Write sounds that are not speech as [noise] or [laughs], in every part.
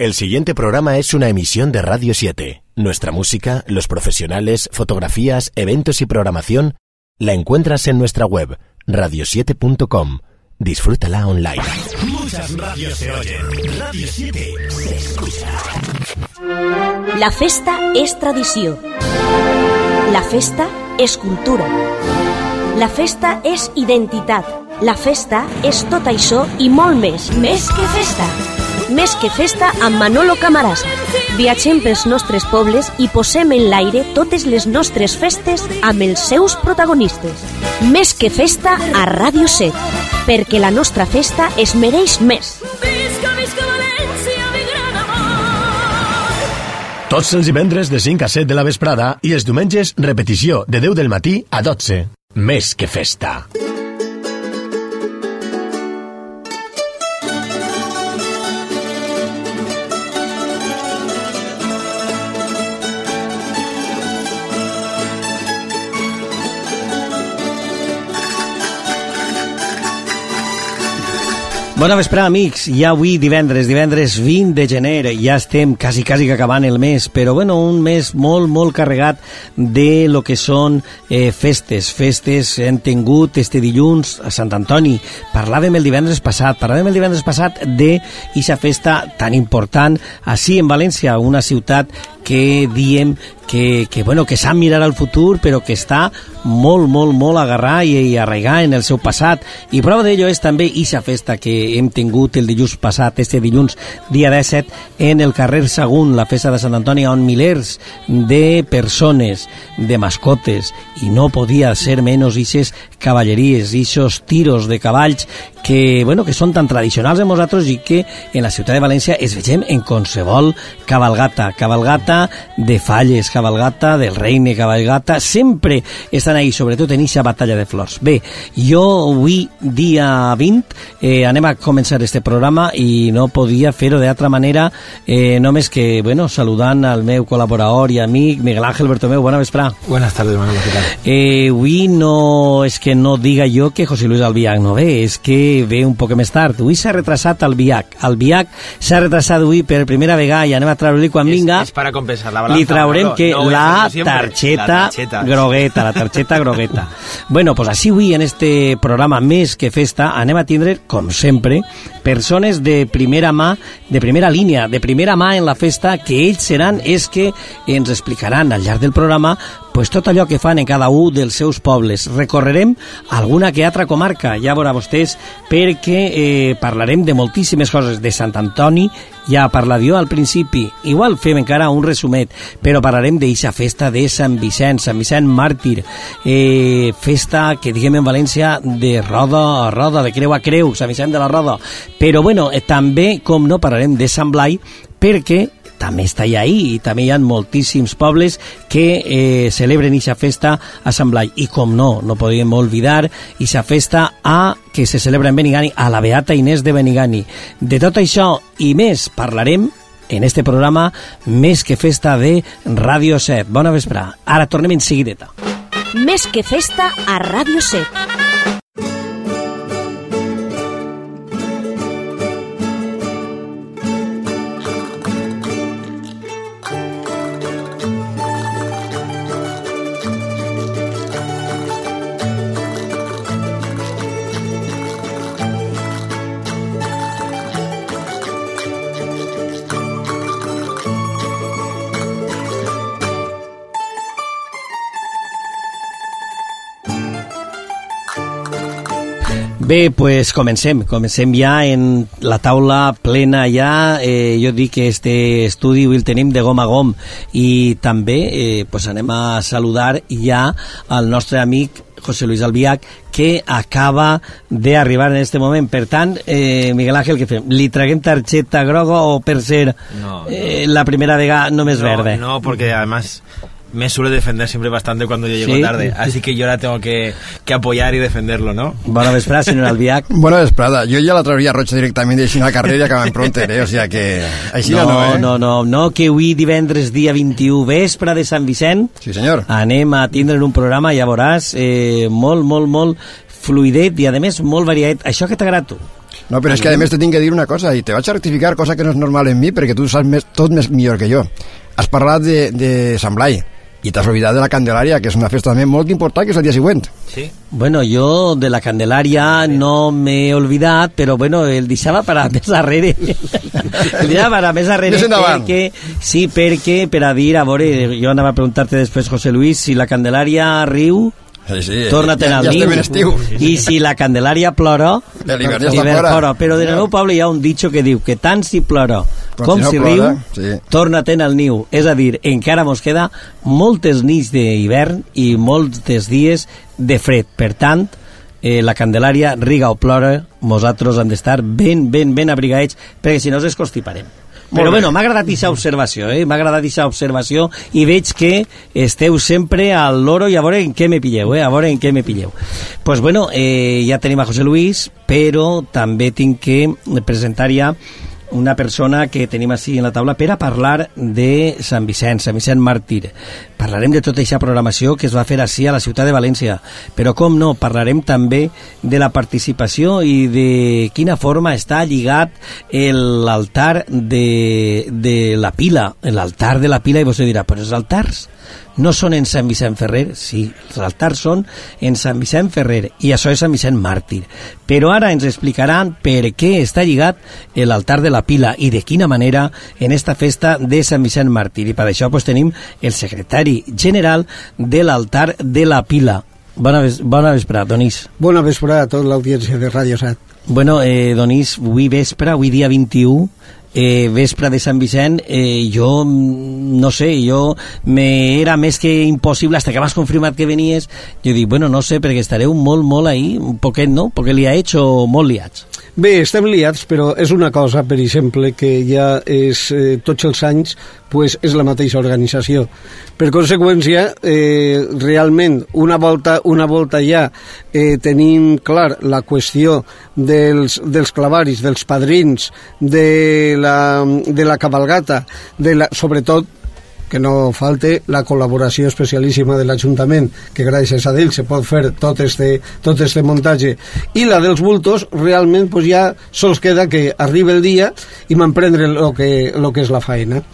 El siguiente programa es una emisión de Radio 7. Nuestra música, los profesionales, fotografías, eventos y programación la encuentras en nuestra web radio7.com. Disfrútala online. Muchas radios se oyen. Radio 7 se escucha. La festa és tradició. La festa és cultura. La festa és identitat. La festa és tot això i molt més. Més que festa. Més que festa amb Manolo Camarasa. Viatgem pels nostres pobles i posem en l'aire totes les nostres festes amb els seus protagonistes. Més que festa a Ràdio 7, perquè la nostra festa es mereix més. Tots els divendres de 5 a 7 de la vesprada i els diumenges repetició de 10 del matí a 12. Més que festa. Bona vesprada, amics. Ja avui divendres, divendres 20 de gener, ja estem quasi, quasi que acabant el mes, però bueno, un mes molt, molt carregat de lo que són eh, festes. Festes hem tingut este dilluns a Sant Antoni. Parlàvem el divendres passat, parlàvem el divendres passat de aquesta festa tan important així en València, una ciutat que diem que, que, bueno, que sap mirar al futur però que està molt, molt, molt agarrar i, i arraigar en el seu passat. I prova d'ello és també ixa festa que hem tingut el dilluns passat, este dilluns dia 17 en el carrer Sagunt la festa de Sant Antoni on milers de persones, de mascotes i no podia ser menys ixes cavalleries, ixos tiros de cavalls que, bueno, que són tan tradicionals de nosaltres i que en la ciutat de València es vegem en qualsevol cabalgata, cabalgata de falles, del reine, cabalgata, sempre estan ahí, sobretot en eixa batalla de flors. Bé, jo avui, dia 20, eh, anem a començar este programa i no podia fer-ho d'altra manera, eh, només que, bueno, saludant al meu col·laborador i amic, Miguel Ángel Bertomeu, bona vesprà. Buenas tardes, Manolo, ¿qué tal? Eh, avui no és que no diga jo que José Luis Albiach no ve, és que ve un poc més tard. Avui s'ha retrasat el Viac. El Viac s'ha retrasat avui per primera vegada i anem a treure-li quan vinga. Es, es para compensar la balanza. Li traurem Manolo. No la tarxeta, La tarxeta. grogueta, la tarxeta grogueta. [laughs] bueno, pues així avui en este programa més que festa anem a tindre, com sempre, persones de primera mà, de primera línia, de primera mà en la festa, que ells seran és que ens explicaran al llarg del programa pues tot allò que fan en cada un dels seus pobles. Recorrerem alguna que altra comarca, ja veurà vostès, perquè eh, parlarem de moltíssimes coses. De Sant Antoni, ja parlat jo al principi, igual fem encara un resumet, però parlarem d'eixa festa de Sant Vicent, Sant Vicent Màrtir, eh, festa que diguem en València de roda a roda, de creu a creu, Sant Vicent de la Roda. Però bueno, eh, també, com no, parlarem de Sant Blai, perquè també està allà. I també hi ha moltíssims pobles que eh, celebren aquesta festa a Sant Blai. I com no, no podíem oblidar aquesta festa a que se celebra en Benigani a la Beata Inés de Benigani. De tot això i més parlarem en este programa més que festa de Ràdio 7 bona vesprà, ara tornem en seguideta. Més que festa a Ràdio 7. Bé, pues comencem. Comencem ja en la taula plena ja. Eh, jo dic que este estudi el tenim de gom a gom i també eh, pues anem a saludar ja al nostre amic José Luis Albiach, que acaba d'arribar en este moment. Per tant, eh, Miguel Ángel, què fem? Li traguem targeta groga o per ser No, eh, la primera vegada només no, verde? No, porque además me suele defender siempre bastante cuando yo llego ¿Sí? tarde. Así que yo ahora tengo que, que apoyar y defenderlo, ¿no? Bona vesprada, senyor Albiach. [laughs] Bona vesprada. Jo ja la trauria roja directament deixant la carrera i acabant pronter, eh? O sigui que... Així no, No, eh? no, no, no, que avui divendres dia 21 vespre de Sant Vicent Sí, senyor. anem a tindre un programa, ja veuràs, eh, molt, molt, molt fluidet i, a més, molt variat. Això que t'agrada tu? No, però és que a més te tinc que dir una cosa, i te vaig a rectificar, cosa que no és normal en mi, perquè tu saps més, tot més millor que jo. Has parlat de, de Sant Blai, i t'has oblidat de la Candelària, que és una festa també molt important, que és el dia següent. Sí. Bueno, yo de la Candelaria no me he olvidado, pero bueno, el deixava para més arrere. [laughs] el deixava para més arrere Més endavant. perquè, sí, perquè per a dir, a veure, jo anava a preguntar-te després, José Luis, si la Candelària riu, Sí, sí, torna-te'n ja, al ja niu. estem en estiu. I si la Candelària plora, De l'hivern ja està plora. Però el meu poble hi ha un dicho que diu que tant si plora Com si no si, plora, riu, sí. torna-te'n al niu. És a dir, encara mos queda moltes nits d'hivern i molts dies de fred. Per tant, eh, la Candelària, riga o plora, nosaltres hem d'estar ben, ben, ben abrigadets, perquè si no ens constiparem. Però bé. bueno, m'ha agradat aquesta observació, eh? m'ha agradat aquesta observació i veig que esteu sempre al loro i a veure en què me pilleu, eh? a veure en què me pilleu. pues bueno, eh, ja tenim a José Luis, però també tinc que presentar ja una persona que tenim així en la taula per a parlar de Sant Vicent, Sant Vicent Màrtir. Parlarem de tota aquesta programació que es va fer així a la ciutat de València, però com no, parlarem també de la participació i de quina forma està lligat l'altar de, de la pila, l'altar de la pila, i vostè dirà, però els altars no són en Sant Vicent Ferrer, sí, els altars són en Sant Vicent Ferrer, i això és Sant Vicent Màrtir. Però ara ens explicaran per què està lligat l'altar de la pila i de quina manera en esta festa de Sant Vicent Màrtir. I per això pues, tenim el secretari general de l'altar de la pila. Bona, ves bona vesprada, Donís. Bona vesprada a tota l'audiència de Ràdio Sat. Bueno, eh, Donís, avui vespre, avui dia 21, eh, vespre de Sant Vicent, eh, jo, mm, no sé, jo me era més que impossible, hasta que m'has confirmat que venies, jo dic, bueno, no sé, perquè estareu molt, molt ahí, un poquet, no? Perquè li ha hecho molt liats. Bé, estem liats, però és una cosa, per exemple, que ja és eh, tots els anys pues, és la mateixa organització. Per conseqüència, eh, realment, una volta, una volta ja eh, tenim clar la qüestió dels, dels clavaris, dels padrins, de la, de la cabalgata, de la, sobretot que no falte la col·laboració especialíssima de l'Ajuntament, que gràcies a ell se pot fer tot este, tot este muntatge. I la dels bultos, realment, pues ja sols queda que arribi el dia i m'emprendre el que, lo que és la feina.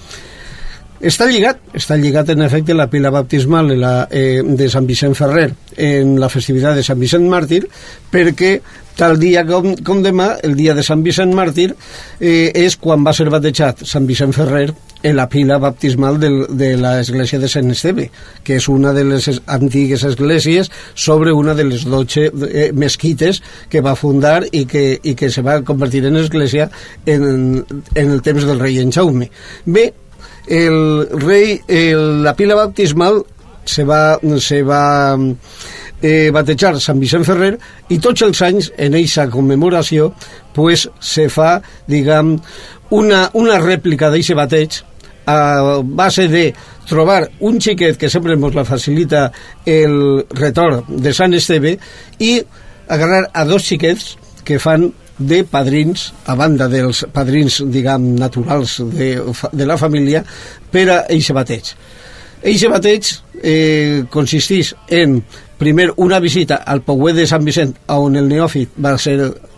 Està lligat, està lligat en efecte la pila baptismal de, la, eh, de Sant Vicent Ferrer en la festivitat de Sant Vicent Màrtir perquè tal dia com, com demà, el dia de Sant Vicent Màrtir, eh, és quan va ser batejat Sant Vicent Ferrer en la pila baptismal del, de l'església de Sant Esteve, que és una de les es- antigues esglésies sobre una de les 12 eh, mesquites que va fundar i que, i que se va convertir en església en, en el temps del rei en Jaume. Bé, el rei, el, la pila baptismal se va, se va eh, batejar Sant Vicent Ferrer i tots els anys en eixa commemoració pues, se fa, diguem, una, una rèplica d'aquest bateig a base de trobar un xiquet que sempre ens la facilita el retorn de Sant Esteve i agarrar a dos xiquets que fan de padrins, a banda dels padrins, diguem, naturals de, de la família, per a eixe bateig. Eixe bateig eh, consisteix en, primer, una visita al Pouet de Sant Vicent, on el neòfit va ser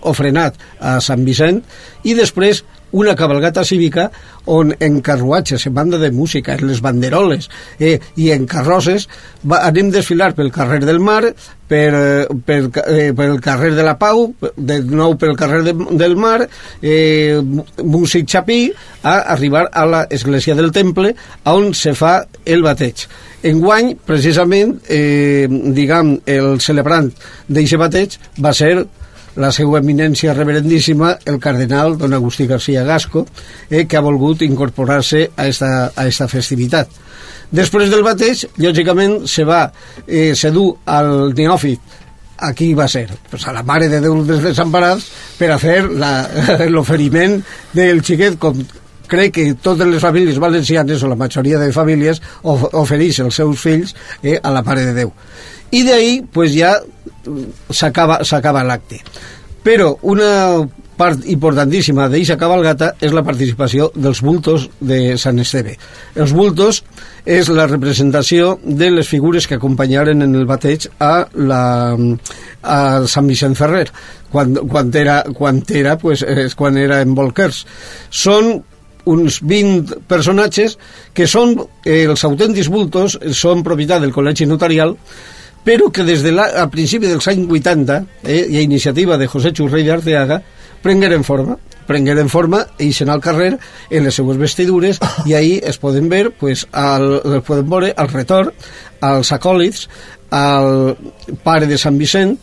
ofrenat a Sant Vicent, i després una cabalgata cívica on en carruatges, en banda de música, en les banderoles eh, i en carrosses va, anem desfilar pel carrer del Mar, per, eh, per, eh, pel carrer de la Pau, de nou pel carrer de, del Mar, eh, músic xapí, a arribar a l'església del Temple, on se fa el bateig. Enguany, precisament, eh, diguem, el celebrant d'aquest bateig va ser la seva eminència reverendíssima, el cardenal don Agustí García Gasco, eh, que ha volgut incorporar-se a esta, a esta festivitat. Després del bateig, lògicament, se va eh, sedur al neòfit aquí va ser pues, a la Mare de Déu dels Desemparats per a fer [laughs] l'oferiment del xiquet com crec que totes les famílies valencianes o la majoria de famílies of ofereix els seus fills eh, a la Mare de Déu i d'ahir pues, ja s'acaba l'acte però una part importantíssima d'eixa cabalgata és la participació dels bultos de Sant Esteve. Els bultos és la representació de les figures que acompanyaren en el bateig a, la, a Sant Vicent Ferrer, quan, quan era, quan era, pues, és quan era en Volquers. Són uns 20 personatges que són eh, els autèntics bultos, són propietat del Col·legi Notarial, però que des de la, a principi dels anys 80, eh, i a iniciativa de José Churrey d'Arteaga, prengueren forma prengueren forma i eixen al carrer en les seues vestidures i ahí es poden ver pues, al, es poden veure al retorn als acòlits al pare de Sant Vicent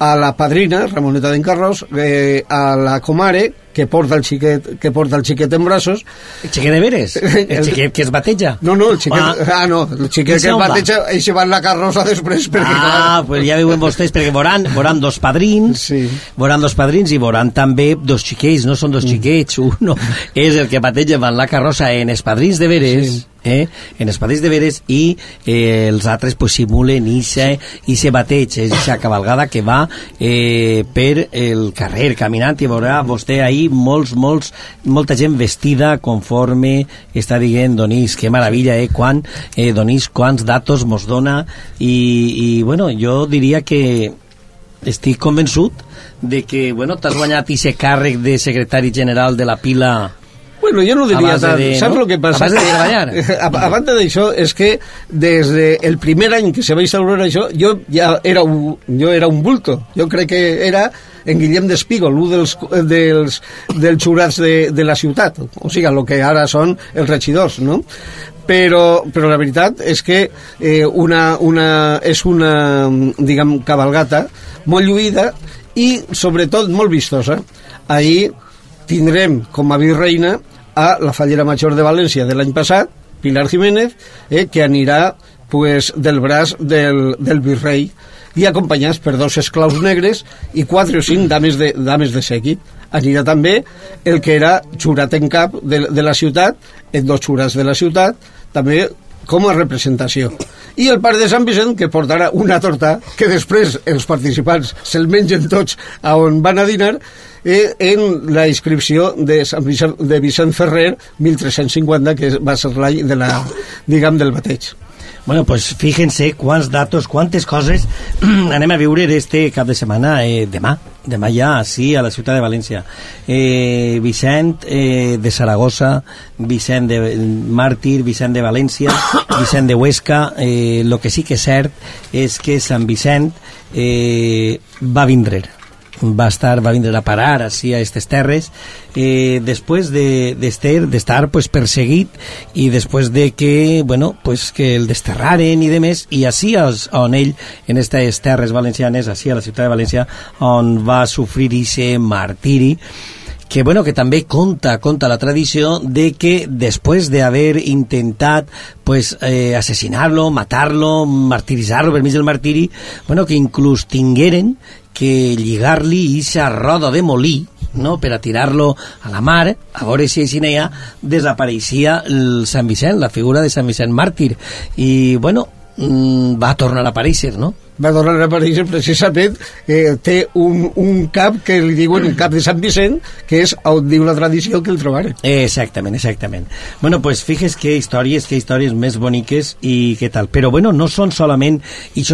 a la padrina, Ramoneta d'Encarròs, eh, a la comare, que porta el xiquet, que porta el xiquet en braços. El xiquet de veres? El xiquet que es bateja? No, no, el xiquet... Ah, ah no, el xiquet que es bateja, ell se va en la carrossa després, perquè... Ah, clar... pues ja veuen vostès, perquè veuran, veuran dos padrins, sí. veuran dos padrins i veuran també dos xiquets, no són dos mm. xiquets, uno és el que bateja en la carrossa en els padrins de veres, sí eh, en els padrins de veres i eh, els altres pues, simulen ixa, ixa bateig, ixa cabalgada que va eh, per el carrer caminant i veurà vostè ahir molts, molts, molta gent vestida conforme està dient Donís, que meravella, eh, quan eh, Donís, quants datos mos dona. I, i bueno, jo diria que estic convençut de que, bueno, t'has guanyat aquest càrrec de secretari general de la pila Bueno, jo no diria tant. De, Saps no? el que passa? Abans de treballar. [laughs] A, a banda d'això, és que des del primer any que se va instaurar això, jo ja era un, jo era un bulto. Jo crec que era en Guillem d'Espígol, un dels, dels, dels jurats de, de la ciutat, o sigui, el que ara són els regidors, no? Però, però la veritat és que eh, una, una, és una, diguem, cabalgata molt lluïda i, sobretot, molt vistosa. Ahir tindrem com a virreina a la fallera major de València de l'any passat, Pilar Jiménez, eh, que anirà pues, del braç del, del virrei i acompanyats per dos esclaus negres i quatre o cinc dames de, dames de seguit. Anirà també el que era jurat en cap de, de la ciutat, en dos jurats de la ciutat, també com a representació. I el pare de Sant Vicent, que portarà una torta que després els participants se'l mengen tots a on van a dinar, en la inscripció de, Sant Vicent, de Vicent Ferrer 1350, que va ser l'any de la, diguem, del bateig. Bueno, pues fíjense quants datos, quantes coses [clears throat] anem a viure este cap de setmana, eh, demà, demà ja, sí, a la ciutat de València. Eh, Vicent eh, de Saragossa, Vicent de Màrtir, Vicent de València, [coughs] Vicent de Huesca, eh, lo que sí que és cert és que Sant Vicent eh, va vindre va estar va vindre a parar així a aquestes terres eh, després de d'estar de, pues, perseguit i després de que bueno, pues, que el desterraren i de més i així on ell en aquestes terres valencianes així a la ciutat de València on va sofrir aquest martiri que bueno, que també conta, conta la tradició de que després d'haver intentat pues, eh, assassinar-lo, matar-lo, martiritzar-lo per mig del martiri, bueno, que inclús tingueren que lligar-li ixa roda de molí no? per a tirar-lo a la mar a veure si així desapareixia el Sant Vicent, la figura de Sant Vicent màrtir i bueno, mm, va tornar a aparèixer no? Va tornar a aparèixer precisament eh, té un, un cap que li diuen el cap de Sant Vicent que és on diu la tradició que el trobaren exactament, exactament. Bueno, pues fijes que històries, que històries més boniques i què tal, però bueno, no són solament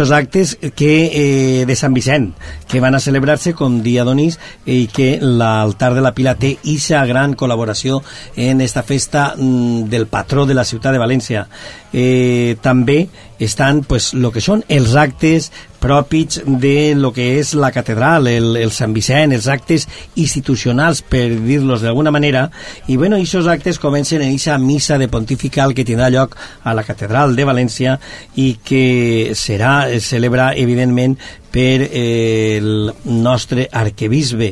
aquests actes que eh, de Sant Vicent, que van a celebrar-se com dia d'Onís i que l'altar de la Pila té ixa gran col·laboració en esta festa mm, del patró de la ciutat de València. Eh, també estan pues, lo que són els actes propis de lo que és la catedral, el, el Sant Vicent, els actes institucionals, per dir-los d'alguna manera, i bueno, aquests actes comencen en aquesta missa de pontifical que tindrà lloc a la catedral de València i que serà, es celebra evidentment per eh, el nostre arquebisbe.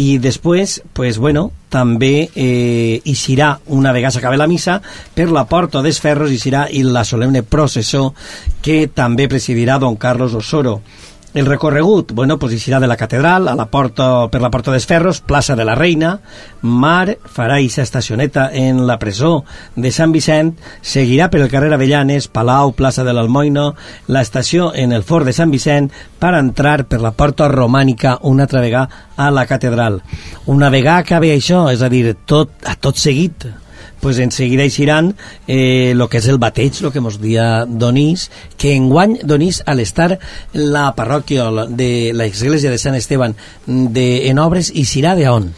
I després, pues bueno, també eh, hi serà una vegada s'acabi la missa per la porta dels ferros hi serà la solemne processó que també presidirà don Carlos Osoro El recorregut, bueno, pues de la catedral a la porta, per la Porta dels Ferros, plaça de la Reina, Mar farà eixa estacioneta en la presó de Sant Vicent, seguirà per el carrer Avellanes, Palau, plaça de l'Almoino, la estació en el fort de Sant Vicent per entrar per la porta romànica una altra vegada a la catedral. Una vegada acabi això, és a dir, tot, a tot seguit, pues enseguida eixiran eh, lo que és el bateig, lo que mos dia Donís, que enguany Donís, al estar la parròquia de l'església de Sant Esteban de, en obres, i serà de on?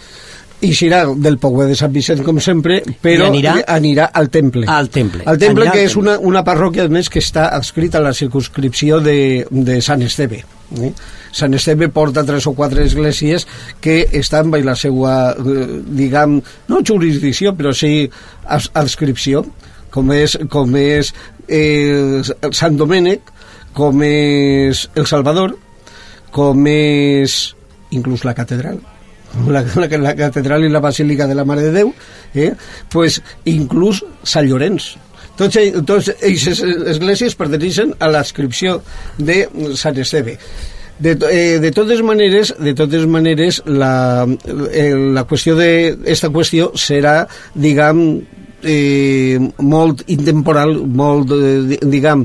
i serà del poble de Sant Vicent, com sempre, però I anirà? anirà al temple. Al temple. Al temple, Anirà que és una, una parròquia, a més, que està adscrita a la circunscripció de, de Sant Esteve. Eh? Sant Esteve porta tres o quatre esglésies que estan per la seva, eh, diguem, no jurisdicció, però sí adscripció, com és, com és eh, Sant Domènec, com és El Salvador, com és inclús la catedral la, la, la catedral i la basílica de la Mare de Déu eh? pues, inclús Sant Llorenç tots, aquestes esglésies perteneixen a l'adscripció de Sant Esteve de, eh, de totes maneres de totes maneres la, eh, la qüestió de esta qüestió serà diguem eh, molt intemporal molt eh, di- diguem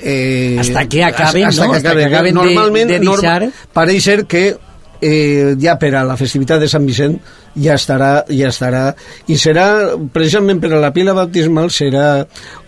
eh, Hasta que acaben, hasta no? que Hasta acaben, que acaben de- normalment de deixar- norma, pareix ser que eh, ja per a la festivitat de Sant Vicent ja estarà, ja estarà. I serà, precisament per a la pila baptismal serà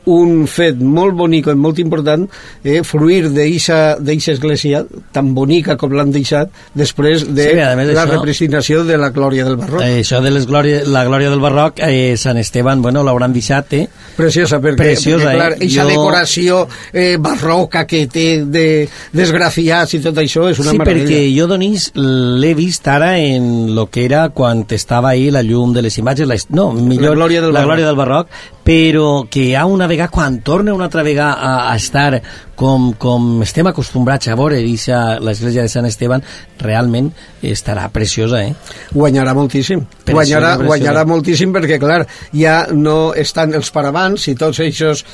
un fet molt bonic i molt important eh, fruir d'eixa església tan bonica com l'han deixat després de Sí, la això- representació de la glòria del barroc Eh, això de les glòria, la glòria del barroc, eh, Sant Esteban, bueno, l'hauran deixat, eh? Preciosa, perquè, Preciosa, perquè clar, eh? eixa Jo- decoració eh, barroca que té de desgrafiats i tot això és una sí, meravella. perquè jo, Donís, l'he vist ara en lo que era quan estava ahí la llum de les imatges, la, no, millor, La glòria del la barroc. glòria del barroc, però que hi ha una vegada, quan torna una altra vegada a, a estar com, com estem acostumbrats a veure l'església de Sant Esteban, realment estarà preciosa, eh? guanyarà moltíssim Preciosa, guanyarà, preciosa. guanyarà moltíssim perquè clar, ja no estan els paravans i tots eixos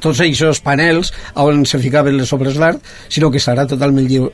tots aquests panels on se ficaven les obres d'art, sinó que estarà totalment lliure,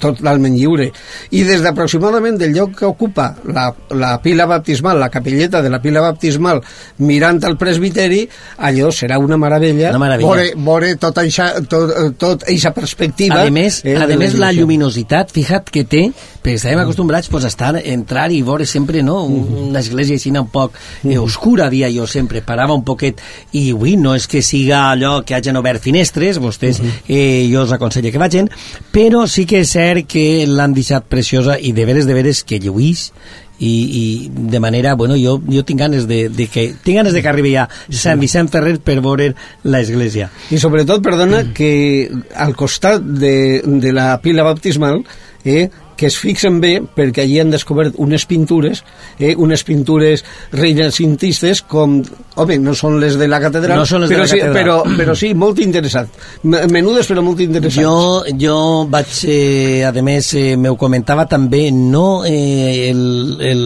totalment lliure. I des d'aproximadament del lloc que ocupa la, la pila baptismal, la capelleta de la pila baptismal, mirant al presbiteri, allò serà una meravella, Una meravella. Veure, veure tota eixa, tot, tot eixa perspectiva. A més, eh, a més la lluminositat, fixa't que té, perquè estàvem acostumbrats pues, a estar, entrar i veure sempre no? Un- una església així un poc eh, oscura, dia jo sempre, parava un poquet, i avui no és que siga allò que hagin obert finestres, vostès, eh, jo us aconsello que vagin, però sí que és cert que l'han deixat preciosa i de veres, de veres que lluís i, i de manera, bueno, jo, jo tinc ganes de, de que tinc ganes de que arribi a Sant Vicent Ferrer per veure l'església. I sobretot, perdona, que al costat de, de la pila baptismal, eh, que es fixen bé perquè allí han descobert unes pintures, eh, unes pintures reinacentistes com, home, no són les de la catedral, No són les de però, la sí, catedral. però, però sí, molt interessant. Me- Menudes però molt interessants. Jo, jo vaig, eh, a més, eh, m'ho comentava també, no eh, el, el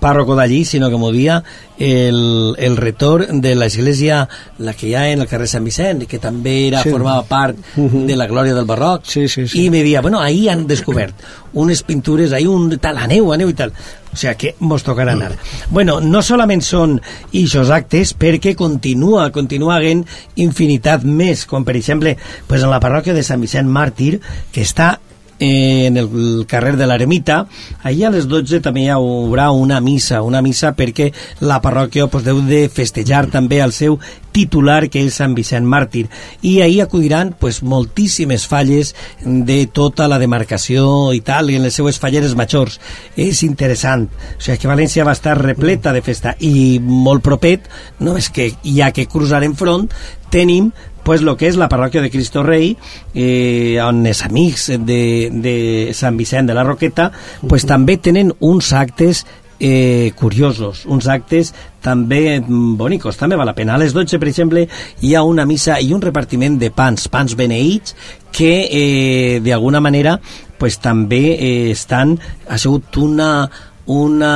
párroco d'allí, sinó que m'ho dia el, el retorn de l'església, la que hi ha en el carrer Sant Vicent, que també era, Sí. formava part de la glòria del barroc, Sí, sí, sí. i me dia, bueno, ahí han descobert unes pintures, ahí un tal, aneu, aneu i tal. O sea que mos tocarà anar. Bueno, no solament són ixos actes, perquè continua, continua havent infinitat més, com per exemple, pues en la parròquia de Sant Vicent Màrtir, que està eh, en el carrer de l'Eremita, allà a les 12 també hi haurà una missa, una missa perquè la parròquia pues, deu de festejar també el seu titular, que és Sant Vicent Màrtir. I ahir acudiran pues, moltíssimes falles de tota la demarcació i tal, i en les seues falleres majors. És interessant. O sigui que València va estar repleta de festa i molt propet, no és que ja que cruzarem front, tenim pues lo que és la parròquia de Cristo Rei eh, on els amics de, de Sant Vicent de la Roqueta pues també tenen uns actes eh, curiosos, uns actes també mm, bonicos, també val la pena. A les 12, per exemple, hi ha una missa i un repartiment de pans, pans beneïts, que eh, d'alguna manera pues, també eh, estan, ha sigut una, una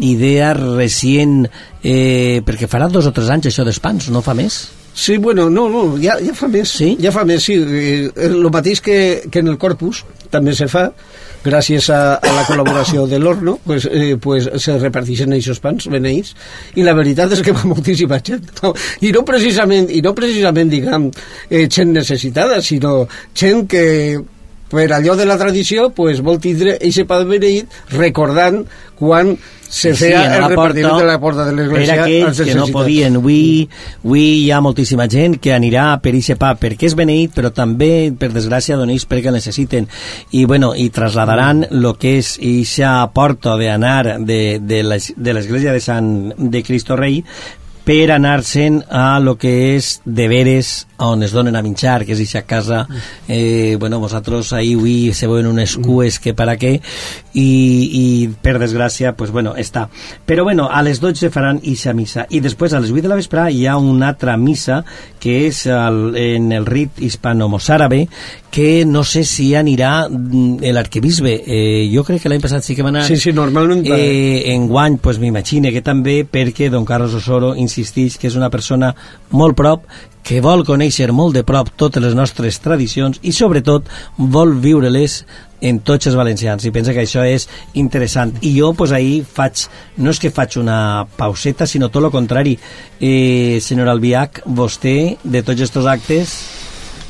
idea recient, eh, perquè farà dos o tres anys això dels pans, no fa més? Sí, bueno, no, no, ja, ja fa més. Sí? Ja fa més, sí. Eh, El mateix que, que en el corpus també se fa, gràcies a, a la col·laboració de l'Horno, pues, eh, pues se reparteixen aquests pans beneïts, i la veritat és que va moltíssima gent. No? I no precisament, i no precisament diguem, eh, gent necessitada, sinó gent que per allò de la tradició pues, vol tindre eixe pa beneït recordant quan se Sí, feia el repartiment porta de la porta de per l'església aquells als que no podien. Avui, avui hi ha moltíssima gent que anirà per ixe pa perquè és beneït, però també, per desgràcia, doneix perquè el necessiten. I, bueno, i trasladaran lo que és ixa porta d'anar de, de l'es- de l'església de Sant de Cristo Rei per anar-se'n a lo que és de veres on es donen a menjar, que és ixa casa eh, bueno, vosaltres ahí avui se veuen unes cues que para què i, i per desgràcia pues bueno, està. Però bueno, a les 12 faran ixa missa i després a les 8 de la vesprà hi ha una altra missa que és el, en el rit hispano-mossàrabe que no sé si anirà mm, l'arquebisbe eh, jo crec que l'any passat sí que va anar Sí, sí, normalment va. eh, en guany pues, m'imagine que també perquè don Carlos Osoro insisteix que és una persona molt prop que vol conèixer molt de prop totes les nostres tradicions i sobretot vol viure-les en tots els valencians. I pensa que això és interessant. I jo pues, ahir faig, no és que faig una pauseta sinó tot el contrari. Eh, senyor Albiach vostè de tots aquests actes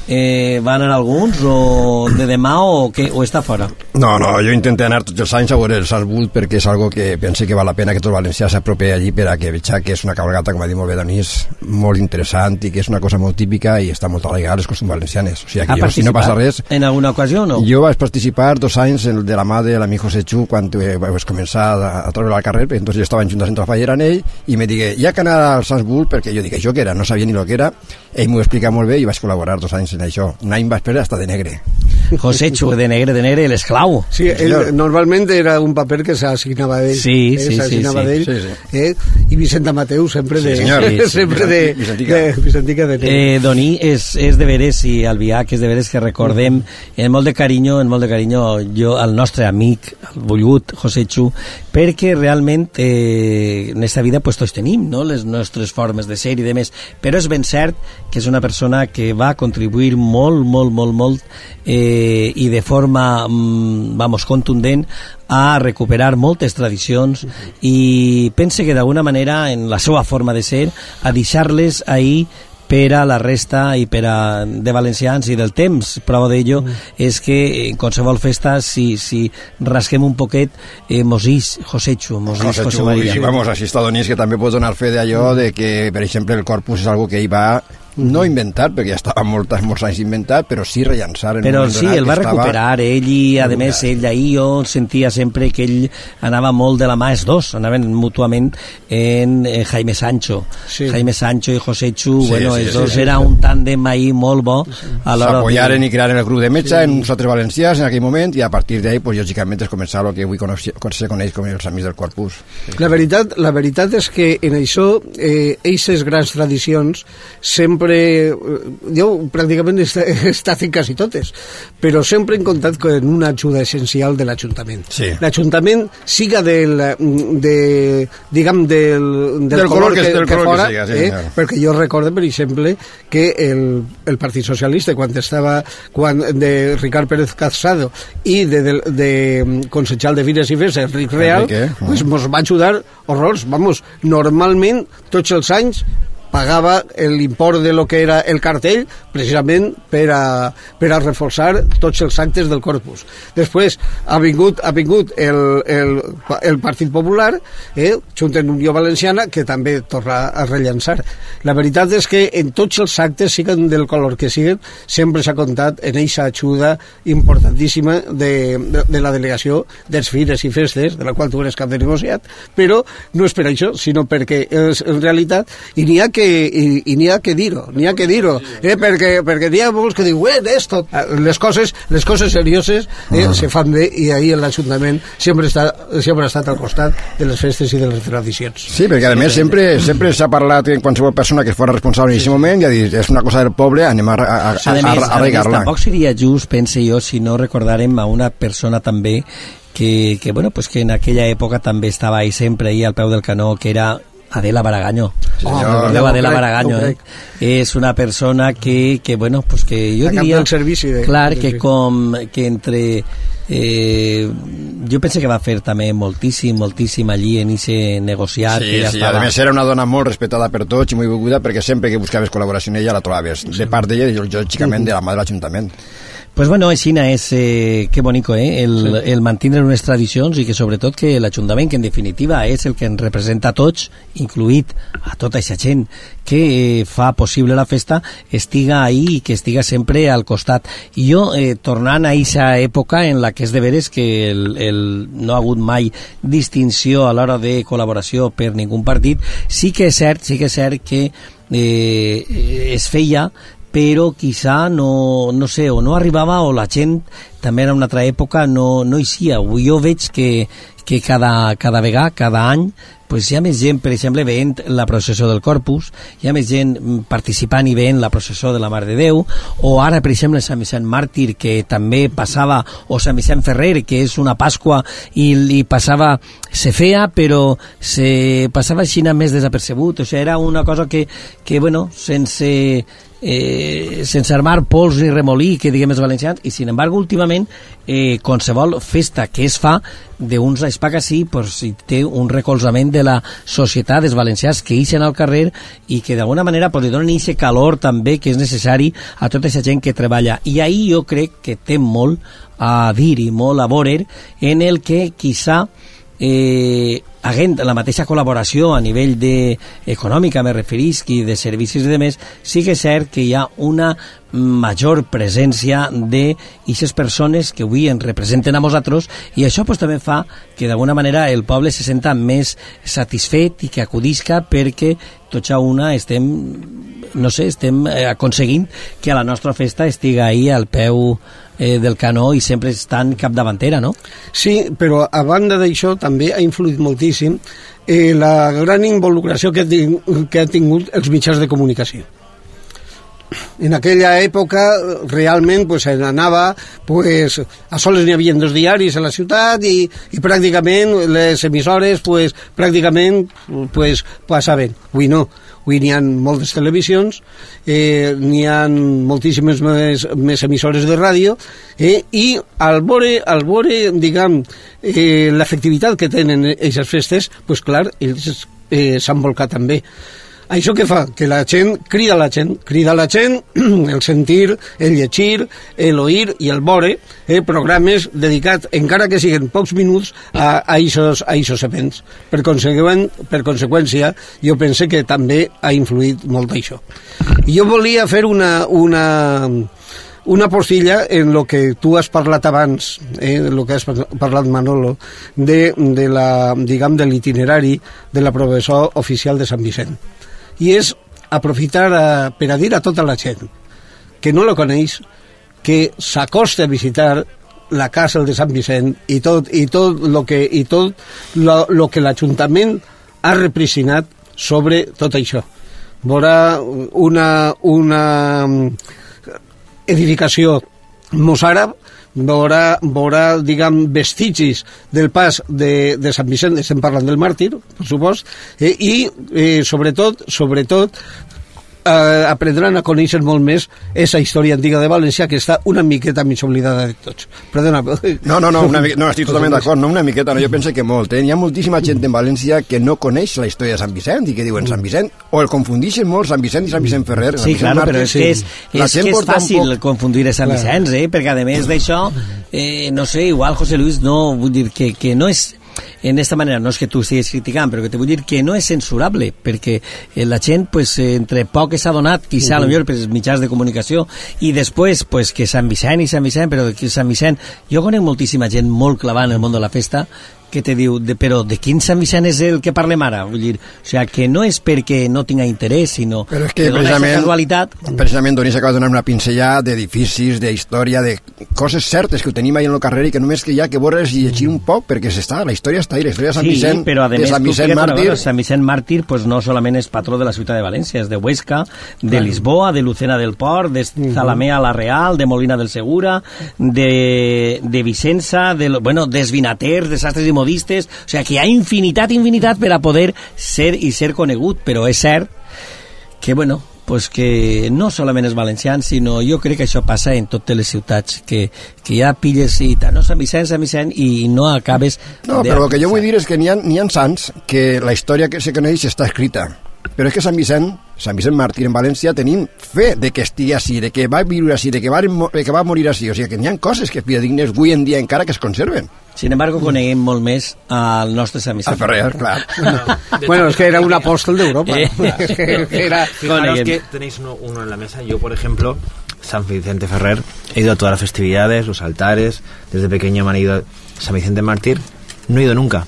eh, va anar alguns o de demà o, què, o està fora? No, no, jo intento anar tots els anys a veure el Salzburg perquè és algo que pense que val la pena que tot Valencià s'apropi allí per a que veja que és una cabalgata, com ha dit molt bé Donís, molt interessant i que és una cosa molt típica i està molt arraigada a les costums valencianes. O sigui, que jo, si no passa res... en alguna ocasió no? Jo vaig participar dos anys en- de la mà de l'amic José Chu quan eh, vaig començar a, a treure al carrer, perquè entonces jo estava en Junta Central Fallera en ell, i me digué, ha que anar al Salzburg, perquè jo dic, això què era? No sabia ni el que era, ell m'ho explica molt bé i vaig col·laborar dos anys en això. Un any vaig perdre hasta de negre. [laughs] José Chu, de negre, de negre, l'esclau. Sí, ell, normalment era un paper que s'assignava d'ell. Sí, eh, sí, sí, d'ell. sí, sí. Eh? I Vicent Mateu sempre de... Sí, senyor. Sí, [laughs] sí. sempre de... Vicentica. de Vicentica de negre. Eh, Doni, és, és de veres i Albiach és de veres que recordem en molt de carinyo, en molt de carinyo jo al nostre amic, el volgut José Chu, perquè realment eh, en aquesta vida pues, tots tenim no? les nostres formes de ser i de més, però és ben cert que és una persona que va contribuir molt, molt, molt, molt eh, i de forma mm, vamos, contundent a recuperar moltes tradicions i pense que d'alguna manera en la seva forma de ser a deixar-les ahir per a la resta i per a de valencians i del temps. Prova d'ello és que en qualsevol festa, si, si rasquem un poquet, eh, mosís Josechu, mosís José José Chu, María. i vamos, així està Donís, que també pot donar fe d'allò de que, per exemple, el corpus és algo que ell va no inventar, perquè ja estava molts, molts anys inventat, però sí rellançar en Però sí, el va recuperar ell i, a més, ell ahir jo sentia sempre que ell anava molt de la mà, els dos, anaven mútuament en eh, Jaime Sancho. Sí. Jaime Sancho i José Chu, Sí, bueno, sí, els sí, dos sí, era sí. un tàndem ahir molt bo a l'hora s'apoyaren de... i crearen el grup de metge en uns altres valencians en aquell moment i a partir d'ahí, pues, lògicament, es començava el que avui coneix, se coneix com els amics del Corpus. La veritat, la veritat és que en això, eh, eixes grans tradicions, sempre, eh, jo pràcticament he esta- he estat en quasi totes, però sempre he comptat con una ajuda essencial de l'Ajuntament. Sí. L'Ajuntament, siga del, de, diguem, del, del, Del color que- del que color que fora, siga, sí, eh, senyor. perquè jo recordo, per exemple, que el, el Partit Socialista, quan estava quan, de Ricard Pérez Casado i de, de, de consejal de Fires i Fes, Enric Real, Enrique, pues mos va ajudar horrors. Vamos, normalment, tots els anys, pagava l'import de lo que era el cartell precisament per a, per a reforçar tots els actes del corpus. Després ha vingut, ha vingut el, el, el Partit Popular, eh, junt en Unió Valenciana, que també torna a rellançar. La veritat és que en tots els actes, siguen del color que siguen, sempre s'ha comptat en eixa ajuda importantíssima de, de, de la delegació dels Fires i Festes, de la qual tu eres cap de negociat, però no és per això, sinó perquè és, en realitat, i ha que, i, i n'hi ha que dir-ho, n'hi ha que dir-ho, eh, perquè, perquè n'hi ha molts que diuen, eh, esto, les coses, les coses serioses eh, Ah. se fan bé i ahir l'Ajuntament sempre, està, sempre ha estat al costat de les festes i de les tradicions. Sí, perquè a més sempre sempre s'ha parlat que qualsevol persona que fos responsable en aquest moment i ha dit, és una cosa del poble, anem a, a, a, A a, a, a més, arraigar-la. tampoc seria just, pense jo, si no recordarem a una persona també que, que, bueno, pues que en aquella època també estava ahí sempre ahí al peu del canó, que era Adela Baragaño. Recordeu Ja ho Adela Baragaño, eh? És una persona que, que bueno, pues que jo diria... del servici de- clar, de- que com que entre... Eh, jo penso que va fer també moltíssim, moltíssim allí en ese negociar Sí, que ja sí, estava... a més era una dona molt respectada per tots i molt beguda perquè sempre que buscaves col·laboració en ella la trobaves de part d'ella i lògicament de la mà de l'Ajuntament. Pues bueno, Xina és, eh, que bonico, eh? El, sí. el mantindre unes tradicions i que sobretot que l'Ajuntament, que en definitiva és el que ens representa a tots, incluït a tota aquesta gent que eh, fa possible la festa, estiga ahí i que estiga sempre al costat. I jo, eh, tornant a aquesta època en la que és de veres que el, el, no ha hagut mai distinció a l'hora de col·laboració per ningú partit, sí que és cert, sí que és cert que eh, es feia però quizá no, no sé, o no arribava o la gent també era una altra època, no, no hi sia. Jo veig que, que cada, cada vegada, cada any, pues hi ha més gent, per exemple, veient la processó del Corpus, hi ha més gent participant i veient la processó de la Mare de Déu, o ara, per exemple, Sant Vicent Màrtir, que també passava, o Sant Vicent Ferrer, que és una Pasqua, i, i passava, se feia, però se passava així més desapercebut, o sigui, era una cosa que, que bueno, sense eh, sense armar pols ni remolí, que diguem els valencians, i sin embargo, últimament, eh, qualsevol festa que es fa d'uns anys pa que sí, pues, si té un recolzament de la societat dels valencians que ixen al carrer i que d'alguna manera pues, li donen aquest calor també que és necessari a tota aquesta gent que treballa. I ahir jo crec que té molt a dir i molt a veure en el que quizà eh, haguent la mateixa col·laboració a nivell de econòmica, me referisc, i de servicis i de més, sí que és cert que hi ha una major presència de aquestes persones que avui ens representen a nosaltres i això pues, també fa que d'alguna manera el poble se senta més satisfet i que acudisca perquè tots a una estem no sé, estem eh, aconseguint que a la nostra festa estiga ahí al peu eh, del canó i sempre estan capdavantera, no? Sí, però a banda d'això també ha influït moltíssim eh, la gran involucració que, que ha tingut els mitjans de comunicació. En aquella època realment pues, se n'anava pues, a soles n'hi havia dos diaris a la ciutat i, i pràcticament les emissores pues, pràcticament pues, passaven. Avui no, avui n'hi ha moltes televisions, eh, n'hi ha moltíssimes més, més emissores de ràdio eh, i al veure, al veure diguem, eh, l'efectivitat que tenen aquestes festes, pues, clar, ells eh, s'han volcat també. Això què fa? Que la gent crida la gent, crida la gent [clears throat] el sentir, el llegir, el oir i el veure eh, programes dedicats, encara que siguin pocs minuts, a, a a events. Per, per conseqüència, jo pense que també ha influït molt això. Jo volia fer una, una, una postilla en lo que tu has parlat abans, eh, en lo que has parlat Manolo, de, de la, diguem, de l'itinerari de la professor oficial de Sant Vicent. I és aprofitar a, per a dir a tota la gent que no la coneix que s'acosta a visitar la casa de Sant Vicent i tot, i tot lo que, i tot lo, lo que l'Ajuntament ha reprisinat sobre tot això. Veurà una, una edificació mossàrab, veurà, veurà diguem, vestigis del pas de, de Sant Vicent, estem parlant del màrtir, per supost, eh, i eh, sobretot, sobretot eh, aprendran a conèixer molt més esa història antiga de València que està una miqueta mig oblidada de tots. Perdona. [laughs] No, no, no, una miqueta, no estic totalment d'acord, no una miqueta, no, jo penso que molt. Eh? Hi ha moltíssima gent en València que no coneix la història de Sant Vicent i que diuen Sant Vicent, o el confundixen molt Sant Vicent i Sant Vicent Ferrer. Sant Sí, Vicent claro, Màrtir, però és que és, La és, que és fàcil poc- confundir a Sant Vicenç, eh? perquè a més d'això, eh, no sé, igual José Luis no, vull dir que, que no és en esta manera, no és que tu estiguis criticant, però que te vull dir que no és censurable, perquè eh, la gent, pues, eh, entre poc que s'ha donat, quizà, uh -huh. millor, per els mitjans de comunicació, i després, pues, que Sant Vicent i Sant Vicent, però que Sant Vicent... Jo conec moltíssima gent molt clavada en el món de la festa, que te diu, de, però de quin Sant Vicent és el que parlem ara? Vull dir, o sigui, que no és perquè no tinga interès, sinó Però és que, que precisament, casualitat. precisament Doni s'acaba de donar una pincellada d'edificis, d'història, de coses certes que ho tenim ahí en el carrer i que només que hi ha que veure i llegir un poc perquè s'està, la història està ahí, la història de Sant sí, Vicent, però de més, Sant Vicent Màrtir, Sant Vicent Màrtir pues, no solament és patró de la ciutat de València, és de Huesca, de Lisboa, de Lucena del Port, de Zalamea la Real, de Molina del Segura, de, de Vicença, de, bueno, d'esvinaters, de sastres i modistes, o sigui que hi ha infinitat, infinitat per a poder ser i ser conegut, però és cert que, bueno, pues que no solament és valencians, sinó jo crec que això passa en totes les ciutats, que, que ja pilles i tal, no, Sant Vicent, Sant Vicent, i no acabes... No, però el que jo vull dir és que n'hi ha, ha sants que la història que se coneix està escrita. Però és que Sant Vicent, Sant Vicent Màrtir en València, tenim fe de que estigui així, de que va viure així, de que va, de que va morir així. O sigui, que n'hi ha coses que fidedignes avui en dia encara que es conserven. Sin embargo, coneguem molt més al nostre Sant A Vicent. Ferrer, clar. Bueno, es que era un apóstol de Europa. Eh. [laughs] era, Fijaros que tenéis uno, uno en la mesa. Yo, por ejemplo, San Vicente Ferrer, he ido a todas las festividades, los altares. Desde pequeño me han ido a San Vicente Mártir. No he ido nunca.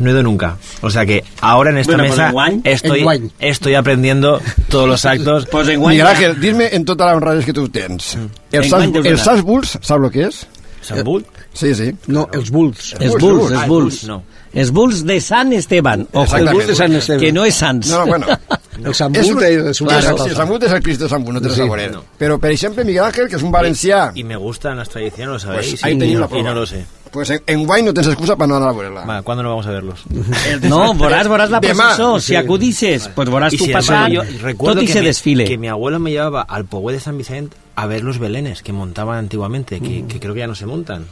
No he ido nunca. O sea que ahora en esta Bueno, pues mesa enguany- estoy, enguany. estoy aprendiendo todos los actos. [laughs] Pues en Miguel Ángel, dime en totes les honrades que tu tens. Els En deus els anar. Sants Bulls, saps el que és? ¿San Bull? Sí, sí. no, els Bulls. Els Bulls, Bulls, Bulls. els Bulls. Bulls, no. Els Bulls de Sant Esteban. Ojo. Els Bulls de Sant Esteve. que no és Sants. No, no, bueno. [laughs] El Sant És Bull un, és una és, sí, cosa. Sant Bull és el Cristo de Sant Bull, no té res Sí. a veure. No. Però, per exemple, Miguel Ángel, que és un valencià, Y me gustan las tradiciones, lo sabéis. pues ahí y, tenim la y prova. no lo sé. Pues en, en guany no tens excusa per no anar a veure-la. Va, ¿Cuándo no vamos a verlos? [laughs] No, veuràs, veuràs la Demà. processó. Si acudisses, pues Y tu yo recuerdo que se mi- desfile. que mi abuelo me llevaba al Pogüé de San Vicente a ver los belenes que montaban antiguamente, que, que creo que ya no se montan.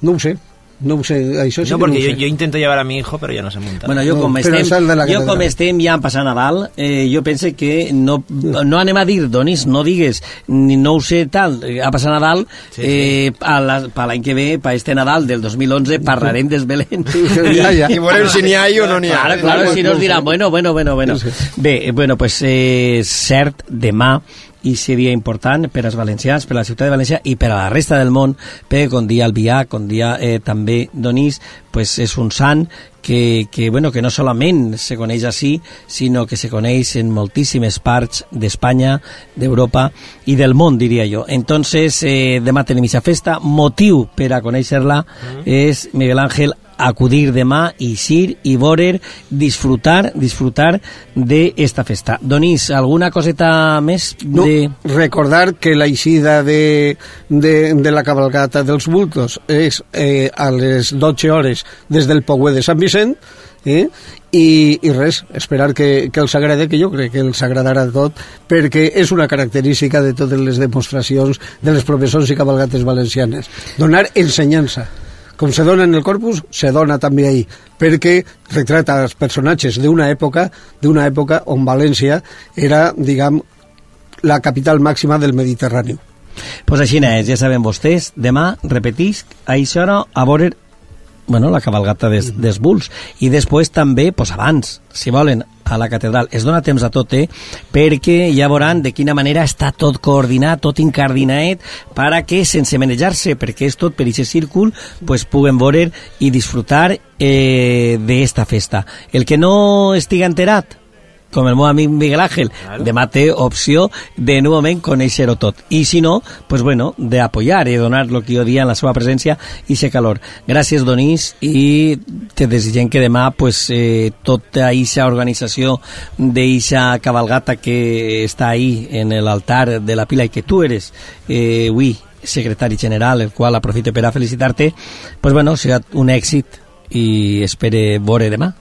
No ho sé. No ho sé, això sí no, porque no sé. yo intento llevar a mi hijo, pero ya no se montan. Bueno, jo No, com, però estem, jo com estem ja en passar Nadal, eh, jo pense que no, no anem a dir, Donis, no digues, ni no ho sé tal, eh, a passar Nadal, Sí, eh, a la, per l'any que ve, per este Nadal del 2011, parlarem dels Belén. [laughs] Ja, ja. I veurem si n'hi ha o no n'hi ha. Claro, claro, si nos diran, bueno, bueno, bueno, bueno. Bé, eh, bueno, pues eh, cert, demà i seria important per als valencians, per a la ciutat de València i per a la resta del món, perquè com dia Albià, com dia eh, també Donís, pues és un sant que, que, bueno, que no solament se coneix així, sinó que se coneix en moltíssimes parts d'Espanya, d'Europa i del món, diria jo. Entonces, eh, demà tenim aquesta festa, motiu per a conèixer-la és Miguel Ángel acudir demà, eixir i veure, disfrutar, disfrutar de esta festa. Donís, alguna coseta més No, de... recordar que la eixida de, de, de la cabalgata dels bultos és eh, a les 12 hores des del Pogüé de Sant Vicent eh? I, i res, esperar que, que els agrade, que jo crec que els agradarà tot, perquè és una característica de totes les demostracions de les professors i cabalgates valencianes. Donar ensenyança. Com se dona en el corpus, se dona també ahí, perquè retrata els personatges d'una època, d'una època on València era, diguem, la capital màxima del Mediterrani. Pues així és, ja saben vostès, demà, repetisc, a aquesta a veure bueno, la cabalgata des, des Bulls. I després també, pues abans si volen, a la catedral. Es dona temps a tot, eh? perquè ja veuran de quina manera està tot coordinat tot incardinaet, para que sense manejar-se, perquè és tot per aquest círcul pues puguen veure i disfrutar eh, d'esta festa. El que no estiga enterat com el meu amic Miguel Ángel, Claro. demà té opció de novament conèixer-ho tot. I si no, pues bueno, de apoyar i donar lo que jo dia en la seva presència i ser calor. Gràcies, Donís, i te desitgem que demà pues, eh, tota aquesta organització d'eixa cabalgata que està ahí en l'altar de la pila i que tu eres, eh, avui, secretari general, el qual aprofite per a felicitar-te, pues bueno, serà un èxit i espere veure demà.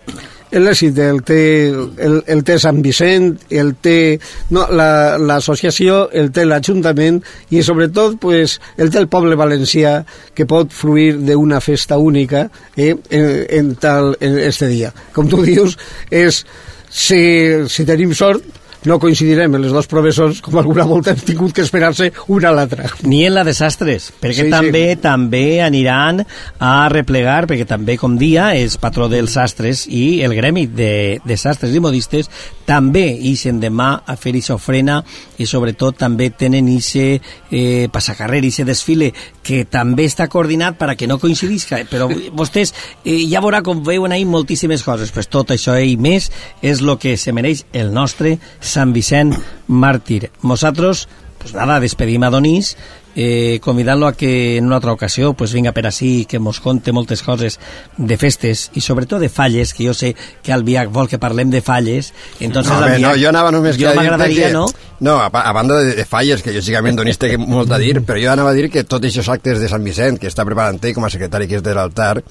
L'èxit el té, el, el té Sant Vicent, el té no, la- l'associació, la, el té l'Ajuntament i sobretot pues, el té el poble valencià que pot fruir d'una festa única eh, en, en, tal, en este dia. Com tu dius, és, si, si tenim sort, no coincidirem en les dos professors, com alguna volta hem tingut que esperar-se una a l'altra. ni en la de sastres, perquè Sí, sí. també també aniran a replegar, perquè també, com dia, és patró dels sastres i el gremi de, de sastres i modistes també ixen demà a fer aquesta ofrena i sobretot també tenen ixe eh, passacarrer, ixe desfile que també està coordinat per a que no coincidisca, però vostès eh, ja veurà com veuen ahir moltíssimes coses, pues tot això i més és el que se mereix el nostre Sant Vicent Màrtir. Nosaltres, pues nada, despedim a Donís eh, convidant-lo a que en una altra ocasió pues, vinga per ací, que mos conte moltes coses de festes i sobretot de falles, que jo sé que Albiach vol que parlem de falles, entonces No, Albiach, no, jo anava només que jo m'agradaria, que... no? No, a, a banda de, de falles, que lògicament Donís té molt a dir, però jo anava a dir que tots aquests actes de Sant Vicent, que està preparant com a secretari que és de l'altar,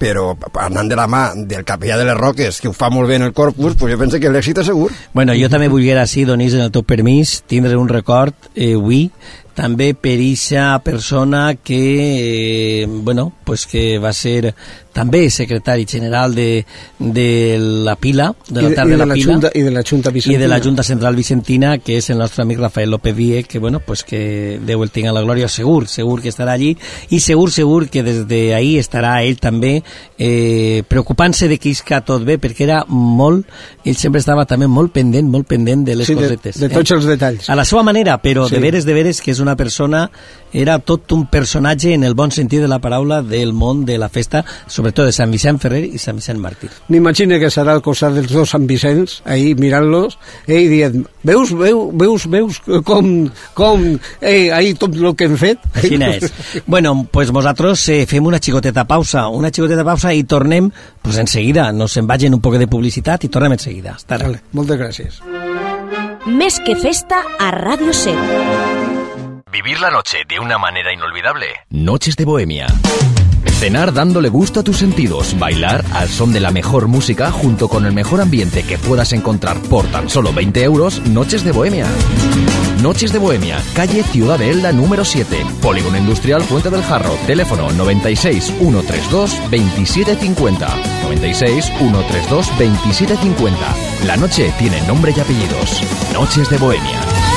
però anant de la mà del capellà de les Roques, que ho fa molt bé en el corpus, pues jo penso que l'èxit és segur. Bueno, jo també volguera, sí, Donís, en el teu permís, tindre un record eh, avui, també per persona que, eh, bueno, pues que va ser també secretari general de, de la Pila, de I la de, Tarda i de de la, la Pila, Junta, i de la Junta i Vicentina. de la Junta Central Vicentina, que és el nostre amic Rafael López Vie, que, bueno, pues que Déu el tinga la glòria, segur, segur que estarà allí, i segur, segur que des d'ahí estarà ell també eh, preocupant-se de que isca tot bé, perquè era molt, ell sempre estava també molt pendent, molt pendent de les Sí, de, cosetes. de tots els detalls. A la seva manera, però Sí. de veres, de veres, que és una persona, era tot un personatge en el bon sentit de la paraula del món de la festa, sobretot de Sant Vicent Ferrer i Sant Vicent Màrtir. M'imagino que serà al costat dels dos Sant Vicents, ahí mirant-los, eh, i dient, veus, veus, veus, veus com, com eh, ahí tot el que hem fet? Així [laughs] és. Bueno, pues nosaltres eh, fem una xicoteta pausa, una xicoteta pausa i tornem pues enseguida. Nos en vagin un poc de publicitat i tornem enseguida. Hasta ara. Vale, moltes gràcies. Més que festa a Ràdio 7. Vivir la noche de una manera inolvidable. Noches de Bohemia. Cenar dándole gusto a tus sentidos, bailar al son de la mejor música junto con el mejor ambiente que puedas encontrar por tan solo 20 euros, Noches de Bohemia. Noches de Bohemia, calle Ciudad de Elda número 7, Polígono Industrial Fuente del Jarro, teléfono 96 132 2750. 96 132 2750. La noche tiene nombre y apellidos. Noches de Bohemia.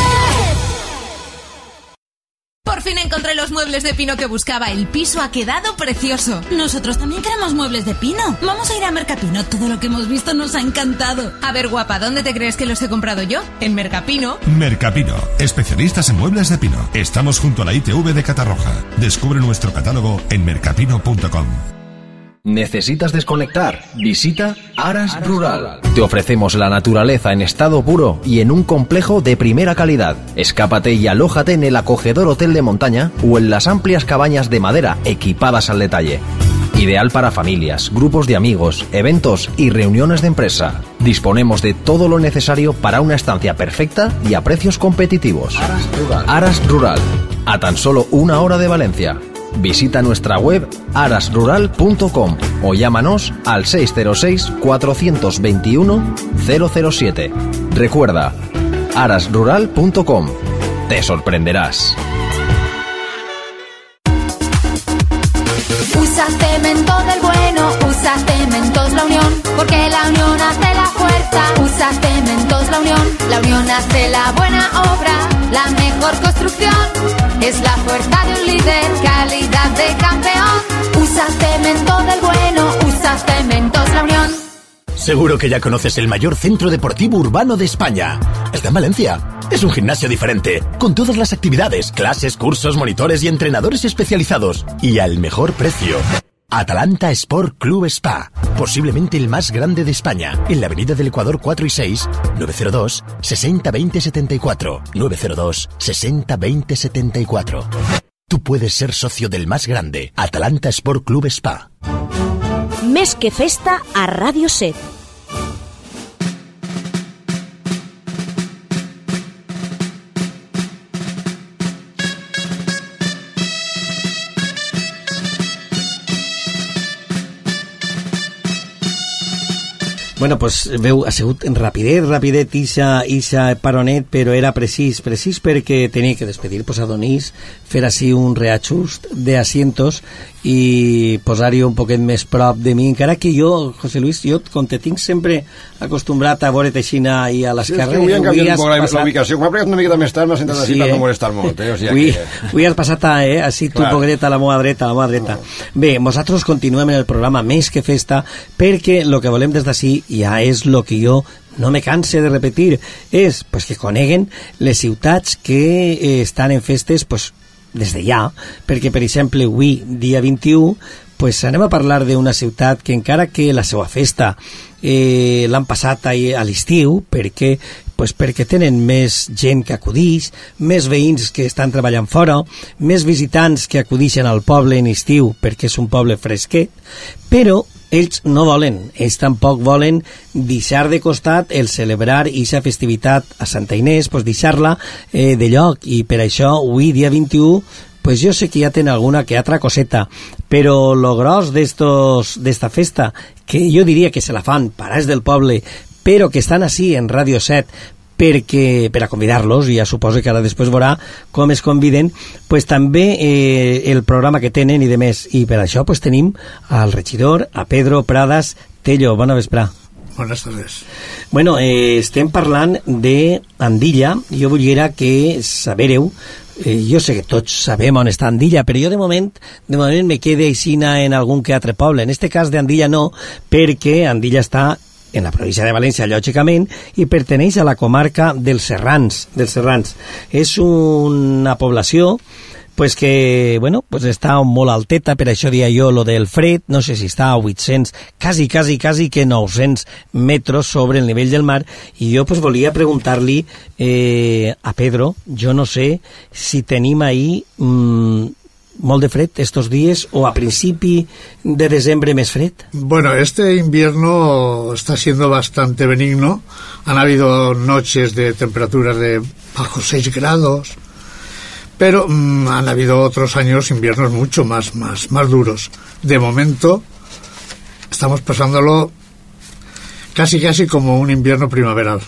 Muebles de pino que buscaba. El piso ha quedado precioso. Nosotros también queremos muebles de pino. Vamos a ir a Mercapino. Todo lo que hemos visto nos ha encantado. A ver, guapa, ¿dónde te crees que los he comprado yo? En Mercapino. Mercapino, especialistas en muebles de pino. Estamos junto a la ITV de Catarroja. Descubre nuestro catálogo en mercapino.com. ¿Necesitas desconectar? Visita Aras Rural. Te ofrecemos la naturaleza en estado puro y en un complejo de primera calidad. Escápate y alójate en el acogedor hotel de montaña o en las amplias cabañas de madera equipadas al detalle. Ideal para familias, grupos de amigos, eventos y reuniones de empresa. Disponemos de todo lo necesario para una estancia perfecta y a precios competitivos. Aras Rural. A tan solo una hora de Valencia. Visita nuestra web arasrural.com o llámanos al 606-421-007. Recuerda, arasrural.com. Te sorprenderás. Usa cemento del bueno, usa cementos la unión, porque la unión hace la fuerza. Usa cementos la unión, la unión hace la buena obra, la mejor construcción. Es la fuerza de un líder, calidad de campeón. Usa cemento del bueno, usa cementos la unión. Seguro que ya conoces el mayor centro deportivo urbano de España. Está en Valencia. Es un gimnasio diferente, con todas las actividades, clases, cursos, monitores y entrenadores especializados. Y al mejor precio. Atalanta Sport Club Spa, posiblemente el más grande de España, en la Avenida del Ecuador 4 y 6, 902 60 20 74, 902 60 20 74. Tú puedes ser socio del más grande, Atalanta Sport Club Spa. Més que festa a Ràdio 7. Bueno, pues veu, ha sigut rapidet, rapidet, ixa, ixa paronet, però era precís, precís perquè tenia que despedir pues, a Donís, fer així un reajust de asientos i posar-hi un poquet més prop de mi, encara que jo, José Luis, jo, com te tinc sempre acostumbrat a veure Teixina i a Sí, l'esquerra, que avui han canviat un poc la, passat- la ubicació. Com ha plegat una miqueta més tard, m'ha sentat així per no molestar molt. Eh? O sigui avui, que... avui has passat a, eh, així tu Clar. poquet a la meva dreta, a la meva dreta. Bé, nosaltres continuem en el programa Més que Festa perquè el que volem des d'ací ja és el que jo no me canse de repetir, és pues, que coneguen les ciutats que eh, estan en festes pues, des de ja, perquè, per exemple, avui, dia 21, pues anem a parlar d'una ciutat que encara que la seva festa eh, l'han passat a l'estiu, perquè Pues perquè tenen més gent que acudix, més veïns que estan treballant fora, més visitants que acudixen al poble en estiu perquè és un poble fresquet, però ells no volen, ells tampoc volen deixar de costat el celebrar aquesta festivitat a Santa Inés, pues deixar-la eh, de lloc, i per això avui, dia 21, pues yo sé que ya tiene alguna que otra coseta, pero lo gros d'esta festa, que jo diria que se la fan parats del poble, però que estan així en Radio 7 perquè, per a convidar-los, i ja suposo que ara després veurà com es conviden, pues també eh, el programa que tenen i de més. I per això pues, tenim al regidor, a Pedro Pradas Tello. Bona vesprà. Buenas tardes. Bueno, eh, estem parlant de Andilla. Jo volia que sabereu eh, jo sé que tots sabem on està Andilla, però jo de moment, de moment me quede aixina en algun que altre poble. En este cas d'Andilla no, perquè Andilla està en la província de València, lògicament, i perteneix a la comarca dels Serrans. Dels Serrans. És una població pues que, bueno, pues està molt alteta, per això dia jo lo del fred, no sé si està a 800, quasi, quasi, quasi que 900 metres sobre el nivell del mar, i jo pues volia preguntar-li eh, a Pedro, jo no sé si tenim ahí mmm, molt estos días o a principi de desembre més fred? Bueno, este invierno está siendo bastante benigno. Han habido noches de temperaturas de bajo 6 grados, pero mmm, han habido otros años inviernos mucho más, más, más duros. De momento estamos pasándolo casi casi como un invierno primaveral.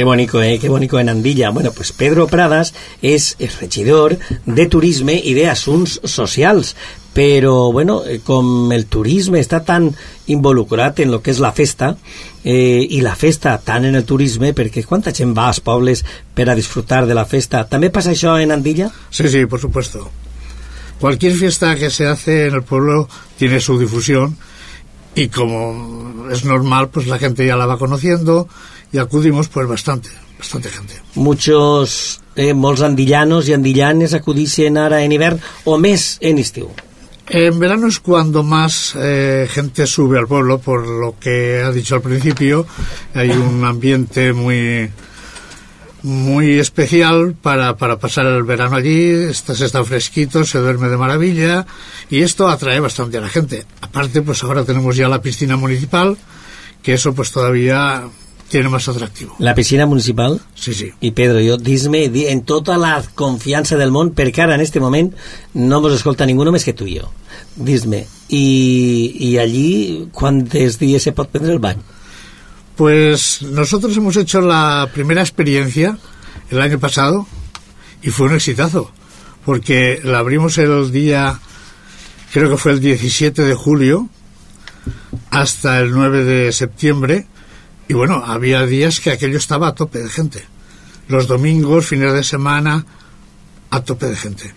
Qué bonito, eh? Qué en Andilla. Bueno, pues Pedro Pradas és el regidor de Turisme i de Assuns Socials. Però, bueno, eh, com el turisme està tan involucrat en lo que és la festa, eh, i la festa tant en el turisme, perquè quanta gent va als disfrutar de la festa. ¿També passa això en Andilla? Sí, sí, por supuesto. Cualquier fiesta que se hace en el pueblo tiene su difusión y como es normal, pues la gente ya la va conociendo y acudimos pues bastante, bastante gente. Muchos, eh, molts andillanos i andillanes acudixen ara en hivern o més en estiu. En verano es cuando más eh, gente sube al pueblo, por lo que ha dicho al principio, hay un ambiente muy muy especial para, para pasar el verano allí, está, se está fresquito, se duerme de maravilla y esto atrae bastante a la gente. Aparte, pues ahora tenemos ya la piscina municipal, que eso pues todavía tiene más atractivo. La piscina municipal? Sí, sí. I Pedro, jo, dis-me di, en tota la confiança del món, perquè ara en este moment no mos escolta ningú més que tu i jo. Dis-me, i, i allí quantes dies se pot prendre el bany? Pues nosotros hemos hecho la primera experiencia el año pasado y fue un exitazo, porque la abrimos el día, creo que fue el 17 de julio, hasta el 9 de septiembre, y bueno, había días que aquello estaba a tope de gente. Los domingos, fines de semana, a tope de gente.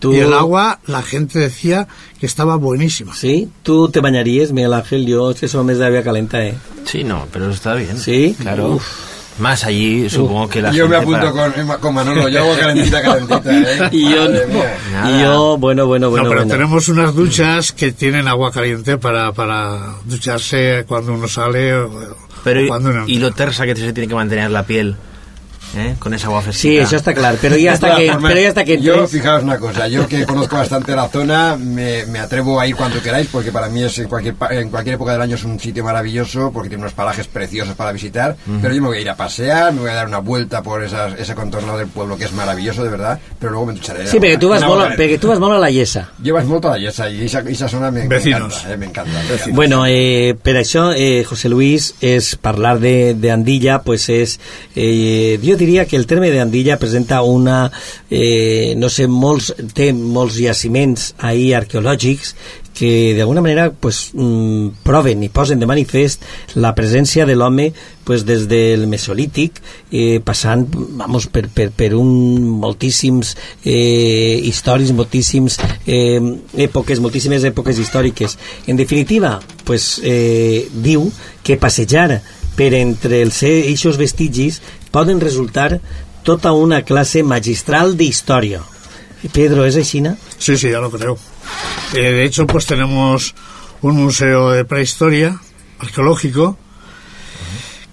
Tú- Y el agua, la gente decía que estaba buenísima. Sí? Tu te bañaries, Miguel Ángel? Jo és que més d'àvia calenta, eh? Sí, no, pero está bien. Sí? Claro. Uf. Más allí, supongo que la Yo me apunto para- con, con Manolo, yo hago calentita, calentita, ¿eh? [laughs] Y yo, y yo, bueno, bueno, bueno. no, pero bueno. tenemos unas duchas que tienen agua caliente para, para ducharse cuando uno sale o, Pero y lo tersa que se tiene que mantener la piel, ¿eh? Con esa agua Sí, fresquita. això està clar, però ja De està todas que, formas, però ja està que Yo, fijaos una cosa, yo que conozco bastante la zona, me, me atrevo a ir cuando queráis, porque para mí es en cualquier, en cualquier época del año es un sitio maravilloso, porque tiene unos parajes preciosos para visitar, pero yo me voy a ir a pasear, me voy a dar una vuelta por esas, ese contorno del pueblo que es maravilloso, de verdad, pero luego me ducharé. Sí, vas, agua perquè tu vas molt a la Iesa. Llevas molto a la Yesa y esa, esa zona me, me encanta, eh, me encanta. me encanta. Bueno, eh, per això, eh, José Luis, és parlar de, de Andilla, pues és, eh, jo diria que el terme de Andilla presenta una, eh, no sé, molts, té molts jaciments ahí arqueològics que d'alguna manera pues, mm, proven i posen de manifest la presència de l'home pues, des del mesolític eh, passant vamos, per, per, per un moltíssims eh, històrics, moltíssims eh, èpoques, moltíssimes èpoques històriques. En definitiva, pues, eh, diu que passejar per entre els eixos vestigis poden resultar tota una classe magistral d'història. Pedro, ¿es així? no? Sí, sí, ya lo creo. Eh, de hecho, pues tenemos un museo de prehistoria arqueológico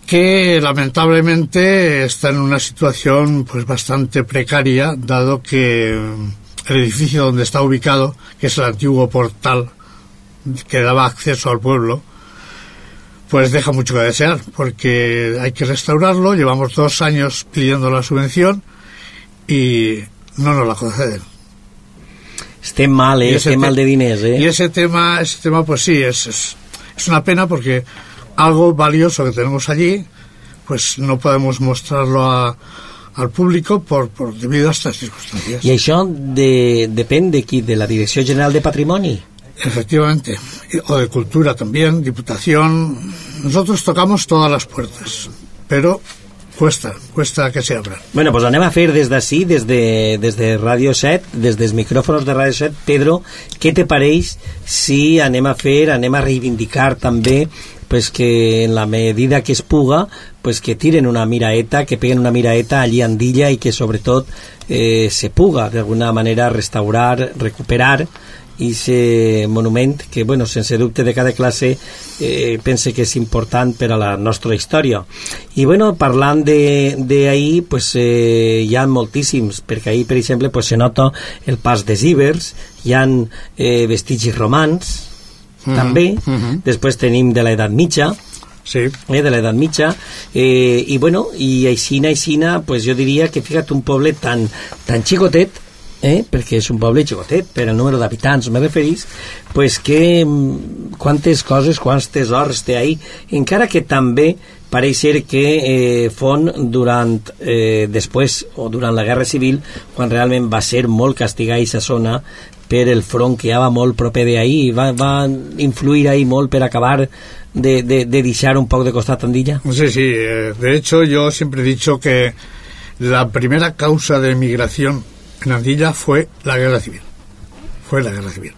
que lamentablemente está en una situación pues bastante precaria, dado que el edificio donde está ubicado, que es el antiguo portal que daba acceso al pueblo, pues deja mucho que desear, porque hay que restaurarlo, llevamos dos años pidiendo la subvención y no nos la conceden. Estem mal, eh? Y ese Estem te- mal de diners, eh? Y ese tema, ese tema pues sí, es, es, es una pena porque algo valioso que tenemos allí, pues no podemos mostrarlo a- al público por, por debido a estas circunstancias. I això de, depèn de qui? De la Direcció General de Patrimoni? Efectivamente. O de cultura también, diputación. Nosotros tocamos todas las puertas, pero cuesta, cuesta que se abran. Bueno, pues anem a fer des d'ací, des, de, des de Ràdio 7, des dels micròfons de Ràdio 7. Pedro, què te pareix si anem a fer, reivindicar també pues que en la medida que es puga, pues que tiren una miraeta, que peguen una miraeta allí Andilla i que sobretot eh, se puga d'alguna manera restaurar, recuperar i monument que, bueno, sense dubte de cada classe eh, pense que és important per a la nostra història. I, bueno, parlant de, de ahir, pues, eh, hi ha moltíssims, perquè ahir, per exemple, pues, se nota el pas de Ibers, hi ha eh, vestigis romans, Mhm, també, mhm. després tenim de l'edat mitja, sí. eh, de l'edat mitja, eh, i bueno, i aixina, aixina, pues jo diria que fíjate un poble tan, tan xicotet, eh, perquè és un poble xicotet, per el número d'habitants. Me referís, pues que mm, quantes coses, quants tesors té ahí, encara que també pareix ser que eh, fon durant eh, després o durant la Guerra Civil quan realment va ser molt castigada aquesta zona per el front que va molt proper d'ahir va, va influir ahí molt per acabar de, de, de deixar un poc de costat Andilla Sí, sí. eh, De hecho, yo siempre he dicho que la primera causa de migración en Andilla fue la guerra civil. Fue la guerra civil.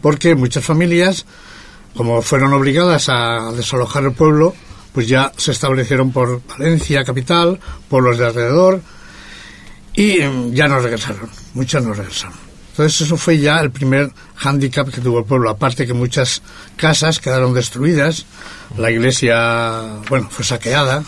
Porque muchas familias, como fueron obligadas a desalojar el pueblo, pues ya se establecieron por Valencia, capital, pueblos de alrededor, y mm, ya no regresaron. Muchas no regresaron. Entonces eso fue ya el primer hándicap que tuvo el pueblo. Aparte que muchas casas quedaron destruidas, la iglesia, bueno, fue saqueada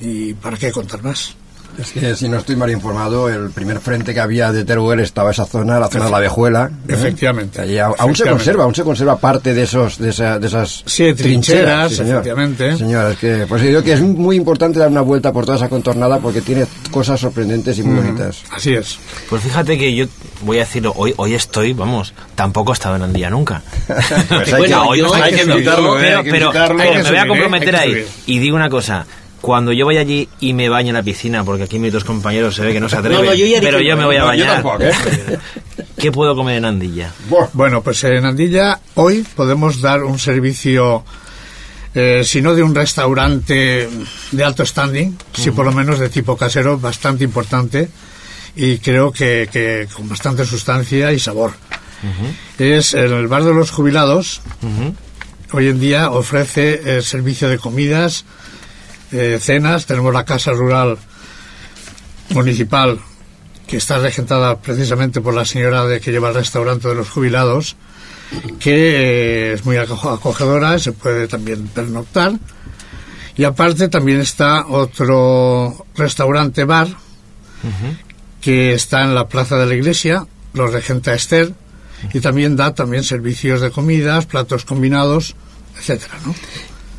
y para qué contar más. Es que si no estoy mal informado, el primer frente que había de Teruel estaba esa zona, la zona de la Vejuela. ¿eh? Efectivamente. Allí aún se Efectivamente. conserva, aún se conserva parte de esos, de, esa- de esas Sí, trincheras, sí, señor. efectivamente. Señor, es que, pues yo digo que es muy importante dar una vuelta por toda esa contornada porque tiene cosas sorprendentes y muy Mm, bonitas. Así es. Pues fíjate que yo voy a decirlo, hoy, hoy estoy, vamos, tampoco he estado en Andía nunca. [laughs] Pues hay Bueno, que- hoy no hay que invitarlo, ¿eh? pero, Hay que pero invitarlo. pero Hay que me voy a subir, ¿eh? comprometer que ahí. subir. Y digo una cosa, cuando yo vaya allí y me bañe en la piscina, porque aquí mis dos compañeros se ve que no se atreven, No, no, yo ya pero yo me voy a bañar. tampoco, ¿eh? [laughs] ¿Qué puedo comer en Andilla? Bueno, pues en Andilla hoy podemos dar un servicio, eh, si no de un restaurante de alto standing, sí por lo menos de tipo casero, bastante importante y creo que, que con bastante sustancia y sabor. Es el Bar de los Jubilados. Hoy en día ofrece el servicio de comidas, eh, cenas. Tenemos la Casa Rural Municipal que está regentada precisamente por la señora de que lleva el restaurante de los jubilados, que es muy aco- acogedora, se puede también pernoctar. Y aparte también está otro restaurante bar que está en la plaza de la iglesia, lo regenta Esther, y también da también servicios de comidas, platos combinados, etcétera, ¿no?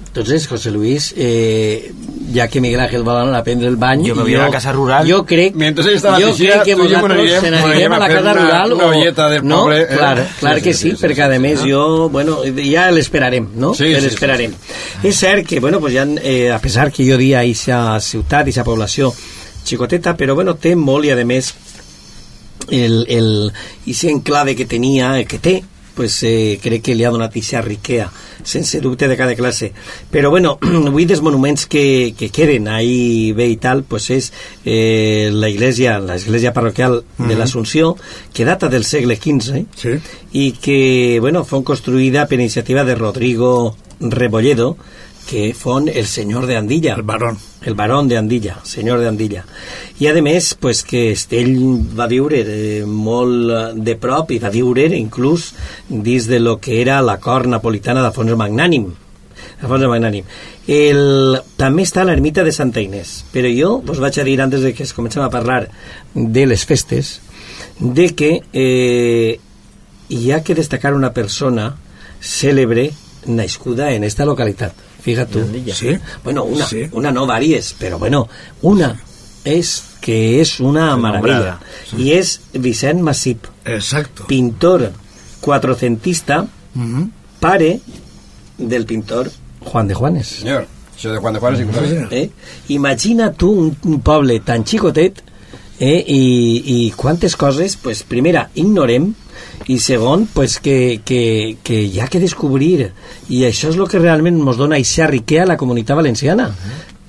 Entonces, José Luis, eh, ja que Miguel Ángel va anar a prendre el bany... Jo me voy a la casa rural. Jo crec, a jo piscina, crec que i vosaltres se n'anirem a la a casa una- rural una o... olleta del no? poble, eh? Clar, clar Sí, que sí, sí, sí, sí, perquè a sí, més sí. jo, bueno, ja l'esperarem, no? Sí, sí, sí, l'esperarem. És cert que, bueno, pues ja, eh, a pesar que jo dia eixa ciutat, eixa població xicoteta, però bueno, té molt i a més el, el, ese enclave que tenia, eh, que té, pues eh, crec que li ha donat eixa riquea, sense dubte de cada classe. Però bueno, [clears throat] avui dels monuments que, que queden ahí bé i tal, pues és eh, la iglesia, la església parroquial de Mhm. l'Assumpció, que data del segle XV, Sí. i que, bueno, fue construïda per iniciativa de Rodrigo Rebolledo, que fon el senyor de Andilla. El barón. El barón de Andilla, senyor de Andilla. I a més, pues, que ell va viure eh, molt eh, de prop i va viure inclús dins de lo que era la cort napolitana d'Afons Magnànim. Alfons el Magnànim. El, també està l'ermita de Santa Inés, però jo vos vaig a dir, antes de que es comencem a parlar de les festes, de que eh, hi ha que destacar una persona cèlebre nascuda en esta localitat. Fíjate tú. Sí. Bueno, una, Sí. una no varias, pero bueno, una es que es una maravilla. Y es Vicent Masip, Exacto. pintor cuatrocentista, Ujú. pare del pintor Juan de Juanes. Señor, això de Juan de Juárez, sí, Eh? Imagina tu un, un poble tan xicotet eh? I, i quantes coses, pues, primera, ignorem i segon, pues, que, que, que hi ha que descobrir i això és el que realment ens dona aquesta riquea a la comunitat valenciana.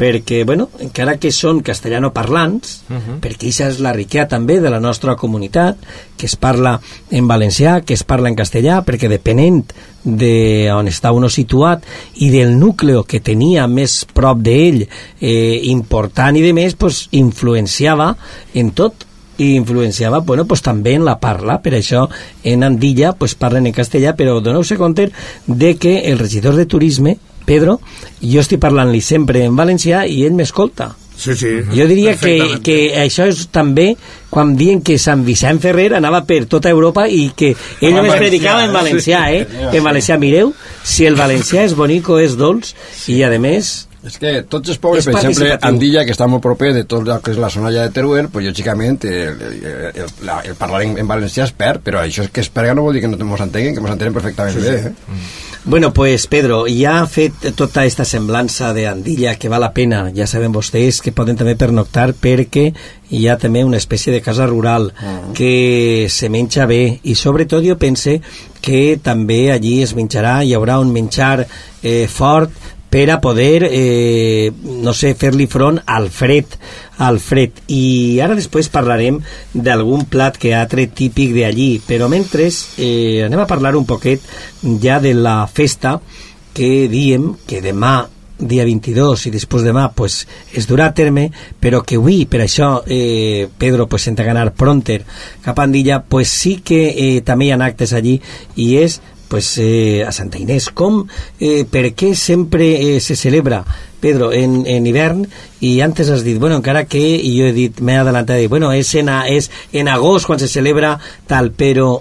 Perquè, bueno, encara que són castellano-parlants, perquè això és la riquea també de la nostra comunitat, que es parla en valencià, que es parla en castellà, perquè depenent de on està uno situat i del núcleo que tenia més prop d'ell, eh, important i de més, pues, influenciava en tot i influenciava bueno, pues, també en la parla, per això en Andilla pues, parlen en castellà, però doneu-se compte de que el regidor de turisme Pedro, jo estic parlant-li sempre en valencià i ell m'escolta. Sí, sí. Jo diria que, que això és també quan diuen que Sant Vicent Ferrer anava per tota Europa i que ell només predicava en eh? valencià, Sí, eh? sí. En valencià, mireu, si el valencià és bonic o és dolç, i a més... És que tots els pobles, És per exemple. Andilla, que està molt proper de tot el que és la zona ja de Teruel, pues, lògicament el, el, el, el parlar en, en valencià es perd, però això és que es perga no vol dir que no ens entenguin, que ens entenen perfectament bé. Eh? Bueno, pues Pedro, ja ha fet tota aquesta semblança d'Andilla que val la pena, ja saben vostès que poden també pernoctar perquè hi ha també una espècie de casa rural que se menja bé i sobretot jo pense que també allí es menjarà, hi haurà un menjar eh, fort per a poder, eh, no sé, fer-li front al fred, al fred. I ara després parlarem d'algun plat que altre típic d'allí, però mentre eh, anem a parlar un poquet ja de la festa que diem que demà dia 22 i després demà pues, es durà a terme però que avui per això eh, Pedro pues, senta ganar pronter cap a Andilla pues sí que eh, també hi ha actes allí i és pues, eh, a Santa Inés. Com, eh, per què sempre eh, se celebra, Pedro, en, en hivern? I antes has dit, bueno, encara que, i jo he dit, m'he adelantat, he dit, bueno, és en, a, és en agost quan se celebra tal, però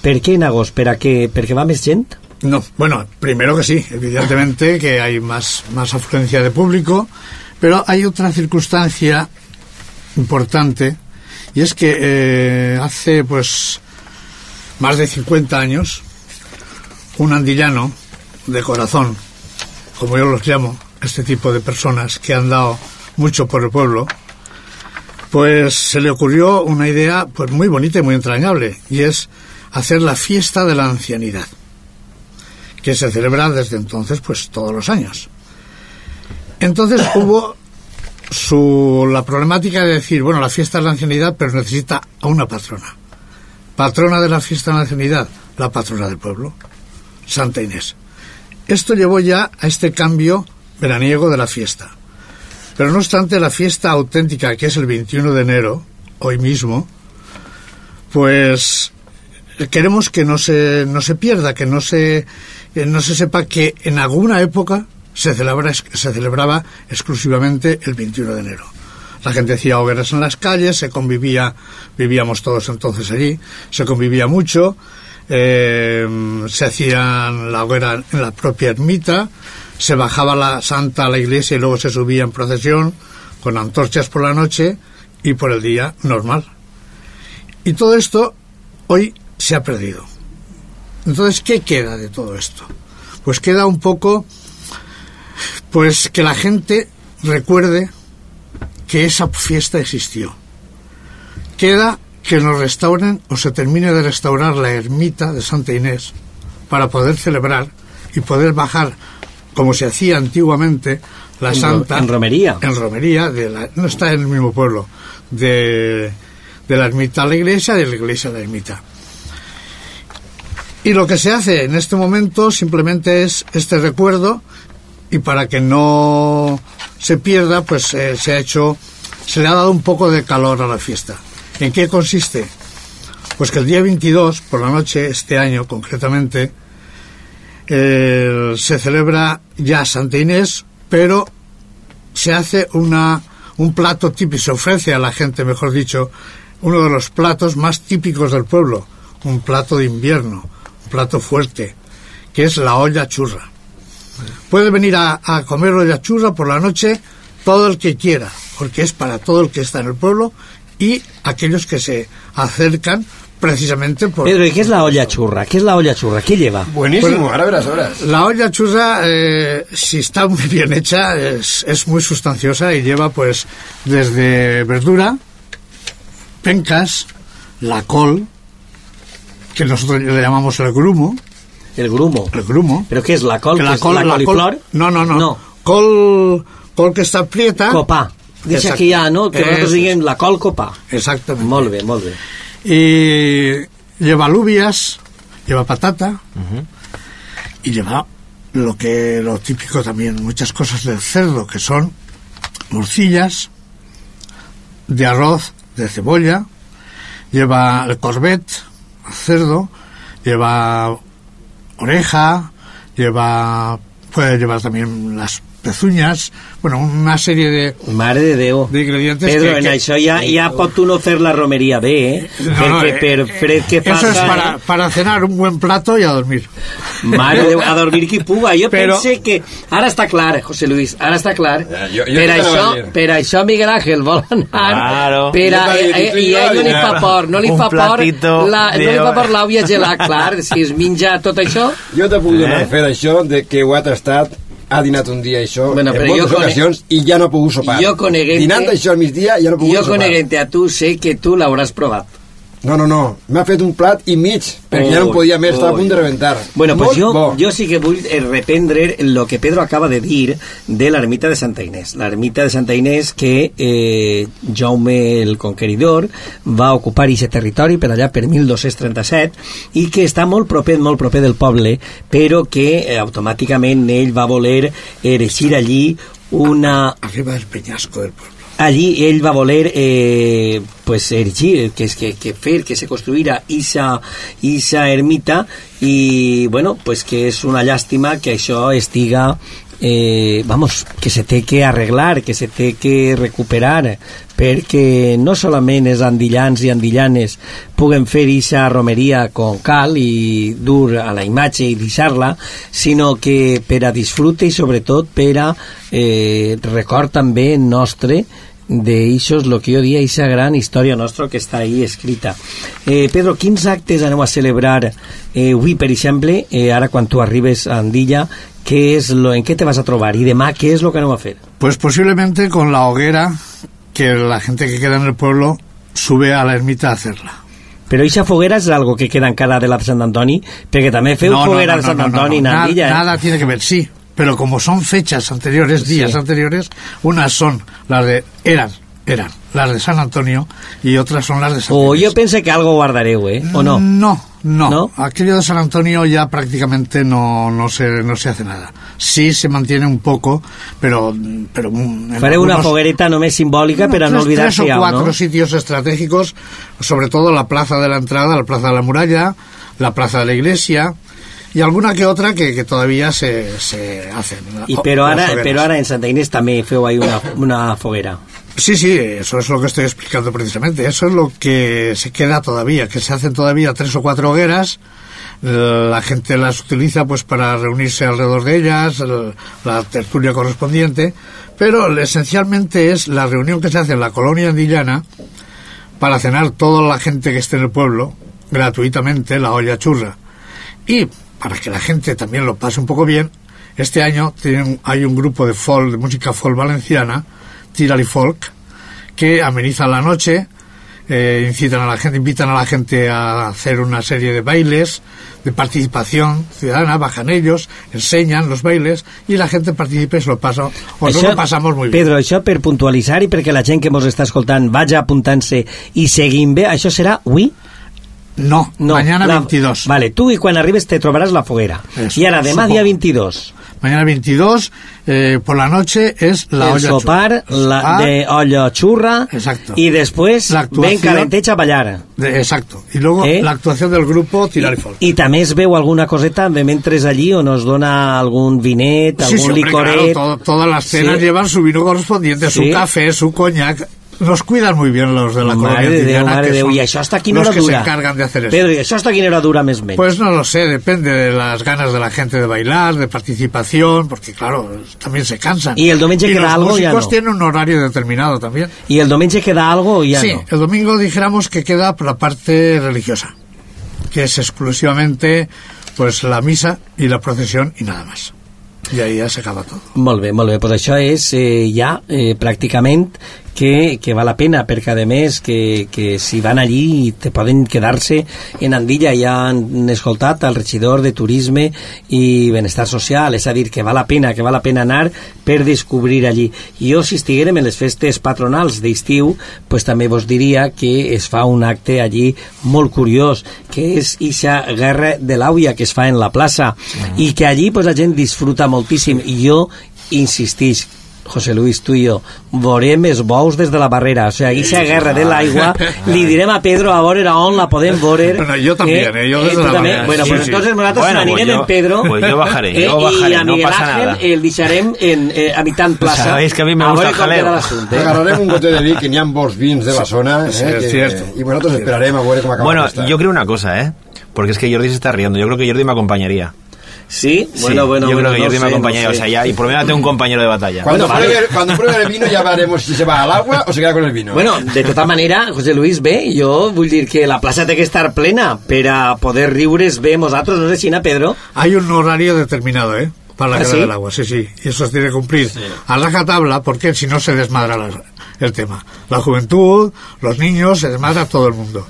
per què en agost? Per a què? Perquè va més gent? No, bueno, primero que sí, evidentemente [laughs] que hay más, más afluencia de público, pero hay otra circunstancia importante y es que eh, hace pues más de 50 años un andillano de corazón, como yo los llamo, este tipo de personas que han dado mucho por el pueblo, pues se le ocurrió una idea pues muy bonita y muy entrañable y es hacer la fiesta de la ancianidad que se celebra desde entonces pues todos los años. Entonces [coughs] hubo su la problemática de decir, bueno, la fiesta de la ancianidad, pero necesita a una patrona. Patrona de la fiesta de la ancianidad, la patrona del pueblo, Santa Inés. Esto llevó ya a este cambio veraniego de la fiesta. Pero no obstante, la fiesta auténtica, que es el 21 de enero, hoy mismo, pues queremos que no se, no se pierda, que no se, que no se sepa que en alguna época se, celebra, se celebraba exclusivamente el 21 de enero. La gente hacía hogueras en las calles, se convivía, vivíamos todos entonces allí, se convivía mucho, eh, se hacían la hoguera en la propia ermita, se bajaba la santa a la iglesia y luego se subía en procesión con antorchas por la noche y por el día normal. Y todo esto hoy se ha perdido. Entonces, ¿qué queda de todo esto? Pues queda un poco, pues que la gente recuerde que esa fiesta existió. Queda que nos restauren o se termine de restaurar la ermita de Santa Inés para poder celebrar y poder bajar, como se hacía antiguamente, la En ro- Santa. en romería. En romería, de la- no está en el mismo pueblo, de, de la ermita a la iglesia, de la iglesia a la ermita. Y lo que se hace en este momento simplemente es este recuerdo y para que no se pierda, pues eh, se ha hecho, se le ha dado un poco de calor a la fiesta. ¿En qué consiste? Pues que el día 22, por la noche, este año concretamente, eh, se celebra ya Santa Inés, pero se hace una, un plato típico, se ofrece a la gente, mejor dicho, uno de los platos más típicos del pueblo, un plato de invierno, un plato fuerte, que es la olla churra. Puede venir a, a comer olla churra por la noche todo el que quiera, porque es para todo el que está en el pueblo y aquellos que se acercan precisamente por... Pedro, ¿y qué es la olla churra? ¿Qué es la olla churra? ¿Qué lleva? Buenísimo, Bueno, ahora verás, ahora. La olla churra, eh, si está muy bien hecha, es, es muy sustanciosa y lleva pues desde verdura, pencas, la col, que nosotros le llamamos el grumo. El grumo. El grumo. ¿Pero qué es la col? Que ¿Qué la es col, la la col- no, no, no, No. Col, col que està prieta. Copà. Deixa Exacte. que hi ha, no? Que nosaltres diguem la col copà. Exactamente. Molt bé, molt bé. Y lleva alubias, lleva patata y lleva lo que lo típico también, muchas cosas del cerdo, que son morcillas, de arroz, de cebolla, lleva el corbet, cerdo, lleva oreja, lleva puede llevar también las pezuñas, bueno, una serie de, Mare de Déu. de ingredientes Pedro, que, en que- això ja, ja pot tu no fer la romeria bé, eh? No, Perquè eh, per fred que Eso faça... es para, para cenar un buen plato y a dormir. Mare de Déu, a dormir qui puga. Jo Però- pense que... Ara està clar, José Luis, ara està clar. jo- jo per, això, per això Miguel Ángel vol anar... Claro. Per a, eh, eh, I a ell no li fa por, no li Un fa por... La, no li fa por l'àvia gelat, clar, si es menja tot això... Jo te puc donar Eh? fe d'això, de que ho ha tastat, ha dinat un dia això, Bueno, en moltes jo ocasions, i ja no ha pogut sopar. Jo coneguent-te- Dinant això al migdia, ja no ha pogut Jo sopar. coneguent a tu sé que tu l'hauràs provat. No, no, no, m'ha fet un plat i mig, perquè ja no podia més, estava a punt de reventar. Bueno, pues Molt jo, bo. jo sí que vull eh, reprendre lo que Pedro acaba de dir de l'ermita de Santa Inés. L'ermita de Santa Inés que eh, Jaume el Conqueridor va ocupar aquest territori per allà per 1237 i que està molt proper, molt proper del poble, però que eh, automàticament ell va voler erigir allí una, Arriba del peñasco del pueblo. Allí ell va voler eh, pues erigir, que, que, que fer que se construïra esa, esa ermita. I bueno, pues que és una llàstima que això estiga eh, vamos, que se té que arreglar, que se té que recuperar, perquè no solament els andillans i andillanes puguen fer aquesta romeria com cal i dur a la imatge i deixar-la, sinó que per a disfrute i sobretot per a eh, record també nostre d'això és el que jo dia, aquesta gran història nostra que està ahí escrita. Eh, Pedro, quins actes aneu a celebrar eh, avui, per exemple, eh, ara quan tu arribes a Andilla, què és lo, en què te vas a trobar? I demà què és el que aneu a fer? Pues posiblemente con la hoguera que la gente que queda en el pueblo sube a la ermita a hacerla. Però eixa foguera és algo que queda encara de la de Sant Antoni, perquè també feu No, no, foguera no, de Sant no, no, Antoni no, en Andilla, eh? Nada tiene que ver, sí. Pero como son fechas anteriores, días Sí. anteriores, unas son las de... eran, eran las de San Antonio y otras son las de San O Inés. jo pense que algo guardareu, eh? O no? No, no. ¿No? Aquello de San Antonio ya prácticamente no, no, se, no se hace nada. Sí se mantiene un poco, pero... pero mm, en Fareu una algunos- foguereta només simbòlica per a no tres, oblidar-se tres o cuatro no? sitios estratégicos, sobre todo la plaza de la entrada, la plaza de la muralla, la plaza de la iglesia y alguna que otra que, que todavía se, se hacen. I O- però las ara, hogueras. però ara en Santa Inés també feu ahí una, una foguera. Sí, sí, eso es lo que estoy explicando precisamente. Eso es lo que se queda todavía, que se hacen todavía tres o cuatro hogueras. La gente las utiliza pues para reunirse alrededor de ellas, el- la tertulia correspondiente, pero esencialmente es la reunión que se hace en la colonia andillana para cenar toda la gente que esté en el pueblo, gratuitamente, la olla churra. Y para que la gente también lo pase un poco bien, este año tienen- hay un grupo de folk, de música folk valenciana, Tirali Folk, que ameniza la noche, eh, incitan a la gente, invitan a la gente a hacer una serie de bailes, de participación ciudadana, bajan ellos, enseñan los bailes y la gente participa y se lo pasa, o nos lo pasamos muy bien. Pedro, això per puntualitzar i perquè la gent que mos està escoltant vagi apuntant-se i seguint bé, això serà avui? No, mañana la- 22. Vale, tu i quan arribes te trobaràs la foguera. Eso, I ara, demà supongo. dia 22. Mañana 22, eh, por la noche, es la el olla sopar churra. la, Ah, de olla churra Exacto. y después La ven calenteig a ballar. de- exacto. Y luego ¿Eh? la actuación del grupo Tirar y Folk. I també es veu alguna coseta de mentre és allí o nos dona algun vinet, Sí, algun sí, licoret... claro, todo- todas las cenas Sí. llevan su vino correspondiente, Sí. su café, su coñac. Nos cuidan muy bien los de la Mare colonia de Déu, mare que Déu. I això hasta quina los hora que dura? se encargan de hacer eso. Pedro, i això hasta quina hora dura més menys? Pues no lo sé, depende de las ganas de la gente de bailar, de participación, porque claro, también se cansan. ¿Y el domingo y queda los algo? Ya músicos no. tienen un horario determinado también. I el diumenge queda algo o ja sí, no? el domingo dijéramos que queda por la parte religiosa, que es exclusivamente pues la misa y la procesión y nada más. Y ahí ya se acaba todo. Molt bé, molt bé. Pues això és eh, ja eh, pràcticament que, que val la pena, perquè a més que, que si van allí te poden quedar-se en Andilla, ja han escoltat el regidor de Turisme i Benestar Social, és a dir, que val la pena, que val la pena anar per descobrir allí. I jo, si estiguérem en les festes patronals d'estiu, pues també vos diria que es fa un acte allí molt curiós, que és ixa guerra de l'àuia que es fa en la plaça, i que allí pues, la gent disfruta moltíssim, i jo insistís, José Luis, tu i jo, veurem els bous des de la barrera. O sigui, aquesta guerra de l'aigua, [laughs] li direm a Pedro a veure a on la podem veure. Bueno, jo també, eh, jo des de tu la també? barrera, Bueno, sí, pues sí. entonces nosaltres Bueno, anirem pues yo- en Pedro. pues yo bajaré, yo eh, bajaré, I a no Miguel pasa Ángel nada. el deixarem en, eh, a mitad plaça. Sabéis que a mí me gusta el jaleo. Eh? Agarrarem un gote de vi, que n'hi ha bons vins de la zona, eh, sí, es que- cierto. y nosotros esperarem a veure com acaba Bueno, yo creo una cosa, ¿eh? Porque es que Jordi se está riendo. Yo creo que Jordi me acompañaría. Sí? Sí, Bueno, bueno, yo bueno, creo que no Jordi sé, me no acompañaría. O sea, ya, y por lo menos tengo un compañero de batalla. Cuando, Bueno, vale. cuando pruebe el vino ya veremos si se va al agua o se queda con el vino. Bueno, de tota manera, José Luis, bé, jo vull dir que la plaça té que estar plena per a poder riure's bé nosaltres, no sé si, Pedro? Hay un horario determinado, ¿eh? Para la ¿Ah, guerra sí? del agua, sí, sí. Y eso se tiene que cumplir a rajatabla porque si no se desmadra la- el tema. La juventud, los niños, se desmadra todo el mundo.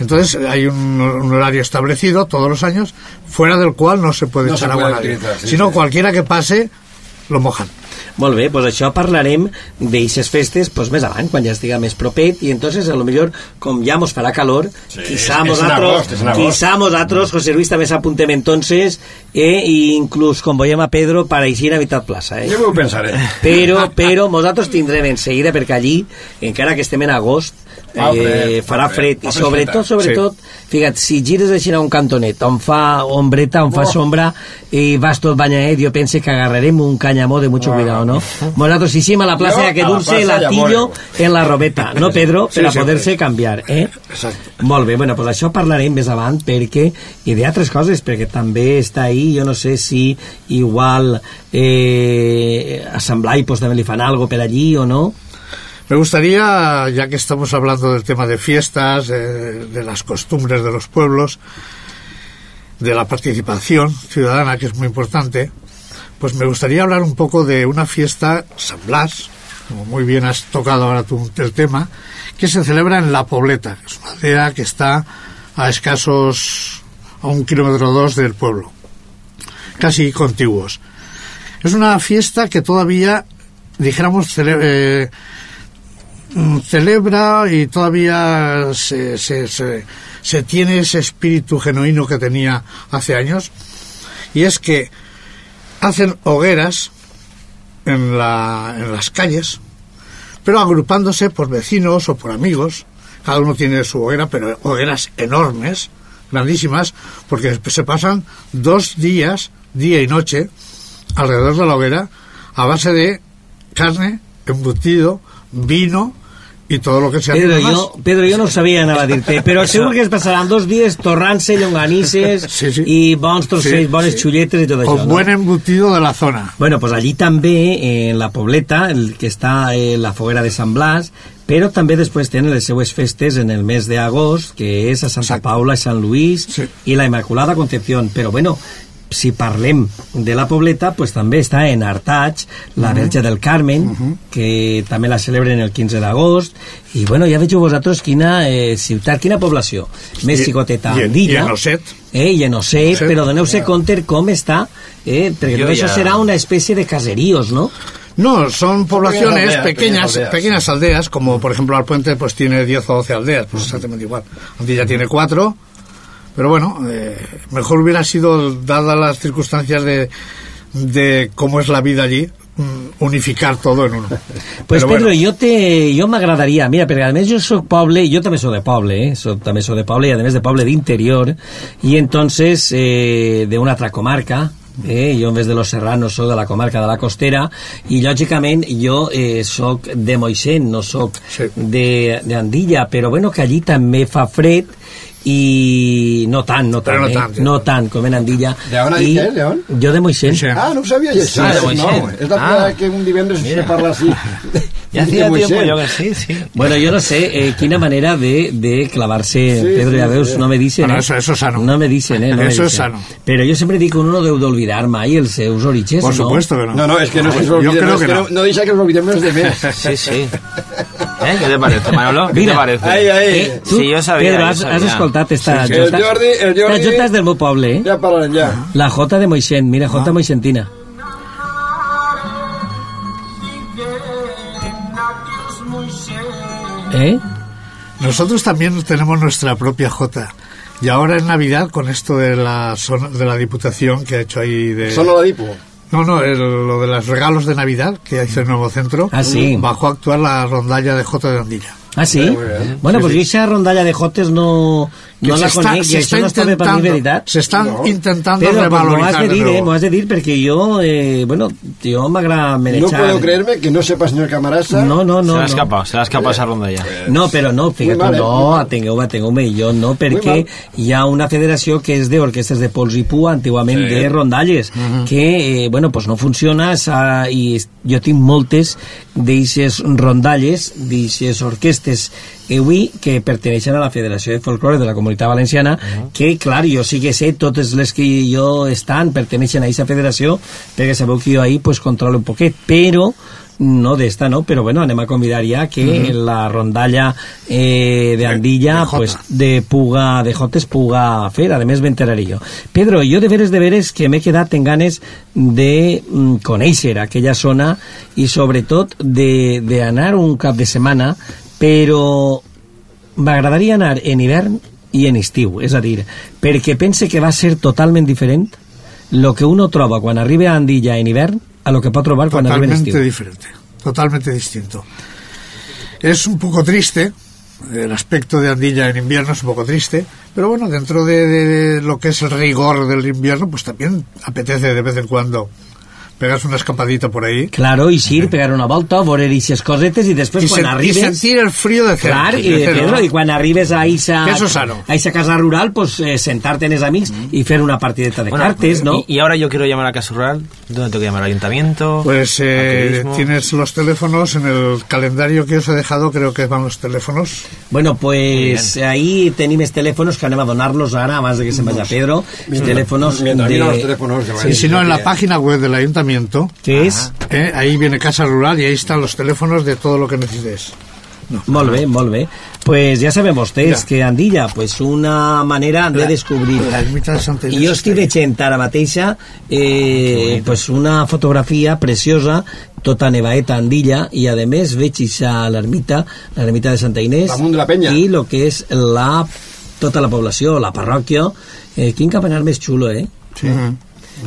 Entonces hay un, un horario establecido todos los años, fuera del cual no se puede No echar se agua nadie. utilizar, sí, si no, sí. cualquiera que pase, lo mojan. Molt bé, doncs això parlarem d'eixes festes pues, més avant, quan ja estiga més propet, i entonces a lo millor, com ja mos farà calor, sí, quizá és- nosaltres, és quizá nosaltres, José Luis, també s'apuntem entonces, eh, i inclús com veiem a Pedro, per aixir a mitad plaça. Eh? Jo m'ho pensaré. Però, però nosaltres tindrem en seguida, perquè allí, encara que estem en agost, Fa fred, eh, fa farà fred, fred, i fa sobretot, sobretot, fica't, si gires així a un cantonet on fa ombreta, on fa Oh. sombra i vas tot banyadet, jo pense que agarrarem un canyamó de mucho Ah. cuidado, ¿no? [laughs] Nosaltres hicimos a la ya que la dulce el plaça ja atillo veureu. en la robeta, no, Pedro? Sí, Per a sí, poder-se canviar, eh? Exacto. Molt bé, bueno, pues això parlarem més avant perquè, i d'altres coses, perquè també està ahí, jo no sé si igual eh, a Sant Blai pues, també li fan algo per allí o no. Me gustaría, ya que estamos hablando del tema de fiestas, de las costumbres de los pueblos, de la participación ciudadana, que es muy importante, pues me gustaría hablar un poco de una fiesta, San Blas, como muy bien has tocado ahora tú el tema, que se celebra en La Pobleta, que es una aldea que está a escasos, a un kilómetro dos del pueblo, casi contiguos. Es una fiesta que todavía, dijéramos, eh, celebra y todavía se, se tiene ese espíritu genuino que tenía hace años. Y es que hacen hogueras en, la, en las calles pero agrupándose por vecinos o por amigos. Cada uno tiene su hoguera pero hogueras enormes grandísimas porque se pasan dos días día y noche alrededor de la hoguera a base de carne embutido vino y todo lo que se hace Pedro, jo, Pedro, jo no sabia, anava a dir-te, [laughs] però segur que es passaran dos dies torrant-se llonganisses Sí, sí. i bons Sí, bones sí. xulletes i tot això, con no? buen embutido de la zona Bueno, pues allí també, en la Pobleta, el que està eh, la foguera de Sant Blas, però també després tenen les seues festes en el mes d'agost, que és a Santa Exacte. Paula i Sant Luís Sí. i la Immaculada Concepción. Però bueno, si parlem de la Pobleta, pues també està en Artaig, la Verge del Carmen, que també la celebren el 15 d'agost, i bueno, ja veieu vosaltres quina eh, ciutat, quina població més I- xicoteta, i- Andilla, i en Osset. eh, i en Osset, Osset. però doneu-se compte com està, eh, perquè Jo tot això ja- serà una espècie de caseríos, ¿no? No, son poblaciones aldeas, pequeñas, pequeñas pequeñas aldeas. como por ejemplo Alpuente pues tiene 10 o 12 aldeas, pues exactamente igual. Antilla tiene 4, pero bueno, eh, mejor hubiera sido, dadas las circunstancias de, de cómo es la vida allí, mm, unificar todo en uno. [laughs] Pues Pero Pedro, bueno, jo, te, jo m'agradaria, mira, perquè a més jo soc poble, jo també soc de poble, eh? soc, també soc de poble i a més de poble d'interior, i entonces eh, de una altra comarca, eh? jo en vez de Los Serranos soc de la comarca de la Costera i lògicament jo eh, soc de Moixent, no soc de, de Andilla, però bueno que allí també fa fred i no tant, no Però tant, no eh? tant, sí. no tant com en Andilla De on ha I dit que és, León? jo de Moixent Ah, no ho sabia jo, això. Ah, de no, Moixent. és la primera vegada que un divendres se parla així. [laughs] Ya De hacía tiempo yo que sí, sí. Bueno, yo no sé eh, quina manera de, de clavarse, Sí, Pedro, sí, ya veus, sí. no me dicen, Bueno, eh? eso- eso es sano. No me dicen, eh? No me Eso es dicen. sano. Pero yo siempre digo que uno no deu d'olvidar mai els seus orígens, por no? supuesto que no. No, no, és que no se Yo olviden, creo no, que que no. no, no deixa que nos olvidem els demés. [laughs] Sí, sí. ¿Eh? ¿Qué te parece, Manolo? ¿Qué Mira, te parece? Ahí, ahí. Eh, tu, Sí, jo sabia, Pedro, has, sabia. has escoltat esta Sí, sí. jota? El Jordi- el Jordi- Esta jota és del meu poble, eh? Ja parlarem, ja. La Jota de Moixent, mira, Ah. Jota Moixentina. ¿Eh? Nosotros también tenemos nuestra propia Jota. Y ahora en Navidad, con esto de la, zona- de la Diputación que ha hecho ahí de... Solo la dipo. No, no, el- lo de los regalos de Navidad que hizo el nuevo centro. Ah, sí. Bajó a actuar la rondalla de Jota de Andilla. Ah, sí? Bueno, Sí, pues sí. jo aquesta rondalla de Jotes no, no se la está- conec, se i está això no està bé per mi, intentando- veritat. Se están No. intentando Pedro, pues m'ho has revalorizar de dir, eh? M'ho has de dir perquè jo, eh, bueno, jo m'agrada No manejar... puedo creerme que no sepa, señor Camarasa. No, no, se no. le ha no. escapado, se le ha escapado esa ronda ya. No, però no, fíjate, mal, eh? No, mal. atengueu, atengueu-me, jo no, perquè hi ha una federació que és d'orquestes de pols i pu, antigament de rondalles, que, eh, bueno, pues no funciona, s'ha- i jo tinc moltes d'eixes rondalles, d'eixes orquestes avui que perteneixen a la Federació de Folklore de la Comunitat Valenciana, que, clar, jo sí que sé, totes les que jo estan perteneixen a aquesta federació, perquè sabeu que jo ahí pues, controlo un poquet, però no d'esta, no, però bueno, anem a convidar ja que la rondalla eh, de Andilla, de Jota. pues, de Puga, de Jotes puga fer, a més m'enteraré jo. Pedro, jo de veres de veres que m'he quedat en ganes de mm, conèixer aquella zona i sobretot de- d'anar un cap de setmana, però m'agradaria anar en hivern i en estiu, és a dir, perquè pense que va ser totalment diferent lo que uno troba quan arriba a Andilla en hivern a lo que pot trobar quan arriba en Totalmente estiu. diferente, totalmente distinto. Es un poco triste, el aspecto de Andilla en invierno es un poco triste, pero bueno, dentro de, de lo que es el rigor del invierno, pues también apetece de vez en cuando pegas una escapadita por ahí. Claro, i sí, pegar una volta, veure aquestes cosetes i després Y, quan sen- y arribes... sentir el frío de cerca. Clar, i, de Pedro, i quan arribes a sano. a eixa casa rural, pues, eh, sentarte en els amics i fer una partideta de Bueno, cartes, ¿no? Y, y ahora yo quiero llamar a Casa Rural. ¿Dónde tengo que llamar? ¿Al ayuntamiento? Pues ¿Al eh, tienes los teléfonos en el calendario que os he dejado, creo que van los teléfonos. Bueno, pues ahí tenim els telèfons que anem a donar-los ara, abans de que se vaya Pedro, els telèfons Mientras de... mira los teléfonos. que Y si no, en la página web del ayuntamiento, Què és? eh, ahí viene Casa Rural y ahí están los teléfonos de todo lo que necesites. Molt bé, molt bé. Pues ja sabem vostès Ja. que Andilla, pues una manera de descobrir. La ermita de Santa I Inés jo estic veient ara mateixa eh, pues una fotografia preciosa tota nevaeta Andilla i a més veig ixa l'ermita l'ermita de Santa Inés Damunt de la penya. i lo que és la tota la població, la parròquia eh, quin campanar més xulo, eh? Sí.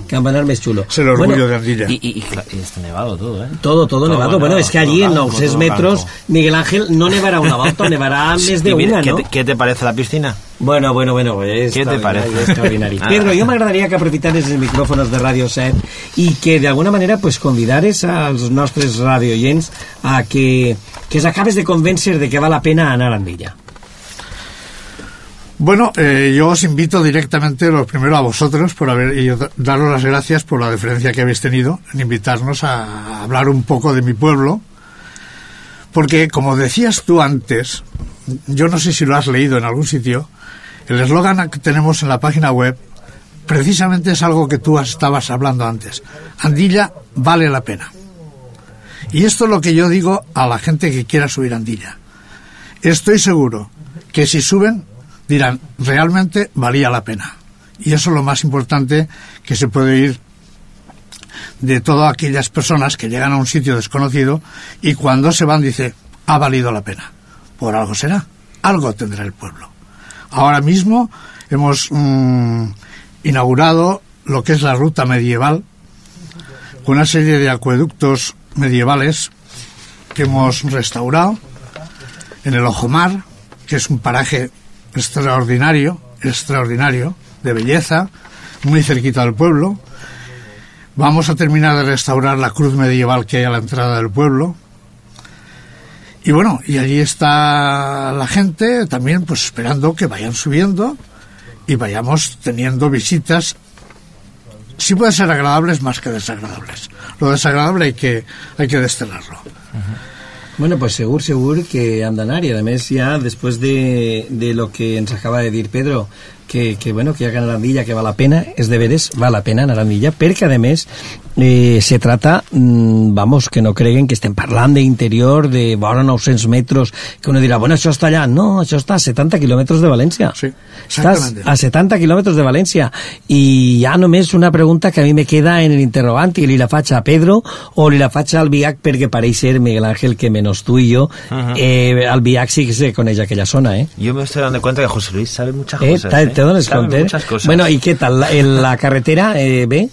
Campanar més xulo Es el orgullo Bueno, de Andilla. Y, y, y, y está nevado todo, ¿eh? Todo, todo, nevado. bueno, Bueno, es que todo allí en 900 todo metros, blanco. Miguel Ángel no nevará una volta, [laughs] nevará més de Y mira, una, ¿qué, ¿no? te, qué te parece la piscina? Bueno, bueno, bueno, Què te parece? és extraordinari. Ah. [laughs] Pedro, jo m'agradaria que aprofitares els micròfons de Ràdio 7 i que d'alguna manera pues, convidares als nostres radioyents a que, que s'acabes de convèncer de que val la pena anar a Andilla. Bueno, eh, yo os invito directamente, lo primero a vosotros, por haber, y da- daros las gracias por la deferencia que habéis tenido en invitarnos a hablar un poco de mi pueblo, porque como decías tú antes, yo no sé si lo has leído en algún sitio, el eslogan que tenemos en la página web precisamente es algo que tú estabas hablando antes. Andilla vale la pena. Y esto es lo que yo digo a la gente que quiera subir Andilla. Estoy seguro que si suben dirán, realmente valía la pena. Y eso es lo más importante que se puede ir de todas aquellas personas que llegan a un sitio desconocido y cuando se van dice, ha valido la pena. Por algo será, algo tendrá el pueblo. Ahora mismo hemos mm, inaugurado lo que es la ruta medieval con una serie de acueductos medievales que hemos restaurado en el Ojomar, que es un paraje extraordinario, extraordinario, de belleza, muy cerquita del pueblo. Vamos a terminar de restaurar la cruz medieval que hay a la entrada del pueblo. Y bueno, y allí está la gente también pues esperando que vayan subiendo y vayamos teniendo visitas sí pueden ser agradables más que desagradables. Lo desagradable hay que, hay que. Bueno, pues segur, segur que han d'anar i a més ja després de, de lo que ens acaba de dir Pedro que, que, bueno, que hi ha Narandilla que val la pena, és de veres, val la pena Narandilla, perquè a més eh, se trata, mm, vamos, que no creguen que estem parlant d'interior de vora 900 metres, que uno dirà, bueno, això està allà, no, això està a 70 quilòmetres de València. Sí, Estàs a 70 quilòmetres de València i ja només una pregunta que a mi me queda en el interrogant i li la faig a Pedro o li la faig al Viac perquè pareix ser Miguel Ángel que menos tu i jo Ajá. eh, al Viac sí que se coneix aquella zona eh? Yo me estoy dando cuenta que José Luis sabe muchas Eh, cosas. ¿eh? Te dones Sabe compte? muchas cosas. Bueno, ¿y qué tal? ¿La, en la carretera eh, ve?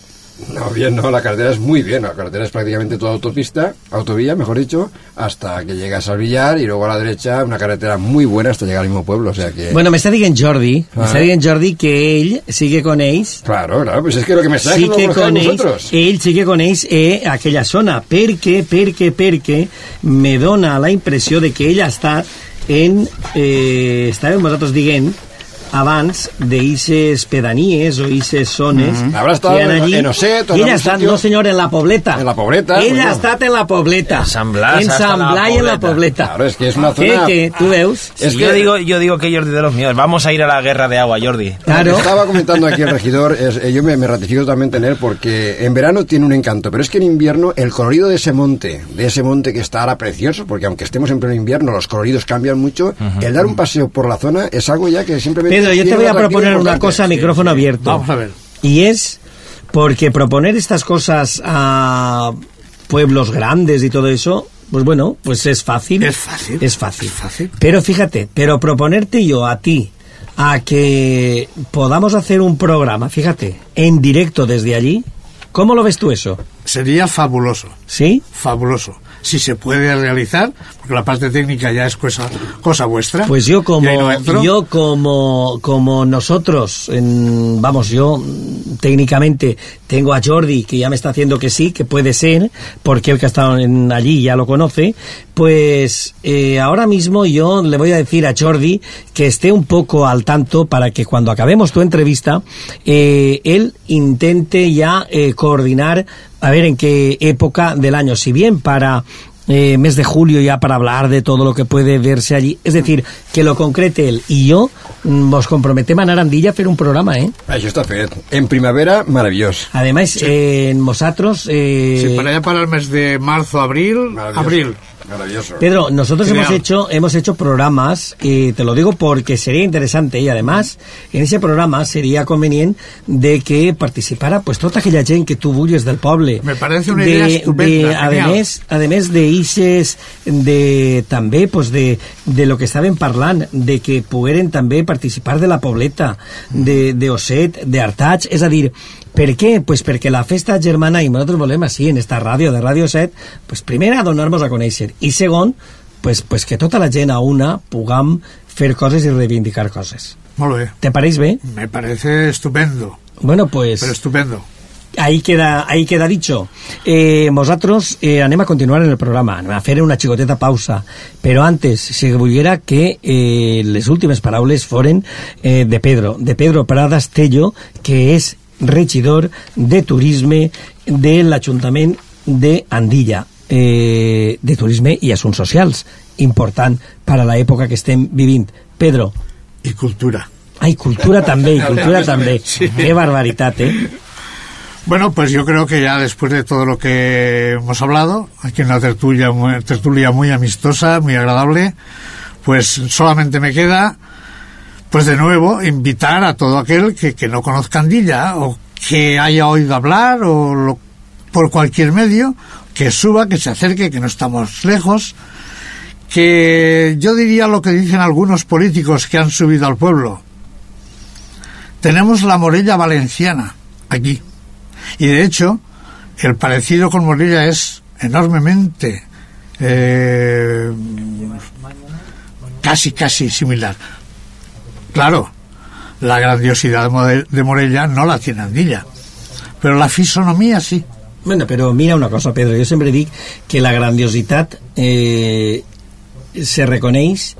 No, bien, no, la carretera es muy bien, la carretera es prácticamente toda autopista, autovía, mejor dicho, hasta que llegas al billar y luego a la derecha una carretera muy buena hasta llegar al mismo pueblo, o sea que... Bueno, m'està dient Jordi, Ah. m'està dient Jordi que ell sí que coneix Claro, claro, pues es que lo que me está que lo coneix, vosotros. ell sí que coneix eh, aquella zona, perquè, perquè, perquè me dona la impressió de que ell ha estat en... Eh, vosaltres dient abans d'eixes pedanies o eixes zones Mhm. Habrá estado que hi ha en- allí. en Oset o en I ell ha algun estat, sitio. no senyor, en la Pobleta. En la Pobleta, Ell bueno. ha estat en la Pobleta. En San Blas, En San la Blas y en la Pobleta. Claro, es que es una ¿Qué, zona... qué? ¿Tú veus? Es yo, que- digo, yo digo que Jordi de los míos. Vamos a ir a la guerra de agua, Jordi. Claro. Estaba comentando aquí el [laughs] regidor, es- eh, yo me, me ratifico en él porque en verano tiene un encanto, pero es que en invierno el colorido de ese monte, de ese monte que está ahora precioso, porque aunque estemos en pleno invierno los coloridos cambian mucho, el dar un paseo por la zona es algo ya que simplemente... Pedro, yo te voy a proponer una cosa a micrófono abierto. Vamos a ver. Y es porque proponer estas cosas a pueblos grandes y todo eso, pues bueno, pues es fácil. Es fácil. Es fácil. Es fácil. Pero fíjate, pero proponerte yo a ti a que podamos hacer un programa, fíjate, en directo desde allí, ¿cómo lo ves tú eso? Sería fabuloso, ¿Sí? fabuloso. Si se puede realizar, porque la parte técnica ya es cosa, cosa vuestra. Pues yo no como yo como como nosotros en- vamos yo técnicamente tengo a Jordi que ya me está haciendo que sí que puede ser porque el que ha estado en- allí ya lo conoce pues eh, ahora mismo yo le voy a decir a Jordi que esté un poco al tanto para que cuando acabemos tu entrevista eh, él intente ya eh, coordinar a ver en qué época del año si bien para eh, mes de julio ya para hablar de todo lo que puede verse allí. Es decir, que lo concrete él y yo mm, nos comprometemos a Narandilla a hacer un programa, ¿eh? Això està fet. En primavera, maravillós. Además, eh, en vosotros... eh, Sí, para allá para el mes de marzo, abril, abril. Maravilloso. Pedro, nosotros Genial. hemos hecho hemos hecho programas y te lo digo porque sería interesante y además en ese programa sería conveniente de que participara pues toda aquella gente que tú bulles del poble. Me parece una idea estupenda, De, además, además de ises de també pues de, de lo que estaven parlant de que pogueren també participar de la pobleta de, de Osset, de Artaig és a dir, per què? Pues perquè la festa germana i nosaltres volem així en esta ràdio de Ràdio 7 pues primer a donar-nos a conèixer i segon pues, pues que tota la gent a una puguem fer coses i reivindicar coses Molt bé. te pareix bé? Me parece estupendo, Bueno, pues... pero estupendo. Ahí queda, ahí queda dicho. Eh, nosaltres eh, anem a continuar en el programa, anem a fer una xicoteta pausa, però antes, si volguera que eh, les últimes paraules foren eh, de Pedro, de Pedro Pradas Tello, que és regidor de turisme de l'Ajuntament de Andilla, eh, de turisme i assumptes socials, important per a l'època que estem vivint. Pedro, Y cultura. ai, cultura també, i cultura [laughs] també. Que barbaritat, eh? Bueno, pues yo creo que ya después de todo lo que hemos hablado, aquí en una tertulia tertulia muy amistosa, muy agradable, pues solamente me queda, pues de nuevo, invitar a todo aquel que, no conozca Andilla o que haya oído hablar o lo- por cualquier medio, que suba, que se acerque, que no estamos lejos, que yo diría lo que dicen algunos políticos que han subido al pueblo. Tenemos la Morella Valenciana aquí. Y de hecho, el parecido con Morella es enormemente eh, casi casi similar. Claro, la grandiosidad de Morella no la tiene Andilla, pero la fisonomía sí. Bueno, però mira una cosa, Pedro, jo sempre dic que la grandiositat eh, se reconeix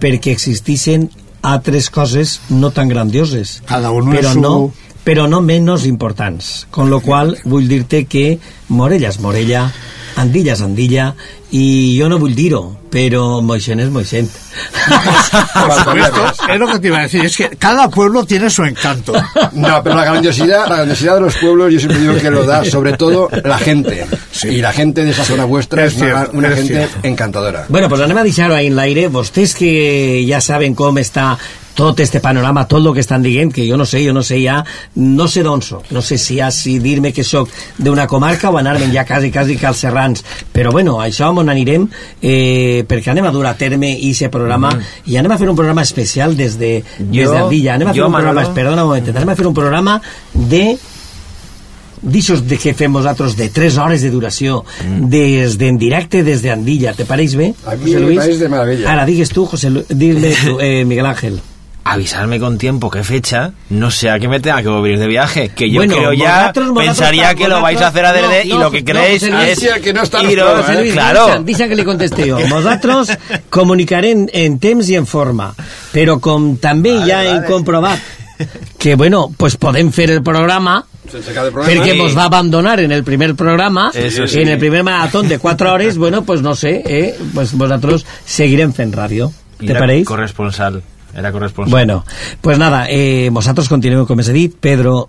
perquè existeixen altres coses no tan grandioses. Cada uno però su- no, però no menys importants. Con lo qual vull dir-te que Morella és Morella, Andilla és Andilla, i jo no vull dir-ho, però Moixent és [laughs] Moixent. Por supuesto, es lo que te iba a decir, es que cada pueblo tiene su encanto. No, pero la grandiosidad, la grandiosidad de los pueblos yo siempre digo que lo da sobre todo la gente. Y la gente de esa zona vuestra Es es, una, es gente cierto. encantadora. Bueno, pues anem a deixar-ho ahí en l'aire. Vostès que ja saben com està tot este panorama, tot el que estan dient, que jo no sé, jo no sé ja, no sé d'on soc, no sé si, ha, si dir-me que sóc d'una comarca o anar-me'n ja quasi, quasi que als serrans, però bueno, això on anirem, eh, perquè anem a dur a terme aquest programa, i anem a fer un programa especial des de, des Jo- d'Andilla, anem a fer jo, un programa, Manolo- perdona un moment, anem a fer un programa de d'aixòs de que fem nosaltres de 3 hores de duració des d'en directe des d'Andilla, te pareix bé? A mi me pareix de maravilla. Ara digues tu, José dile [laughs] tu, eh, Miguel Ángel. Avisarme con tiempo qué fecha, no sea que me tenga que volver de viaje, que yo Bueno, creo ya, vosotros- vosotros pensaría que lo vais a hacer vosotros- adrede no, y lo que no, José Luis, es que no está iros, Luis, claro. que li conteste jo. Nosaltres [laughs] comunicarem en temps i en forma, però com també Vale, ja hem vale. comprovat que, bueno, pues podem fer el programa Sí. mos va abandonar en el primer programa, Eso sí. en el primer maratón de 4 hores, bueno, pues no sé, eh, pues vosaltres seguirem fent ràdio. Y Te pareix? corresponsal, era corresponsal. Bueno, pues nada, eh, vosaltres continueu com he dit, Pedro,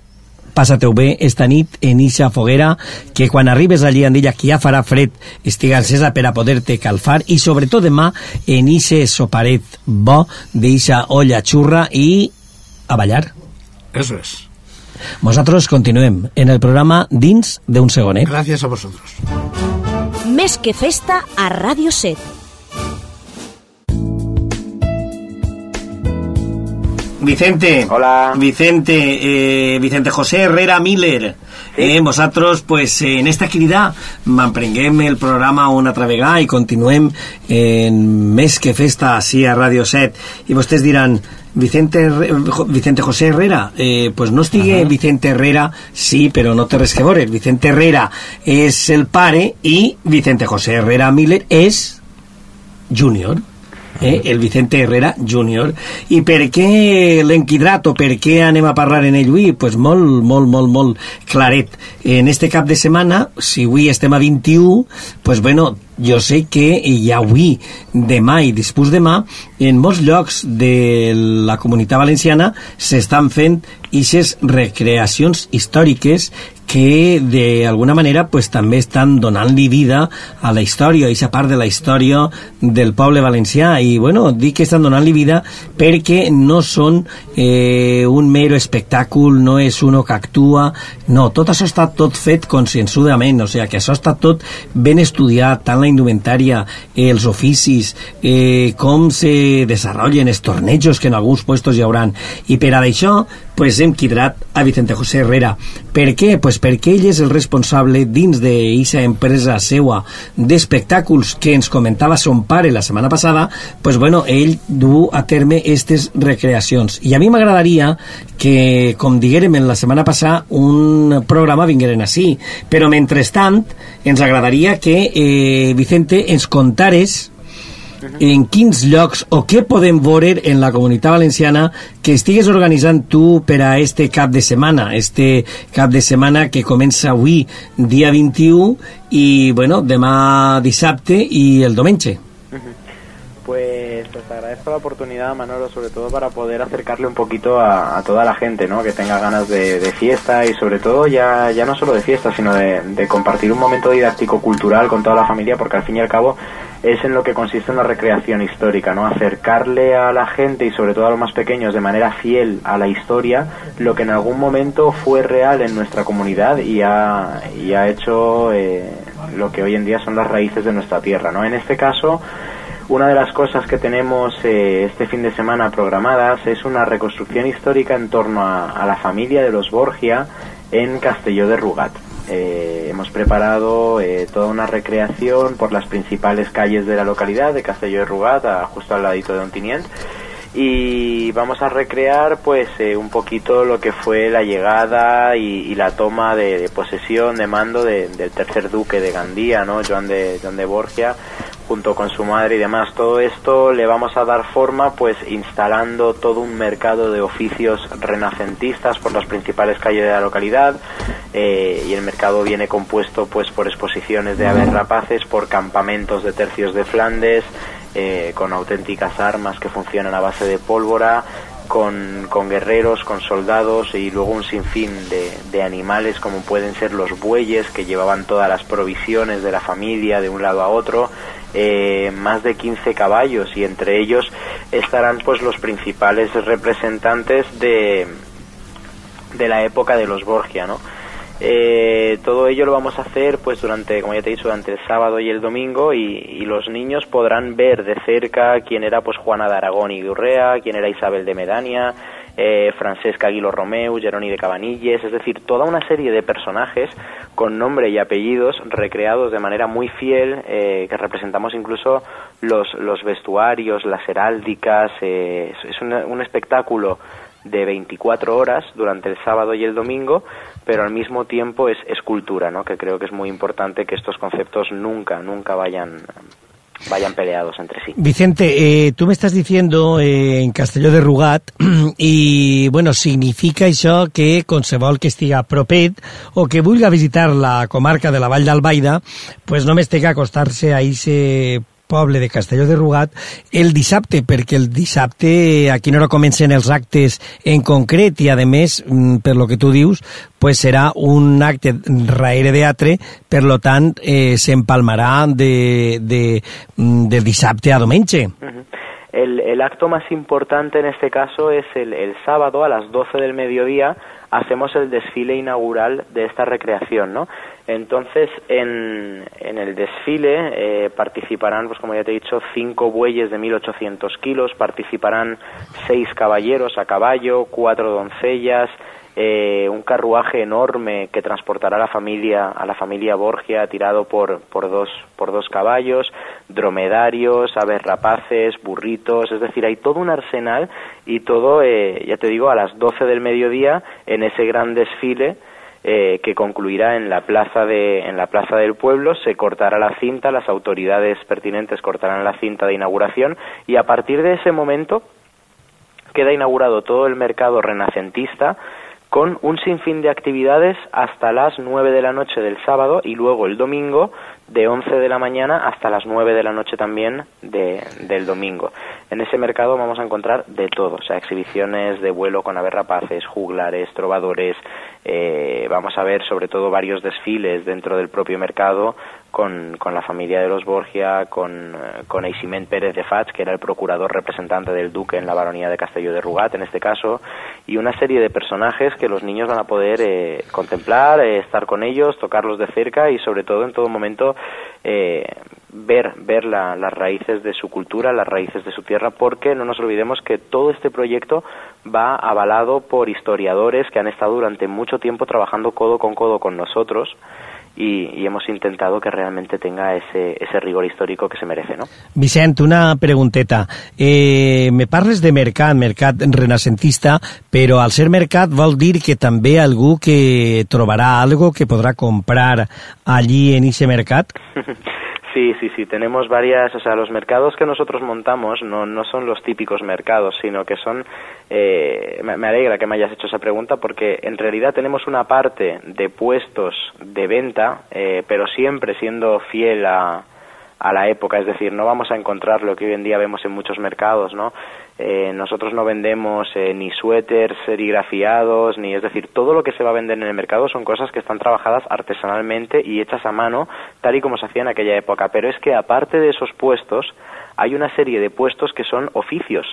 passa-te-ho bé esta nit en ixa foguera, que quan arribes allí a Andilla, que ja farà fred, estiga encesa per a poder-te calfar, i sobretot demà en ixe soparet bo d'eixa olla xurra i a ballar. Eso es. Nosaltres continuem en el programa dins d'un segonet. Gracias a vosotros. Més que festa a Ràdio 7. Vicente. Hola. Vicente, eh, Vicente José Herrera Miller. Eh, vosaltres, pues, eh, en esta crida mantrenguem el programa una altra vegada i continuem en més que festa així a Ràdio 7 i vostès diran Vicente, Vicente José Herrera eh, pues no estigui Vicente Herrera sí, però no té res que veure Vicente Herrera és el pare i Vicente José Herrera Miller és júnior eh, el Vicente Herrera Júnior. I per què l'enquidrat o per què anem a parlar en ell avui? Pues molt, molt, molt, molt claret. En este cap de setmana, si avui estem a 21, pues bueno, jo sé que ja avui, demà i després demà, en molts llocs de la comunitat valenciana s'estan fent ixes recreacions històriques que d'alguna manera pues, també estan donant-li vida a la història, a part de la història del poble valencià. I bueno, dic que estan donant-li vida perquè no són eh, un mero espectàcul, no és uno que actua, no, tot això està tot fet conscienzudament, o sigui que això està tot ben estudiat, tant la indumentària, eh, els oficis, eh, com se desenvolupen els tornejos que en alguns puestos hi hauran. I per a això pues, hem quidrat a Vicente José Herrera. Per què? Pues perquè ell és el responsable dins d'aquesta empresa seua d'espectàculs que ens comentava son pare la setmana passada, pues bueno, ell du a terme aquestes recreacions. I a mi m'agradaria que, com diguérem en la setmana passada, un programa vingueren així. Però, mentrestant, ens agradaria que eh, Vicente ens contares en quins llocs o què podem veure en la comunitat valenciana que estigues organitzant tu per a este cap de setmana, este cap de setmana que comença avui, dia 21, i, bueno, demà dissabte i el diumenge. Pues, pues agradezco la oportunidad, Manolo, sobre todo para poder acercarle un poquito a, a toda la gente, ¿no? Que tenga ganas de, de fiesta y sobre todo ya, ya no solo de fiesta, sino de, de compartir un momento didáctico-cultural con toda la familia, porque al fin y al cabo es en lo que consiste en la recreación histórica, ¿no? Acercarle a la gente y sobre todo a los más pequeños de manera fiel a la historia lo que en algún momento fue real en nuestra comunidad y ha, y ha hecho eh, lo que hoy en día son las raíces de nuestra tierra, ¿no? En este caso, una de las cosas que tenemos eh, este fin de semana programadas es una reconstrucción histórica en torno a, a la familia de los Borgia en Castelló de Rugat. Eh, hemos preparado eh, toda una recreación por las principales calles de la localidad de Castelló de Rugat, justo al ladito de Ontinient y vamos a recrear pues eh, un poquito lo que fue la llegada y, la toma de, de posesión de mando de- del tercer duque de Gandía, ¿no? Joan de, Joan de Borgia junto con su madre y demás. Todo esto le vamos a dar forma pues instalando todo un mercado de oficios renacentistas por las principales calles de la localidad eh, y el mercado viene compuesto pues por exposiciones de aves rapaces, por campamentos de tercios de Flandes, eh, con auténticas armas que funcionan a base de pólvora, con, con guerreros, con soldados y luego un sinfín de, de animales como pueden ser los bueyes que llevaban todas las provisiones de la familia de un lado a otro, eh, más de 15 caballos y entre ellos estarán pues los principales representantes de, de la época de los Borgia, ¿no? Eh, todo ello lo vamos a hacer pues durante, como ya te he dicho, durante el sábado y el domingo y, y los niños podrán ver de cerca quién era pues Juana de Aragón y de Urrea, quién era Isabel de Medania, eh, Francesca Aguilo Romeu, Geroni de Cabanilles, es decir, toda una serie de personajes con nombre y apellidos recreados de manera muy fiel, eh, que representamos incluso los, los vestuarios, las heráldicas, eh, es, un espectáculo de 24 horas durante el sábado y el domingo, pero al mismo tiempo es, es cultura, ¿no? que creo que es muy importante que estos conceptos nunca, nunca vayan, vayan peleados entre sí. Vicente, eh, tú me estás diciendo eh, en Castelló de Rugat [clears throat] i, bueno, significa això que qualsevol que estiga propet o que vulga visitar la comarca de la Vall d'Albaida pues només té que acostar-se poble de Castelló de Rugat el dissabte, perquè el dissabte a quina hora comencen els actes en concret i, a més, mm, lo que tu dius, pues serà un acte raere teatre, per lo tant, eh, s'empalmarà de, de, mm, de dissabte a diumenge. Ujú. El, el acto más importante en este caso es el, el sábado a las 12 del mediodía hacemos el desfile inaugural de esta recreación, ¿no? Entonces, en, en el desfile eh, participarán, pues como ya te he dicho, cinco bueyes de 1.800 kilos, participarán seis caballeros a caballo, cuatro doncellas, eh, un carruaje enorme que transportará a la familia a la familia Borgia tirado por, por dos por dos caballos dromedarios aves rapaces burritos es decir hay todo un arsenal y todo eh, ya te digo a las 12 del mediodía en ese gran desfile eh, que concluirá en la plaza de en la plaza del pueblo. Se cortará la cinta las autoridades pertinentes cortarán la cinta de inauguración y a partir de ese momento queda inaugurado todo el mercado renacentista con un sinfín de actividades hasta las 9 de la noche del sábado y luego el domingo de 11 de la mañana hasta las 9 de la noche también de- del domingo. En ese mercado vamos a encontrar de todo, o sea, exhibiciones de vuelo con aves rapaces, juglares, trovadores, eh, vamos a ver sobre todo varios desfiles dentro del propio mercado con, con la familia de los Borgia, con, eh, con Pérez de Fats, que era el procurador representante del duque en la baronía de Castelló de Rugat, en este caso, y una serie de personajes que los niños van a poder eh, contemplar, eh, estar con ellos, tocarlos de cerca y sobre todo en todo momento eh, ver, ver la- las raíces de su cultura, las raíces de su tierra, porque no nos olvidemos que todo este proyecto va avalado por historiadores que han estado durante mucho tiempo trabajando codo con codo con nosotros y, y hemos intentado que realmente tenga ese, ese rigor histórico que se merece, ¿no? Vicent, una pregunteta. Eh, me parles de mercat, mercat renacentista, però al ser mercat vol dir que també algú que trobarà algo que podrà comprar allí en ese mercat? [laughs] Sí, sí, sí, tenemos varias, o sea, los mercados que nosotros montamos no, no son los típicos mercados, sino que son, eh, me, alegra que me hayas hecho esa pregunta porque en realidad tenemos una parte de puestos de venta, eh, pero siempre siendo fiel a, a la época, es decir, no vamos a encontrar lo que hoy en día vemos en muchos mercados, ¿no? Eh, nosotros no vendemos eh, ni suéteres serigrafiados, ni es decir, todo lo que se va a vender en el mercado son cosas que están trabajadas artesanalmente y hechas a mano, tal y como se hacía en aquella época. Pero es que aparte de esos puestos, hay una serie de puestos que son oficios.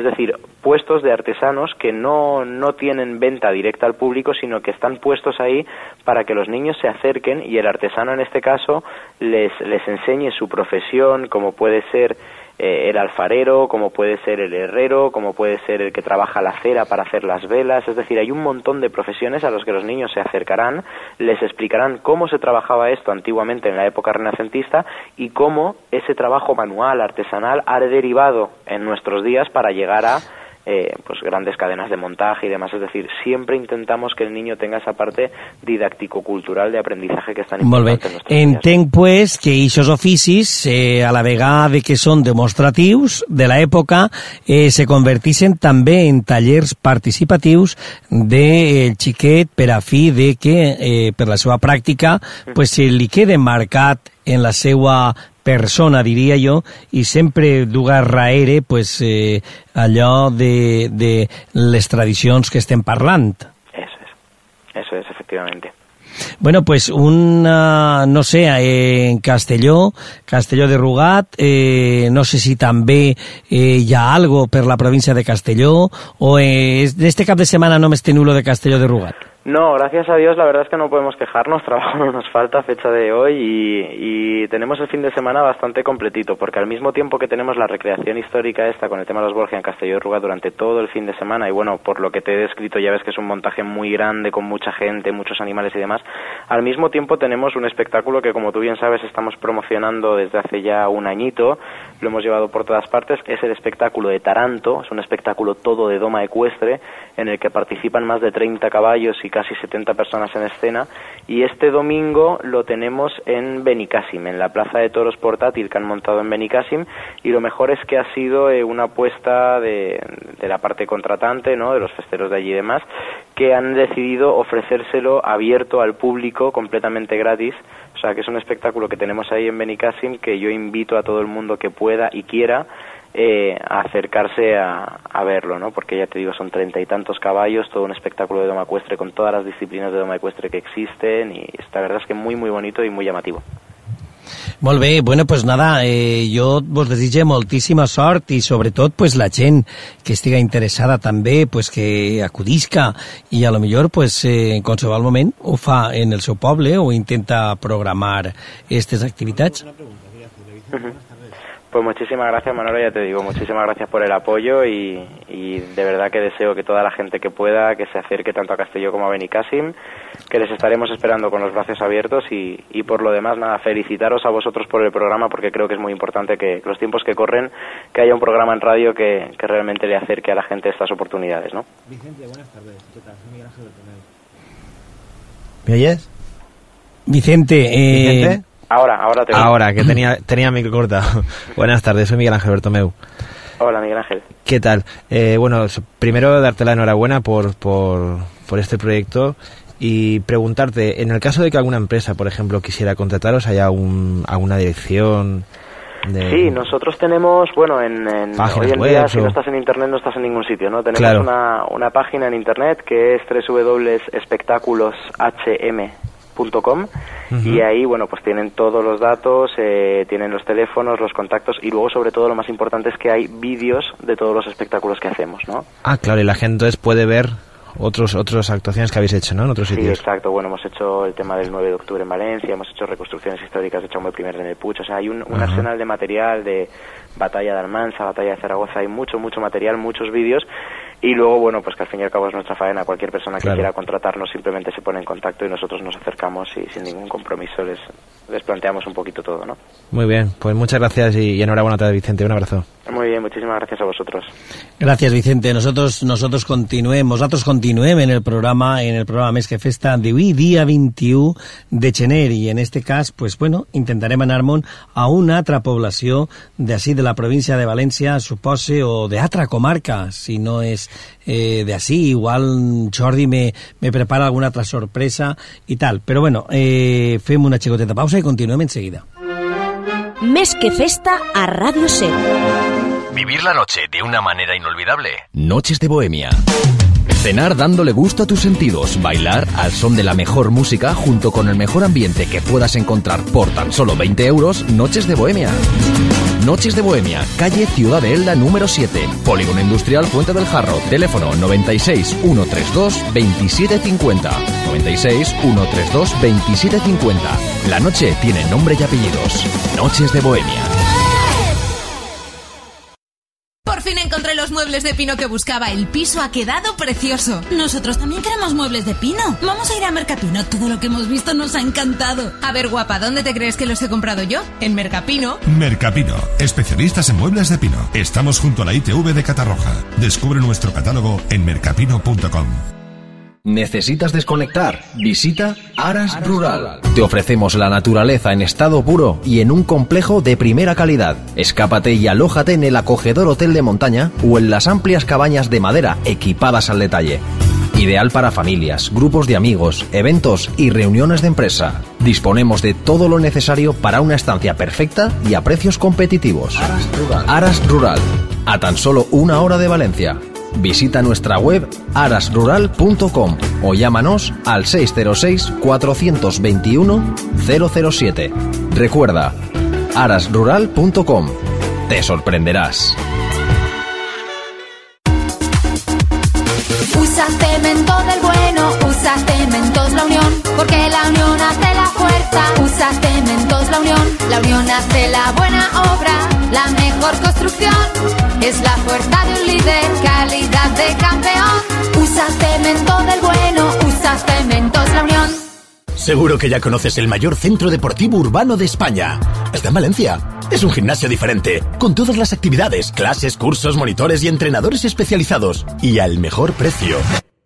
Es decir, puestos de artesanos que no, no tienen venta directa al público, sino que están puestos ahí para que los niños se acerquen y el artesano en este caso les, les enseñe su profesión, como puede ser eh, el alfarero, como puede ser el herrero, como puede ser el que trabaja la cera para hacer las velas, es decir, hay un montón de profesiones a los que los niños se acercarán, les explicarán cómo se trabajaba esto antiguamente en la época renacentista y cómo ese trabajo manual, artesanal, ha derivado en nuestros días para llegar a eh, pues grandes cadenas de montaje y demás. Es decir, siempre intentamos que el niño tenga esa parte didáctico-cultural de aprendizaje que es tan Molt bé. en. Entenc, pues, que aquests oficis, eh, a la vegada de que són demostratius de l'època, eh, se convertixen també en tallers participatius del xiquet per a fi de que, eh, per la seva pràctica, pues, se li quede marcat en la seva persona, diria jo, i sempre duga raere pues, eh, allò de, de les tradicions que estem parlant. Eso es, efectivamente. Bueno, pues un, ah, no sé, eh, en Castelló, Castelló de Rugat, eh, no sé si també eh, hi ha algo per la província de Castelló, o eh, d'este cap de setmana només teniu lo de Castelló de Rugat. No, gracias a Dios, la verdad es que no podemos quejarnos, trabajo no [laughs] nos falta fecha de hoy y, y tenemos el fin de semana bastante completito, porque al mismo tiempo que tenemos la recreación histórica esta con el tema de los Borgia en Castelló de Ruga durante todo el fin de semana, y bueno, por lo que te he descrito ya ves que es un montaje muy grande, con mucha gente, muchos animales y demás, al mismo tiempo tenemos un espectáculo que como tú bien sabes estamos promocionando desde hace ya un añito, lo hemos llevado por todas partes, es el espectáculo de Taranto, es un espectáculo todo de doma ecuestre en el que participan más de 30 caballos y casi 70 personas en escena y este domingo lo tenemos en Benicassim, en la plaza de toros portátil que han montado en Benicassim y lo mejor es que ha sido eh, una apuesta de, de la parte contratante, ¿no? de los festeros de allí y demás, que han decidido ofrecérselo abierto al público completamente gratis o sea, que es un espectáculo que tenemos ahí en Benicassim que yo invito a todo el mundo que pueda y quiera eh, acercarse a, a verlo, ¿no? Porque ya te digo, son treinta y tantos caballos, todo un espectáculo de doma ecuestre con todas las disciplinas de doma ecuestre que existen y la verdad es que muy, muy bonito y muy llamativo. Molt bé, bueno, pues nada, eh, jo vos desitge moltíssima sort i sobretot pues la gent que estiga interessada també pues que acudisca i a lo millor pues eh, en qualsevol moment ho fa en el seu poble o intenta programar aquestes activitats. Ujú. Pues muchísimas gracias, Manolo, ya te digo, muchísimas gracias por el apoyo y, y de verdad que deseo que toda la gente que pueda, que se acerque tanto a Castelló como a Benicassim, que les estaremos esperando con los brazos abiertos y, y por lo demás, nada, felicitaros a vosotros por el programa porque creo que es muy importante que los tiempos que corren, que haya un programa en radio que, que realmente le acerque a la gente estas oportunidades, ¿no? Vicente, buenas tardes. ¿Qué tal? Soy Miguel Ángel Bertomeu. ¿Me oyes? Vicente, eh, ¿Vicente? Ahora, ahora te oigo. Ahora, que tenía, tenía micro cortado. [laughs] buenas tardes, soy Miguel Ángel Bertomeu. Hola, Miguel Ángel. ¿Qué tal? Eh, bueno, primero darte la enhorabuena por, por, por este proyecto y preguntarte, en el caso de que alguna empresa, por ejemplo, quisiera contrataros, ¿haya un, alguna dirección? De... Sí, nosotros tenemos, bueno, en, en hoy en día si no estás en internet no estás en ningún sitio, ¿no? Tenemos Claro. una, una página en internet que es www.espectáculoshm.com y ahí, bueno, pues tienen todos los datos, eh, tienen los teléfonos, los contactos y luego sobre todo lo más importante es que hay vídeos de todos los espectáculos que hacemos, ¿no? Ah, claro, y la gente entonces puede ver otros otras actuaciones que habéis hecho, ¿no? En otros Sí, sitios. exacto. Bueno, hemos hecho el tema del 9 de octubre en Valencia, hemos hecho reconstrucciones históricas de Chaume I en el Puig. O sea, hay un, arsenal de material de batalla de Almansa, batalla de Zaragoza. Hay mucho, mucho material, muchos vídeos. Y luego, bueno, pues que al fin y al cabo es nuestra faena. Cualquier persona que Claro. quiera contratarnos simplemente se pone en contacto y nosotros nos acercamos y sin ningún compromiso les, les planteamos un poquito todo, ¿no? Muy bien, pues muchas gracias y, y enhorabuena otra vez, Vicente. Un abrazo. Muy bien, muchísimas gracias a vosotros. Gràcies, Vicente. Nosotros, nosotros continuem, nosaltres continuem en el programa, en el programa Més que Festa d'avui, dia 21 de gener, i en este cas, pues, bueno, intentarem anar-me'n a una altra població d'ací de la província de València, supose, o d'altra comarca, si no és eh, d'ací, igual Jordi me, me prepara alguna altra sorpresa i tal. Però bueno, eh, fem una xicoteta pausa i continuem en seguida. Més que festa a Ràdio 7. Vivir la noche de una manera inolvidable. Noches de Bohemia. Cenar dándole gusto a tus sentidos, bailar al son de la mejor música junto con el mejor ambiente que puedas encontrar por tan solo 20 euros, Noches de Bohemia. Noches de Bohemia, calle Ciudad de Elda número 7, Polígono Industrial Fuente del Jarro, teléfono 96 132 2750. 96 132 2750. La noche tiene nombre y apellidos. Noches de Bohemia. Muebles de pino que buscaba. El piso ha quedado precioso. Nosotros también queremos muebles de pino. Vamos a ir a Mercapino. Todo lo que hemos visto nos ha encantado. A ver, guapa, ¿dónde te crees que los he comprado yo? En Mercapino. Mercapino, especialistas en muebles de pino. Estamos junto a la ITV de Catarroja. Descubre nuestro catálogo en mercapino.com. ¿Necesitas desconectar? Visita Aras Rural. Te ofrecemos la naturaleza en estado puro y en un complejo de primera calidad. Escápate y alójate en el acogedor hotel de montaña o en las amplias cabañas de madera equipadas al detalle. Ideal para familias, grupos de amigos, eventos y reuniones de empresa. Disponemos de todo lo necesario para una estancia perfecta y a precios competitivos. Aras Rural. A tan solo una hora de Valencia. Visita nuestra web arasrural.com o llámanos al 606-421-007. Recuerda, arasrural.com. Te sorprenderás. Usa cemento del bueno, usa cementos la unión, porque la unión hace la fuerza. Usa cementos la unión, la unión hace la buena obra, la mejor construcción. Es la fuerza de un líder, calidad de campeón. Usa cemento del bueno, usa cementos la unión. Seguro que ya conoces el mayor centro deportivo urbano de España. Está en Valencia. Es un gimnasio diferente, con todas las actividades, clases, cursos, monitores y entrenadores especializados. Y al mejor precio.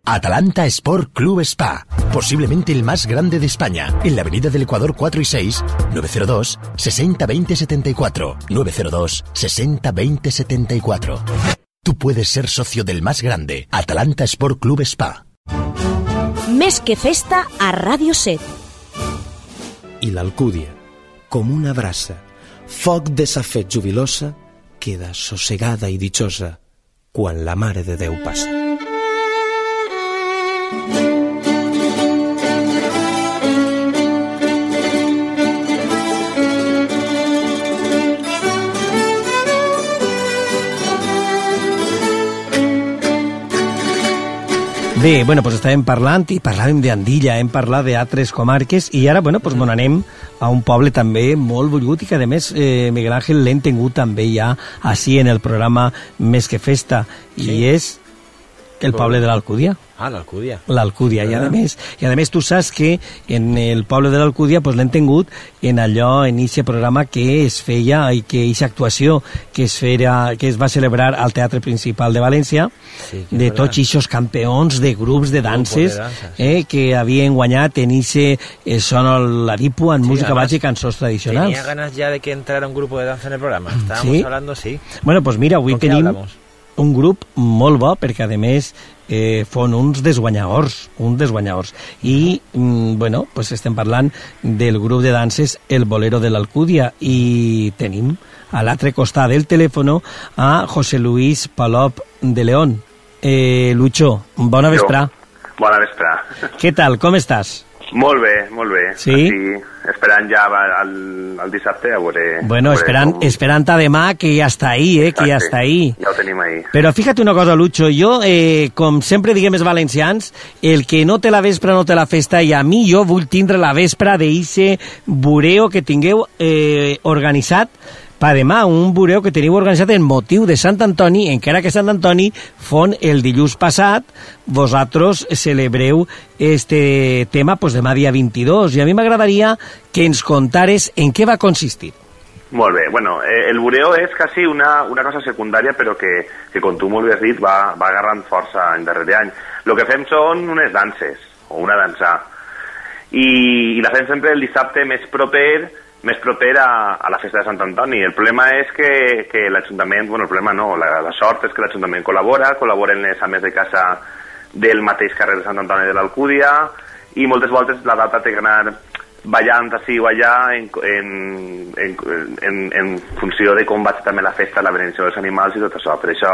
Atalanta Sport Club Spa, posiblemente el más grande de España, en la Avenida del Ecuador 4 y 6, 902 60 20 74, 902 60 20 74. Tú puedes ser socio del más grande, Atalanta Sport Club Spa. Més que festa a Ràdio 7. I l'Alcúdia, com una brasa, foc de sa fet jubilosa, queda sossegada i dichosa quan la Mare de Déu passa. Bé, bueno, pues estàvem parlant i parlàvem d'Andilla, hem parlat d'altres comarques i ara, bueno, pues bon, anem a un poble també molt volgut i que a més eh, Miguel Ángel l'hem tingut també ja així en el programa Més que Festa i Sí. és el poble de l'Alcúdia. Ah, l'Alcúdia. L'Alcúdia, i a Ah. més, i a més tu saps que en el poble de l'Alcúdia pues, l'hem tingut en allò, en aquest programa que es feia i que aquesta actuació que es, feia, que es va celebrar al Teatre Principal de València Sí, de tots aquests campeons de grups de danses, dansa, eh, que havien guanyat en ixe eh, son la dipu en Sí, música base i cançons tradicionals. Tenía ganas ya de que entrara un grupo de danza en el programa. Estábamos ¿Sí? hablando, sí. Bueno, doncs mira, avui ¿Con què tenim hablamos? Un grup molt bo, perquè a més eh, fon uns desguanyadors, uns desguanyadors. I, mm, bueno, pues estem parlant del grup de danses El Bolero de l'Alcúdia i tenim a l'altre costat del telèfon a José Luis Palop de León. Eh, Lucho, bona vesprà. Bona vesprà. Què tal, com estàs? Molt bé, molt bé. Sí? Així, esperant ja el, el dissabte a veure... Bueno, a veure esperant, com- esperant a demà, que ja està ahí, eh, que ja Exacte, està ahí. Ja ho tenim ahí. Però fíjate una cosa, Lucho, jo, eh, com sempre diguem els valencians, el que no té la vespra no té la festa, i a mi jo vull tindre la vespra d'eixe bureo que tingueu eh, organitzat pa demà, un bureo que teniu organitzat en motiu de Sant Antoni, encara que Sant Antoni fon el dilluns passat, vosaltres celebreu este tema pues, demà dia 22, i a mi m'agradaria que ens contares en què va consistir. Molt bé, bueno, eh, el bureo és quasi una, una cosa secundària però que, que com tu molt bé has dit va, va agarrant força any darrere any. El que fem són unes danses, o una dansa, i, i la fem sempre el dissabte més proper més proper a, a la festa de Sant Antoni. El problema és que, que l'Ajuntament, bueno, el problema no, la, la sort és que l'Ajuntament col·labora, col·laboren les ames de casa del mateix carrer de Sant Antoni de l'Alcúdia, i moltes voltes la data té que anar ballant així o allà en, en, en, en, en funció de com va ser també la festa, la benedicció dels animals i tot això. Per això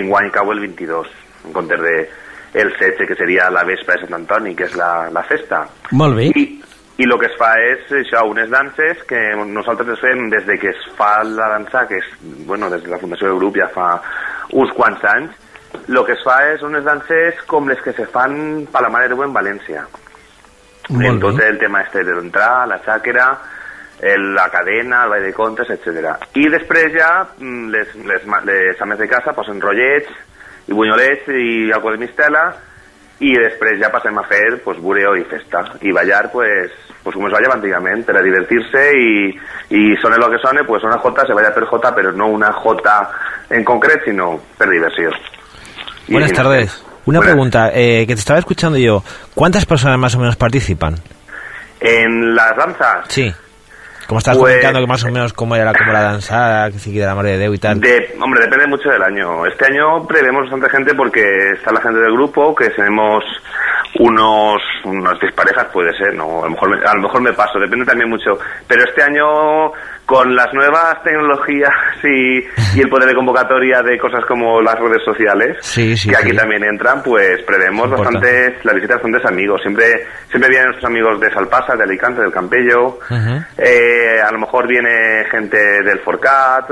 enguany cau el 22, en comptes de el 16, que seria la vespre de Sant Antoni, que és la, la festa. Molt bé. I, i el que es fa és això, unes danses que nosaltres les fem des de que es fa la dansa, que és, bueno, des de la fundació del grup ja fa uns quants anys, el que es fa és unes danses com les que se fan per la Mare de Déu en València. Molt en tot bé. el tema este de l'entrar, la xàquera, el, la cadena, el ball de contes, etc. I després ja mm, les, les, ma- les ames de casa posen rotllets i bunyolets i algo de mistela i després ja passem a fer pues, bureo i festa i ballar pues, pues como es ballava antigament per a divertir-se i, i sone lo que sone, pues una jota se balla per jota però no una jota en concret sinó per diversió. Buenas y- tardes. Una Buenas. pregunta eh, que te estaba escuchando yo. ¿Cuántas personas más o menos participan? En las danzas Sí. Como estás Pues- comentando que más o menos cómo era como la danzada, que de la madre de Deu y tal. De, hombre, depende mucho del año. Este año prevemos bastante gente porque está la gente del grupo, que tenemos unos, unas 10 parejas, puede ser, ¿no? A lo, mejor, me- a lo mejor me paso, depende también mucho. Pero este año, con las nuevas tecnologías y, y el poder de convocatoria de cosas como las redes sociales, Sí, sí, que aquí sí. también entran, pues prevemos bastantes, la visita de bastantes amigos. Siempre, siempre vienen nuestros amigos de Salpasa, de Alicante, del Campello, eh, a lo mejor viene gente del Forcat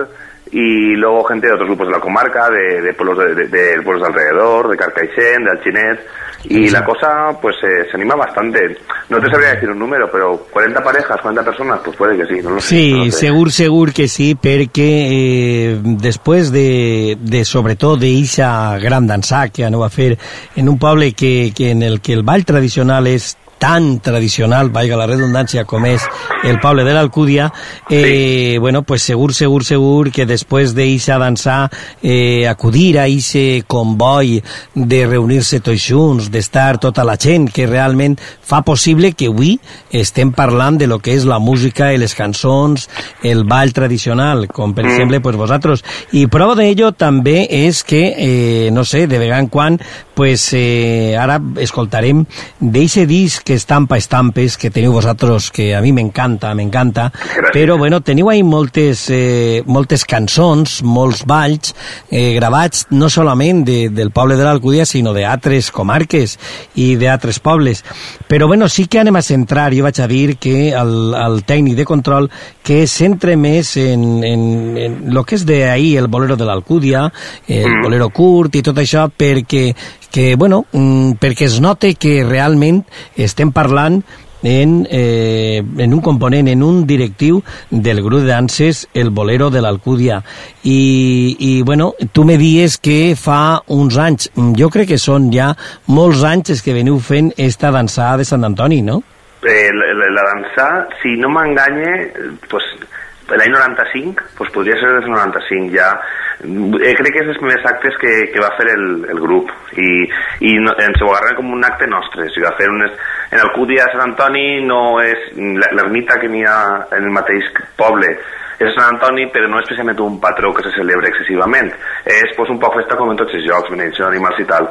y luego gente de otros grupos de la comarca, de, de pueblos de, de- de pueblos de alrededor, de Carcaixent, de Alchinet. Y la cosa, pues, eh, se anima bastante. No te sabría decir un número, pero 40 parejas, 40 personas, pues puede que sí, no lo sé. Sí, lo sé. segur, segur que sí, perquè eh, després de, de sobretot d'eixa gran dansà que aneu a fer en un poble que, que en el que el ball tradicional és tan tradicional, valga la redundància, com és el poble de l'Alcúdia, eh, bueno, pues segur, segur, segur que després d'eixa dansar, eh, acudir a eixe comboi de reunir-se tots junts, d'estar tota la gent, que realment fa possible que avui estem parlant de lo que és la música les cançons, el ball tradicional, com per Mm. exemple pues, vosaltres. I prova d'ello també és que, eh, no sé, de vegada en quan, pues, eh, ara escoltarem d'eixe disc que estampa estampes que teniu vosaltres, que a mi m'encanta, m'encanta, però bueno, teniu ahí moltes, eh, moltes cançons, molts balls eh, gravats no solament de, del poble de l'Alcúdia, sinó d'altres comarques i d'altres pobles. Però bueno, sí que anem a centrar, jo vaig a dir que el, el tècnic de control que centre més en, en, en lo que és d'ahir el bolero de l'Alcúdia, el Mm. bolero curt i tot això, perquè que, bueno, mm, perquè es note que realment estem parlant en, eh, en un component, en un directiu del grup de danses El Bolero de l'Alcúdia. I, I, bueno, tu me dies que fa uns anys, jo crec que són ja molts anys que veniu fent esta dansada de Sant Antoni, no? Eh, la, la, la dansa, si no m'enganye, eh, pues, l'any 95, pues podria ser des del 95 ja. Eh, crec que és els primers actes que, que va fer el, el grup i, i no, ens ho agarrem com un acte nostre. O sigui, va fer unes, en el Cúdia de Sant Antoni no és l'ermita que n'hi ha en el mateix poble és Sant Antoni, però no és precisament un patró que se celebra excessivament. És pues, un poc festa com en tots els jocs, benedicció d'animals i tal.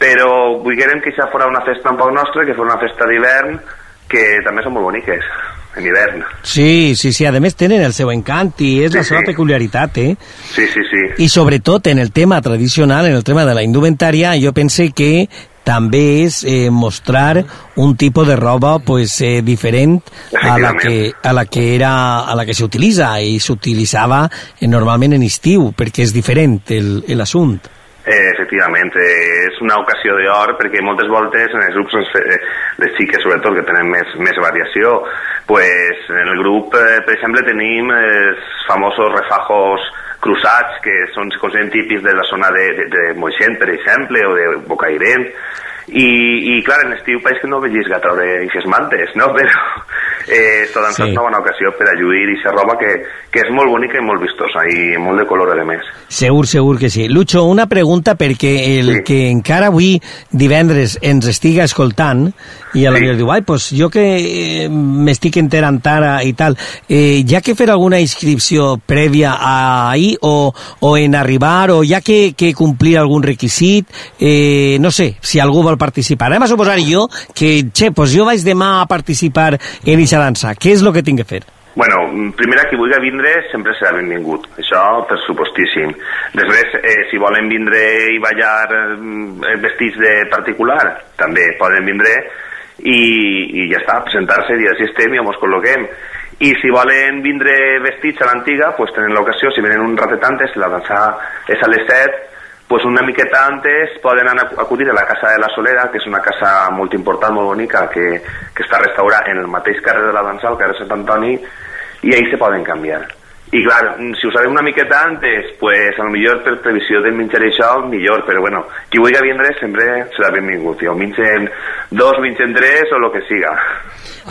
Però volguérem que això fos una festa un poc nostra, que fos una festa d'hivern, que també són molt boniques, en hivern. Sí, sí, sí, a més tenen el seu encant i és la seva peculiaritat, eh? Sí, sí, sí. I sobretot en el tema tradicional, en el tema de la indumentària, jo pense que també és eh, mostrar un tipus de roba pues, eh, diferent a la que, a la que era a la que s'utilitza i s'utilitzava eh, normalment en estiu perquè és diferent el- l'assunt. Eh, efectivament, eh, és una ocasió d'or perquè moltes voltes en els grups, fe- eh, les xiques sobretot, que tenen més, més variació, pues, en el grup, eh, per exemple, tenim els famosos refajos cruzats, que són consideren típics de la zona de, de, de Moixent, per exemple, o de Bocairent, i, i clar, en estiu pareix que no vegis a treure aquestes mantes, no? [laughs] Però eh, esta dansa Sí. una bona ocasió per a lluir i ser roba que, que és molt bonica i molt vistosa i molt de color, a més. Segur, segur que sí. Lucho, una pregunta perquè el sí. que encara avui divendres ens estiga escoltant i a la sí. diu, ai, pues jo que eh, m'estic enterant ara i tal, eh, ha que fer alguna inscripció prèvia a ahir o, o en arribar o ha que, que complir algun requisit, eh, no sé, si algú vol participar. Anem a suposar jo que, che, pues jo vaig demà a participar en eixa dansa. Què és el que tinc que fer? Bueno, mm, primer, qui vulgui vindre sempre serà benvingut, això per supostíssim. Després, eh, si volen vindre i ballar eh, vestits de particular, també poden vindre i, i ja està, presentar-se dir així estem i ens col·loquem. I si volen vindre vestits a l'antiga, pues tenen l'ocasió, si venen un ratet antes, la dansa és a les 7, pues una miqueta antes poden anar a acudir a la Casa de la Solera, que és una casa molt important, molt bonica, que, que està restaurada en el mateix carrer de la dansa, el carrer Sant Antoni, i ells se poden canviar. I clar, si ho sabem una miqueta antes, pues a lo millor per previsió del menjar això, millor, però bueno, qui vulgui vindre sempre serà benvingut. Ja ho mengen dos, mengen tres o el que siga.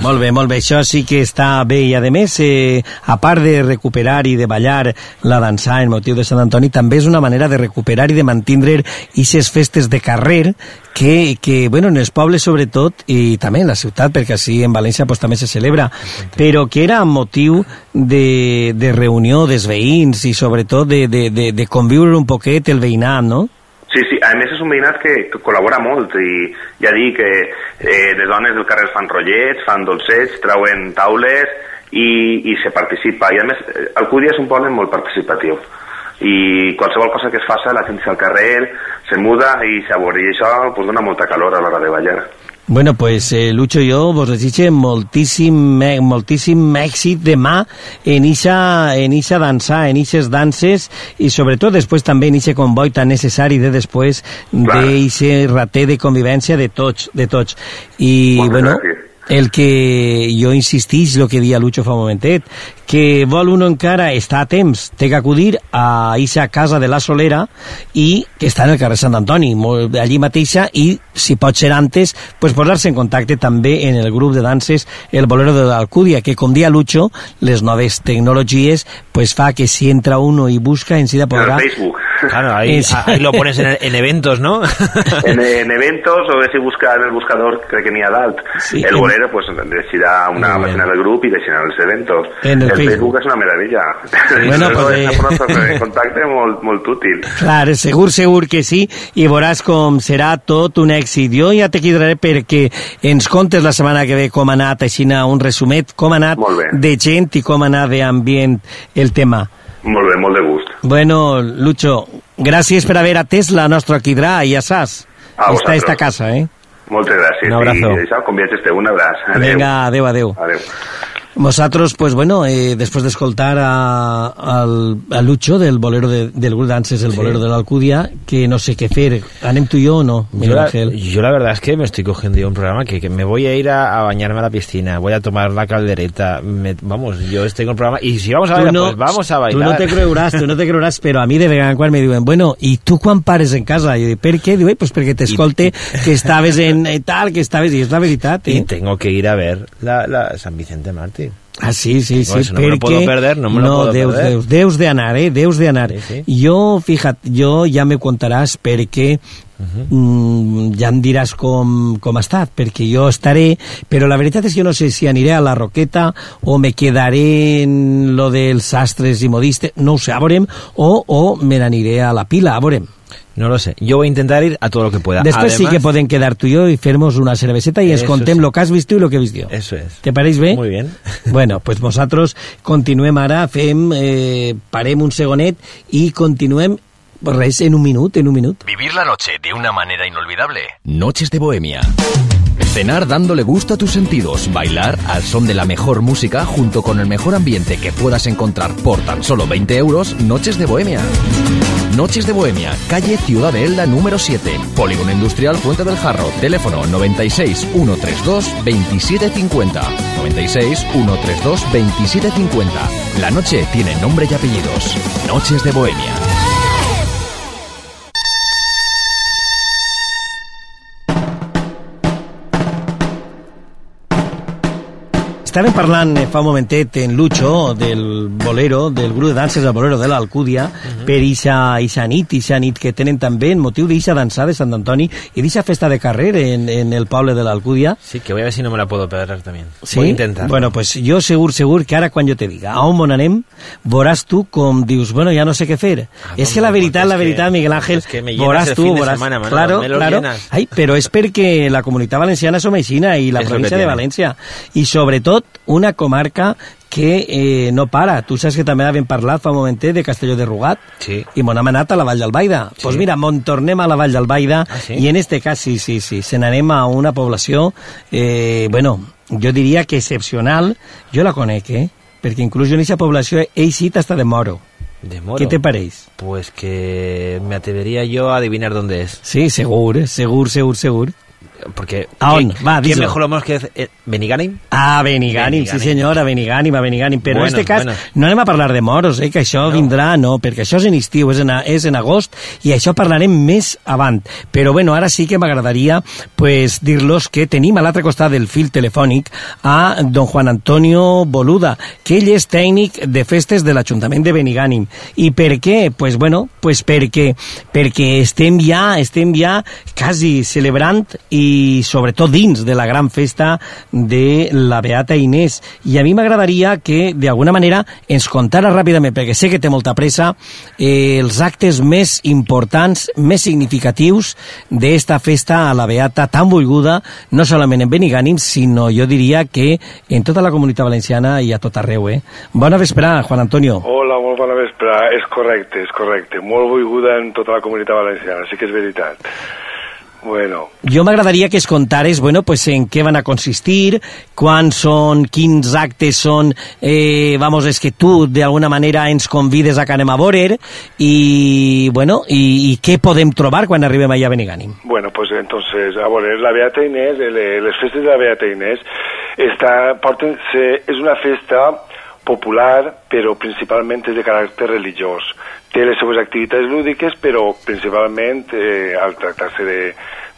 Molt bé, molt bé, això sí que està bé i a més, eh, a part de recuperar i de ballar la dansa en motiu de Sant Antoni, també és una manera de recuperar i de mantindre aquestes festes de carrer que, que, bueno, en els pobles sobretot i també en la ciutat, perquè així en València pues, també se celebra, però que era motiu de, de reunió dels veïns i sobretot de, de, de, de conviure un poquet el veïnat, no? Sí, sí, a més és un veïnat que, que col·labora molt i ja dic que eh, les dones del carrer fan rotllets, fan dolcets, trauen taules i, i se participa. I a més, eh, Alcúdia és un poble molt participatiu i qualsevol cosa que es faça la gent al carrer se muda i s'avorre i això pues, dona molta calor a l'hora de ballar. Bueno, pues eh, Lucho, jo vos desitge moltíssim, moltíssim èxit demà en ixa, en ixa dansar, en ixes danses i sobretot després també en ixe convoi tan necessari de després d'eixe rater de convivència de tots, de tots. I, Moltes bueno, gràcies. el que jo insistís, el que dia Lucho fa un momentet, que vol uno encara estar a temps, té que acudir a eixa casa de la Solera i que està en el carrer Sant Antoni, allí mateixa, i si pot ser antes, pues posar-se en contacte també en el grup de danses El Bolero de l'Alcúdia, que com dia Lucho, les noves tecnologies pues fa que si entra uno i busca, en si de podrà... En Facebook. Claro, ahí, ahí lo pones en, en eventos, ¿no? [laughs] en, en eventos o si busca en el buscador, crec que n'hi ha dalt. Sí, el en- bolero, pues, deixarà una pàgina del grup i deixarà els eventos. En el Facebook. Facebook és una meravella. Bueno, pues, és eh. una forma de [laughs] contacte molt, molt útil. Clar, segur, segur que sí, i veuràs com serà tot un èxit. Jo ja te cridaré perquè ens contes la setmana que ve com ha anat, així un resumet, com ha anat de gent i com ha anat d'ambient el tema. Molt bé, molt de gust. Bueno, Lucho, gràcies per haver atès la nostra quidrà, ja saps. A Està esta casa, eh? Moltes gràcies. Un abrazo. I com viatges un abraç. Adéu. Vinga, adeu, adeu. Adéu. Nosaltres, pues bueno, eh, después de escoltar a, al, a Lucho del bolero de, del grup danses, el Sí. bolero de l'Alcúdia, que no sé qué fer. ¿Anem tú y yo o no, Yo Miguel la, Ángel? yo la verdad es que me estoy cogiendo yo un programa que, que me voy a ir a, a bañarme a la piscina, voy a tomar la caldereta, me- vamos, yo estoy con el programa y si vamos a bailar, no- pues vamos a bailar. no te creuràs, tu no te creuràs, però a mi de vegades en quan me diuen, bueno, i tu quan pares en casa? I dic, per què? Diu, "Eh, pues perquè t'escolte que estaves en eh, tal, que estaves... I és la veritat, [laughs] Y eh? tengo que ir a ver la, la San Vicente Mártir. Ah, sí, sí, sí, No, eso no me lo puedo perder, no me lo puedo deus, perder. Deus, deus de anar, eh? Deus de anar. Sí, Jo, fíjate, jo ja me contaràs perquè mm, ja em diràs com, com ha estat, perquè jo estaré, però la veritat és que no sé si aniré a la Roqueta o me quedaré en lo dels sastres i modistes, no ho sé, a veurem, o, o me n'aniré a la pila, a veurem. No lo sé. Yo voy a intentar ir a todo lo que pueda. Després sí que podem quedar tu i jo i fer-nos una cerveseta i ens Eso contem sí. lo que has vist tu i lo que he vist jo. Eso es. Te pareix bé? Muy bien. [laughs] Bueno, pues nosaltres continuem ara, fem, eh, parem un segonet i continuem res, en un minut, en un minut. Vivir la noche de una manera inolvidable. Noches de Bohemia. Cenar dándole gusto a tus sentidos, bailar al son de la mejor música junto con el mejor ambiente que puedas encontrar por tan solo 20 euros, Noches de Bohemia. Noches de Bohemia, calle Ciudad de Elda número 7, Polígono Industrial Fuente del Jarro, teléfono 96 132 2750. 96 132 2750. La noche tiene nombre y apellidos. Noches de Bohemia. Estàvem parlant eh, fa un momentet en Lucho del bolero, del grup de danses del bolero de l'Alcúdia, per ixa, ixa nit, ixa nit que tenen també en motiu d'ixa dansar de Sant Antoni i d'ixa festa de carrer en, en el poble de l'Alcúdia. Sí, que voy a ver si no me la puedo perder también. Sí? Voy a intentar. Bueno, pues jo segur, segur que ara quan jo te diga a on on anem, veuràs tu com dius, bueno, ja no sé què fer. és que la veritat, la Ah, es que- veritat, Miguel Ángel, es que me veuràs tu, veuràs... semana, Manolo, claro, me claro. llenas. Ai, però és perquè la comunitat valenciana som aixina i la És província de. València. I sobretot una comarca que eh, no para. Tu saps que també havem parlat fa un momentet de Castelló de Rugat Sí. i mon hem anat a la Vall d'Albaida. Doncs pues mira, mon tornem a la Vall d'Albaida Ah, sí? i en este cas sí, sí, sí, se n'anem a una població, eh, bueno, jo diria que excepcional. Jo la conec, eh? Perquè inclús jo en aquesta població he eixit hasta de Moro. De Moro. ¿Qué te pareix? Pues que me atrevería yo a adivinar dónde es. Sí, segur, eh? segur, segur, segur. Porque... ¿A? ¿qué- Va, ¿Quién mejor lo que... eh, ¿Beniganim? Ah, Benigànim, sí Benigànim. senyor, a Benigànim, a Benigànim. Però en Bueno, este cas bueno. no anem a parlar de moros, eh, que això no. vindrà, no, perquè això és en estiu, és en, és en agost, i això parlarem més avant. Però bueno, ara sí que m'agradaria pues, dir-los que tenim a l'altre costat del fil telefònic a don Juan Antonio Boluda, que ell és tècnic de festes de l'Ajuntament de Benigànim. I per què? Pues bueno, pues perquè, perquè estem ja, estem ja quasi celebrant i sobretot dins de la gran festa de la Beata Inés. I a mi m'agradaria que, d'alguna manera, ens contara ràpidament, perquè sé que té molta pressa, eh, els actes més importants, més significatius d'esta festa a la Beata tan volguda, no solament en Benigànim, sinó jo diria que en tota la comunitat valenciana i a tot arreu. Eh? Bona vesprada, Juan Antonio. Hola, molt bona vesprada. És correcte, és correcte. Molt volguda en tota la comunitat valenciana, sí que és veritat. Bueno, Jo m'agradaria que es contares, bueno, pues en què van a consistir, quan són, quins actes són, eh, vamos, és que tu d'alguna manera ens convides a que anem a veure i, bueno, i, i què podem trobar quan arribem allà a Benigànim. bueno, pues entonces, a veure, la Beata Inés, el- les festes de la Beata Inés, està, porten, se, és una festa popular, però principalment és de caràcter religiós. Té les seues activitats lúdiques, però principalment, eh, al tractar-se de,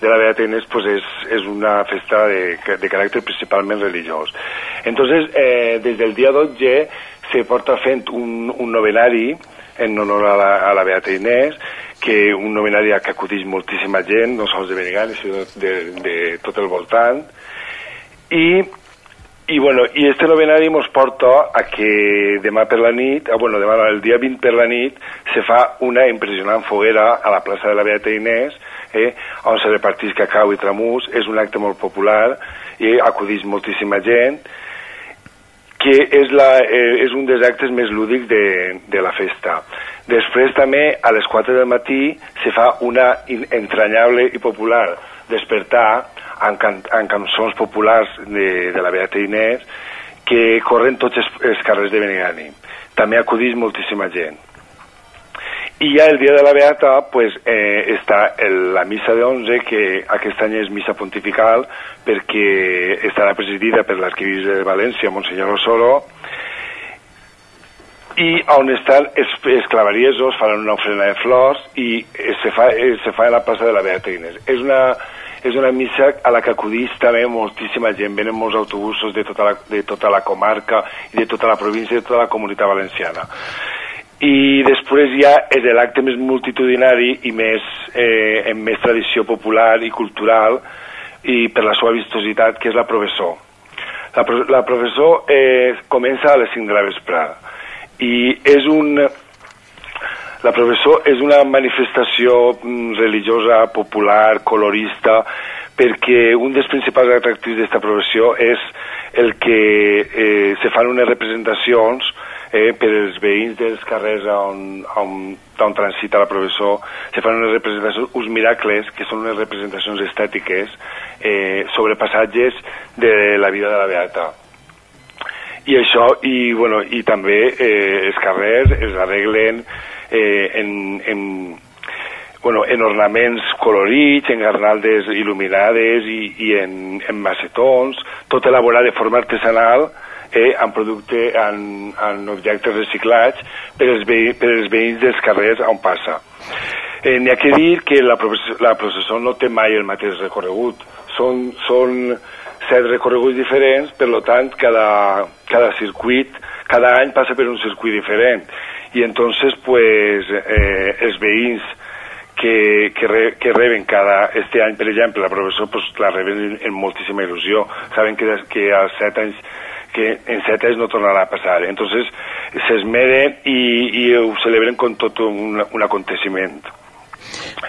de la Beata Inés, pues és, és una festa de, de caràcter principalment religiós. Entonces, eh, des del dia 12 se porta fent un, un novenari en honor a la, a la Beata Inés, que un novenari que acudeix moltíssima gent, no sols de Benigànim, sinó de, de tot el voltant, i i, bueno, i este novenari ens porta a que demà per la nit, ah, bueno, demà, el dia 20 per la nit, se fa una impressionant foguera a la plaça de la Beata Inés, eh, on se reparteix cacau i tramús, és un acte molt popular i acudeix moltíssima gent, que és, la, eh, és un dels actes més lúdics de, de la festa. Després també, a les 4 del matí, se fa una entranyable i popular despertar amb, can, amb cançons populars de, de la Beata Inés que corren tots els, els carrers de Benigànim. També acudeix moltíssima gent. I ja el dia de la Beata pues, eh, està el, la missa de 11, que aquest any és missa pontifical, perquè estarà presidida per l'arquebisbe de València, Monsenyor Osoro, i on estan els, els clavariesos, faran una ofrena de flors i se fa, eh, se fa a la plaça de la Beata Inés. És una, és una missa a la que acudís també moltíssima gent, venen molts autobusos de tota, la, de tota la comarca i de tota la província i de tota la comunitat valenciana. I després ja és l'acte més multitudinari i més, eh, amb més tradició popular i cultural i per la seva vistositat, que és la professor. La, la professor eh, comença a les 5 de la vesprada i és un... La professor és una manifestació mm, religiosa, popular, colorista, perquè un dels principals atractius d'aquesta professió és el que eh, se fan unes representacions eh, per als veïns dels carrers on, on, on transita la professor, se fan unes representacions, uns miracles, que són unes representacions estètiques eh, sobre passatges de la vida de la Beata. I això, i, bueno, i també eh, els carrers es arreglen eh, en, en, bueno, en ornaments colorits, en garnaldes il·luminades i, i en, en macetons, tot elaborat de forma artesanal eh, en producte, en, en objectes reciclats per veï, per als veïns dels carrers on passa. Eh, N'hi ha que dir que la, la processó no té mai el mateix recorregut. Són, són set recorreguts diferents, per tant, cada, cada circuit, cada any passa per un circuit diferent. I entonces, pues, eh, els veïns que, que, re, que reben cada, este any, per exemple, la professor pues, la reben en, moltíssima il·lusió. Saben que, que als set anys que en set anys no tornarà a passar. Entonces, s'esmeren i, i ho celebren com tot un, un aconteciment.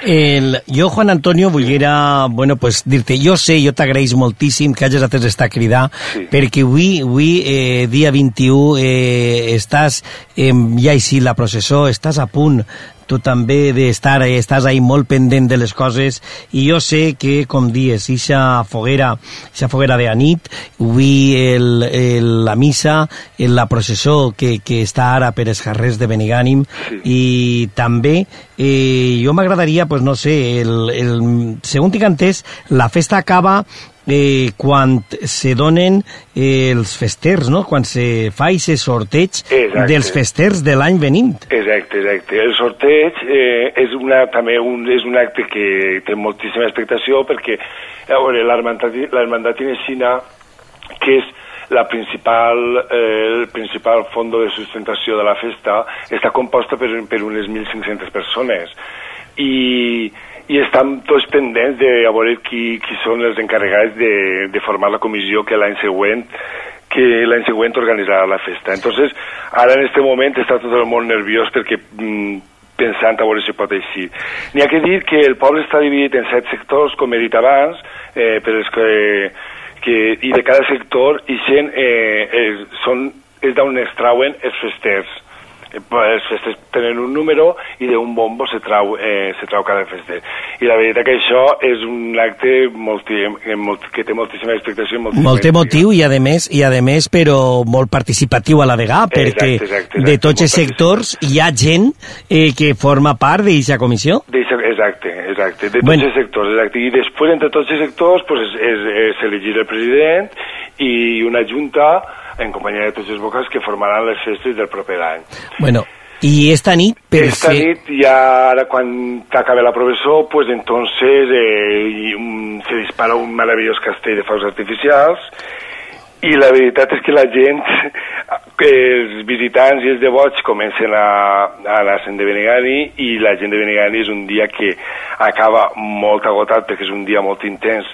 El, jo, Juan Antonio, volguera bueno, pues, dir-te, jo sé, jo t'agraeix moltíssim que hagis atès esta cridar, sí. perquè avui, avui eh, dia 21, eh, estàs, eh, ja així la processó, estàs a punt tu també d'estar, eh, estàs ahí molt pendent de les coses, i jo sé que, com dies, ixa foguera, ixa foguera de anit, avui el, el, la missa, en la processó que, que està ara per els carrers de Benigànim, sí. i també eh, jo m'agradaria, pues no sé, el, el, segons tinc entès, la festa acaba eh, quan se donen eh, els festers, no? quan se fa aquest sorteig Exacte. dels festers de l'any venint. Exacte, exacte. El sorteig eh, és una, també un, és un acte que té moltíssima expectació perquè l'Hermandat Inesina, que és la principal, eh, el principal fondo de sustentació de la festa, està composta per, per unes 1.500 persones. I, i estan tots pendents de a veure qui, qui són els encarregats de, de formar la comissió que l'any següent que l'any següent organitzarà la festa. Entonces, ara en este moment està tot el món nerviós perquè mm, pensant a veure si pot així. N'hi ha que dir que el poble està dividit en set sectors, com he dit abans, eh, per els que, que, i de cada sector i gent, eh, eh, són, és d'on es trauen els festers els festers tenen un número i d'un bombo se trau, eh, se trau cada fester. I la veritat que això és un acte molt, molt, que té moltíssima expectació. Moltíssima molt emotiu i a més, i a més però molt participatiu a la vegada, perquè exacte, exacte, de tots els sectors hi ha gent eh, que forma part d'aquesta comissió? Exacte, exacte, de tots Bueno. els sectors. Exacte. I després, entre tots els sectors, pues, elegir el president i una junta en companyia de tots els vocals que formaran les festes del proper any. Bueno, i esta nit, per Esta fer... nit, ja ara quan acabe la professor, pues entonces eh, y un- se dispara un meravellós castell de focs artificials i la veritat és que la gent, [laughs] els visitants i els devots comencen a, a anar-se'n de Benegani i la gent de Benegani és un dia que acaba molt agotat perquè és un dia molt intens.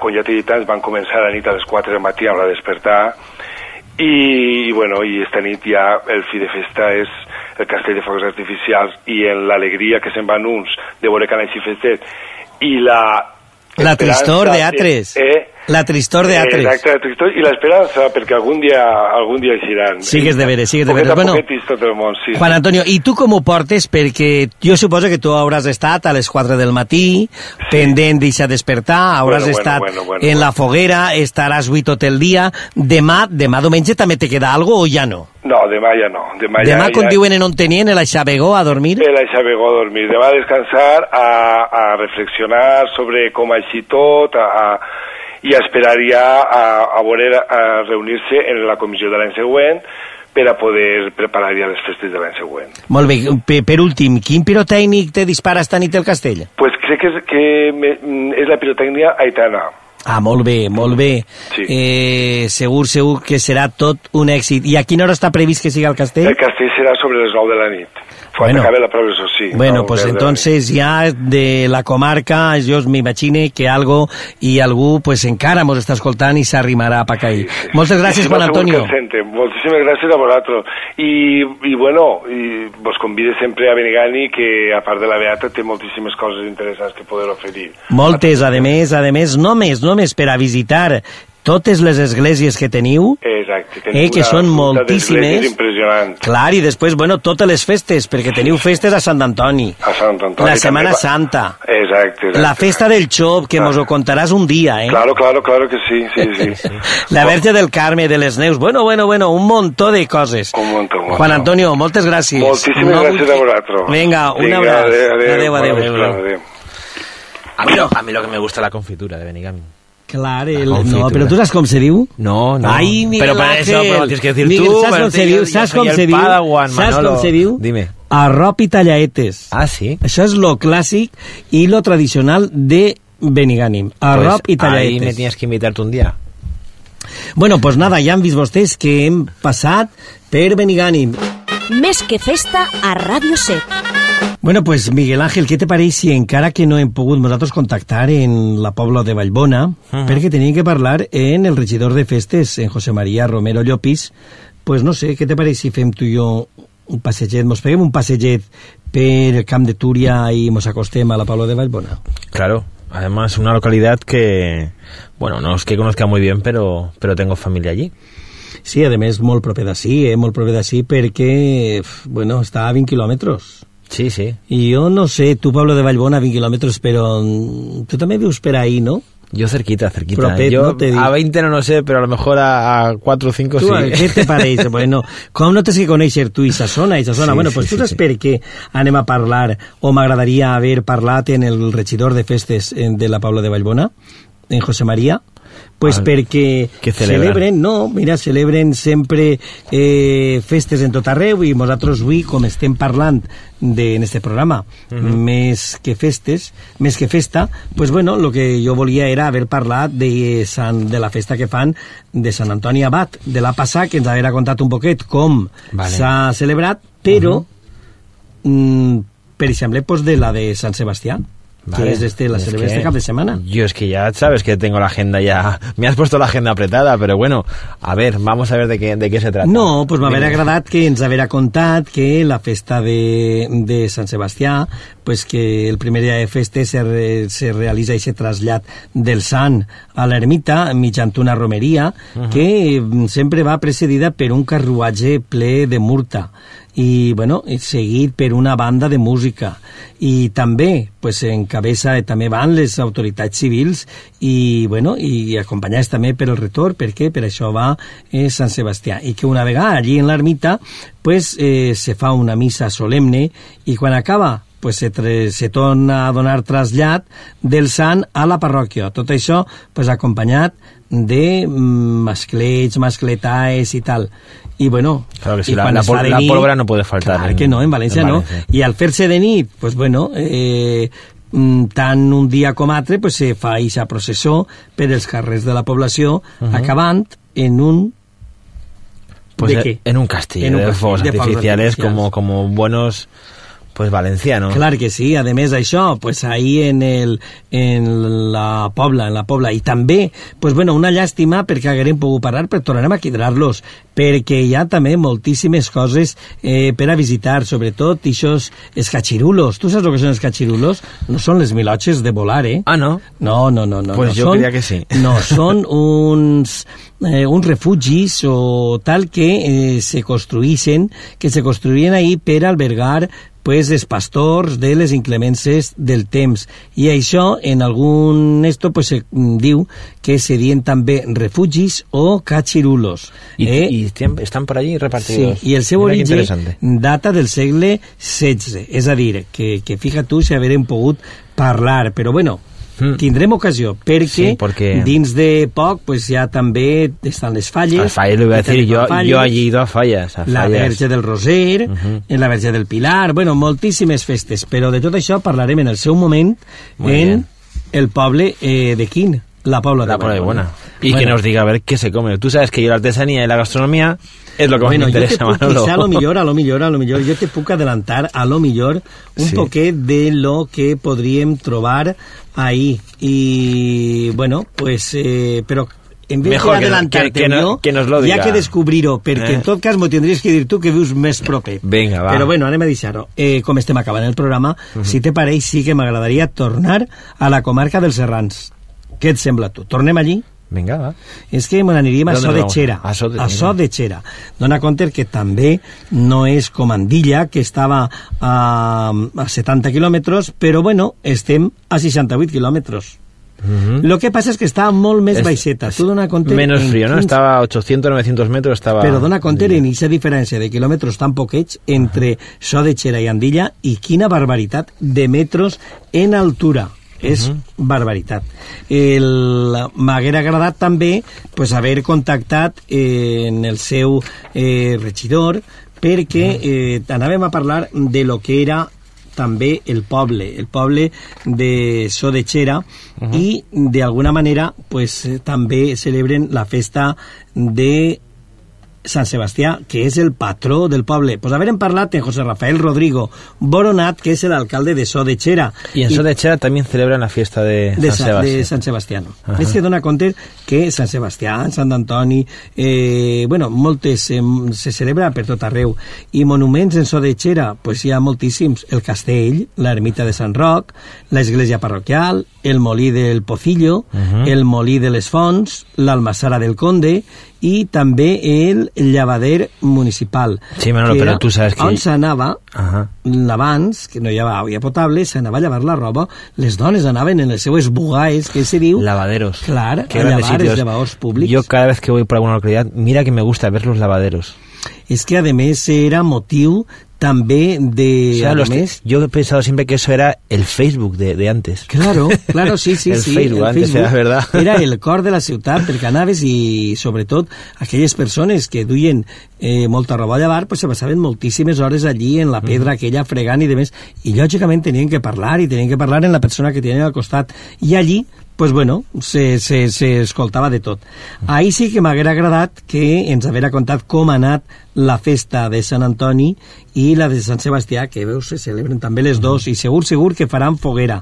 Quan ja t'he dit abans, van començar a la nit a les 4 del matí a l'hora de despertar i, i, bueno, i esta nit ja el fi de festa és el castell de focs artificials i en l'alegria que se'n van uns de veure que han així festet i la La tristor esperança de altres. Eh? La tristor de altres. Exacte, la tristor i l'esperança, perquè algun dia, algun dia eixiran. Sigues de veres, sigues de veres. Bueno, tot el món, sí. Juan Antonio, i tu com ho portes? Perquè jo suposo que tu hauràs estat a les 4 del matí, pendent d'eixa despertar, hauràs Bueno, bueno, estat bueno, bueno, en la foguera, estaràs avui tot el dia. Demà, demà diumenge també te queda algo o ja no? No, demà ja no. Demà, Demà, ja, com ja, diuen en on tenien, el Xabegó a dormir? El Xabegó a dormir. Demà a descansar, a, a reflexionar sobre com ha així tot, a, a, i a esperar ja a, a veure, a reunir-se en la comissió de l'any següent per a poder preparar ja les festes de l'any següent. Molt bé, per, per últim, quin pirotècnic te dispara esta nit el castell? Pues crec que és, que me, és la pirotècnia Aitana. Ah, molt bé, molt bé. Sí. Eh, segur, segur que serà tot un èxit. I a quina hora està previst que siga el castell? El castell serà sobre les 9 de la nit. Quan Bueno. acabe la professor, sí. Bueno, nou, pues entonces ya de la comarca yo me imagine que algo y algú pues encara mos està escoltant i s'arrimarà pa cair. Moltes gràcies, I si no, Juan Antonio. Moltíssimes gràcies a vosaltres. I, i bueno, i vos convide sempre a Benigani, que a part de la Beata té moltíssimes coses interessants que poder oferir. Moltes, a més, a més, només, només per a visitar totes les esglésies que teniu, Exacte. Eh, que són moltíssimes. impressionant. clar, i després, bueno, totes les festes, perquè teniu festes a Sant Antoni, A Sant Antoni. la Setmana va- Santa, Exacte, exacte. la festa del Xop, que mos ho contaràs un dia, eh? Claro, claro, claro que sí, sí, sí. [laughs] La Verge del Carme, de les Neus, bueno, bueno, bueno, un muntó de coses. Un muntó, un. Juan Antonio, moltes gràcies. Moltíssimes No gràcies vull- a vosaltres. Vinga, un abraç. adéu, adéu, adéu, adéu. adéu, adéu. A mí, lo, a mí lo que me gusta es la confitura de Benigami. Clar, el, confitura. no, però tu saps com se diu? No, no. Ai, Miguel Pero para Ángel. eso lo tienes que decir Miguel, tú. ¿Sabes pero com se diu? Saps soy com se diu? Padawan, Saps Manolo. com se diu? Dime. Arrop i tallaetes. Ah, sí? Això és lo clàssic i lo tradicional de Benigànim. Arrop Pues i tallaetes. Ahí me tienes que invitarte un día. Bueno, pues nada, ja han vist vostès que hem passat per Benigànim. Més que festa a Ràdio 7. Bueno, pues Miguel Ángel, què te pareix si encara que no hem pogut nosaltres contactar en la Pobla de Vallbona, uh -huh. perquè teníem que parlar en el regidor de festes, en José María Romero Llopis, pues no sé, què te pareix si fem tu i jo un passeget, mos peguem un passeget per el camp de Túria i mos acostem a la Pobla de Vallbona? Claro. Además, una localidad que, bueno, no es que conozca muy bien, pero, pero tengo familia allí. Sí, a més, molt proper d'ací, eh? molt proper d'ací perquè, bueno, està a 20 quilòmetres. Sí, sí. Y yo no sé, tú Pablo de Vallbona, 20 kilómetros, pero mm, tú también vius per ahí, ¿no? Yo cerquita, cerquita. Propet, Yo no te a 20 no lo sé, pero a lo mejor a, a 4 o 5 Tu, sí. Què te pareix? [laughs] bueno, com no tens que conèixer tu i sa zona, i sa zona? Sí, bueno, pues tu sí, saps sí. per què anem a parlar, o m'agradaria haver parlat en el regidor de festes eh, de la Paula de Vallbona, en José María, pues Ah, perquè què celebra? celebren, no, mira, celebren sempre eh, festes en tot arreu i nosaltres avui, com estem parlant de, en este programa, Mhm. més que festes, més que festa, pues bueno, lo que jo volia era haver parlat de, Sant, de la festa que fan de Sant Antoni Abat, de la passada, que ens haguera contat un poquet com Vale. s'ha celebrat, però, mm, per exemple, pues de la de Sant Sebastià, Vale. que és este, la Es que este cap de setmana. Yo es que ya sabes que tengo la agenda ya. [laughs] Me has puesto la agenda apretada, pero bueno, a ver, vamos a ver de qué, de qué se trata. No, pues m'haver agradat que ens haver contat que la festa de, de Sant Sebastià, pues que el primer dia de festes se, re, se realitza aquest trasllat del sant a l'ermita mitjant una romeria Mhm. que mm, sempre va precedida per un carruatge ple de murta i, bueno, seguit per una banda de música i també pues, en cabeza també van les autoritats civils i, bueno, i acompanyats també per el retorn, perquè per això va eh, Sant Sebastià i que una vegada allí en l'ermita pues, eh, se fa una missa solemne i quan acaba pues se, se torna a donar trasllat del sant a la parròquia. Tot això pues, acompanyat de mm, masclets, mascletaes i tal. I bueno, Claro que sí, la, la pol- de la nit- pólvora no puede faltar. Clar que no, en València no. I al fer-se de nit, pues bueno, eh, mm, tant un dia com altre, pues se fa aquesta processó per els carrers de la població, Mhm. acabant en un... Pues ¿De qué? en un castillo En un de castillo fuegos de fuegos artificiales, artificiales. como, como buenos pues valencianos. Clar que sí, a més això, pues ahí en, el, en la Pobla, en la Pobla, i també, pues bueno, una llàstima perquè haguérem pogut parar, però tornarem a quedar-los, perquè hi ha també moltíssimes coses eh, per a visitar, sobretot ixos escachirulos. Tu saps el que són escachirulos? No són les milotxes de volar, eh? Ah, no? No, no, no. no Pues no yo són, creía que sí. No, [laughs] són uns, eh, uns refugis o tal que eh, se construïssin, que se construïen ahí per albergar pues, els pastors de les inclemències del temps. I això, en algun esto, pues, se mm, diu que se dien també refugis o cachirulos. Y, eh? y tiem- están por allí repartidos. Sí, i el seu Mira origen data del segle XVI, és a dir, que, que fija tu si haverem pogut parlar, però bueno, tindrem ocasió, perquè, Hmm. Sí, porque- dins de poc pues, ja també estan les falles. Al falles, i decir, tenim yo, falles, yo allí he ido a fallas. A la fallas. Verge del Roser, Ujú. en la Verge del Pilar, bueno, moltíssimes festes, però de tot això parlarem en el seu moment Muy en bien. el poble eh, de Quín, la Pobla de La de Vallbona. Buena. Y Bueno. que nos diga a ver qué se come. Tú sabes que yo la artesanía y la gastronomía es lo que más bueno, me jo te interesa, Manolo. quizá a lo millor, a lo millor, a lo millor, jo te puc adelantar a lo millor un Sí. poquet de lo que podríem trobar ahí. Y, bueno, pues, eh, però en vez Mejor de que que- no- jo, que nos lo hi ha diga. que descobrir-ho, perquè Eh. en tot cas m'ho tindries que dir tu que vius més proper. Venga, va. Però bueno, anem a deixar-ho. Eh, com estem acabant el programa, si te pareix, sí que m'agradaria tornar a la comarca dels Serrans. Què et sembla tu? Tornem allí? Venga, va. És que me n'aniríem a ¿Dónde So de? Xera. A So de- a So de Xera. Dona compte que també no és com Andilla, que estava a, a 70 quilòmetres, però bueno, estem a 68 quilòmetres. Lo que passa és que està molt més Es- baixeta. Tu dona compte... Menos en frío, ¿no? quins- Estaba a 800, 900 metros, estaba... Però dona compte en aquesta diferència de quilòmetres tan poquets entre So de Xera i Andilla i quina barbaritat de metros en altura. És barbaritat. El- M'haguera agradat també pues, haver contactat eh, en el seu eh, regidor perquè eh, anàvem a parlar de lo que era també el poble, el poble de So de Xera i d'alguna manera pues, també celebren la festa de Sant Sebastià, que és el patró del poble. Pues haverem parlat en José Rafael Rodrigo Boronat, que és l'alcalde de So de Xera. Y en Sodechera también celebran la fiesta de, de, San Sa- Sebastián. de Sant Sebastià. Ajá. És que dona compte que Sant Sebastià, Sant Antoni, eh, bueno, moltes eh, se celebra per tot arreu. I monuments en so de Xera, pues hi ha moltíssims. El castell, l'ermita de Sant Roc, l'església parroquial, el molí del Pocillo, Ujú. el molí de les Fonts, l'almassara del Conde i també el llevader municipal. Sí, Manolo, que però era tu saps que- On s'anava, Ahà. abans, que no hi havia aigua potable, s'anava a llevar la roba, les dones anaven en les seues bugaes, que se diu... Lavaderos. Clar, Qué a llevar els sitios. llevadors públics. Yo cada vez que voy por alguna localidad, mira que me gusta ver los lavaderos. És que, a més, era motiu també de... O sea, los- més, yo he pensado siempre que eso era el Facebook de, de antes. Claro, claro, sí, [laughs] sí, el sí. Facebook antes era verdad. [laughs] Era el [laughs] cor de la ciutat perquè anaves i, sobretot, aquelles persones que duien eh, molta roba a llevar, pues, se passaven moltíssimes hores allí en la pedra aquella fregant i demés, i lògicament tenien que parlar, i tenien que parlar en la persona que tenien al costat. I allí, pues bueno, se, se, se escoltava de tot. Ahir sí que m'haguera agradat que ens haguera contat com ha anat la festa de Sant Antoni i la de Sant Sebastià, que veus, se celebren també les dos, i segur, segur que faran foguera.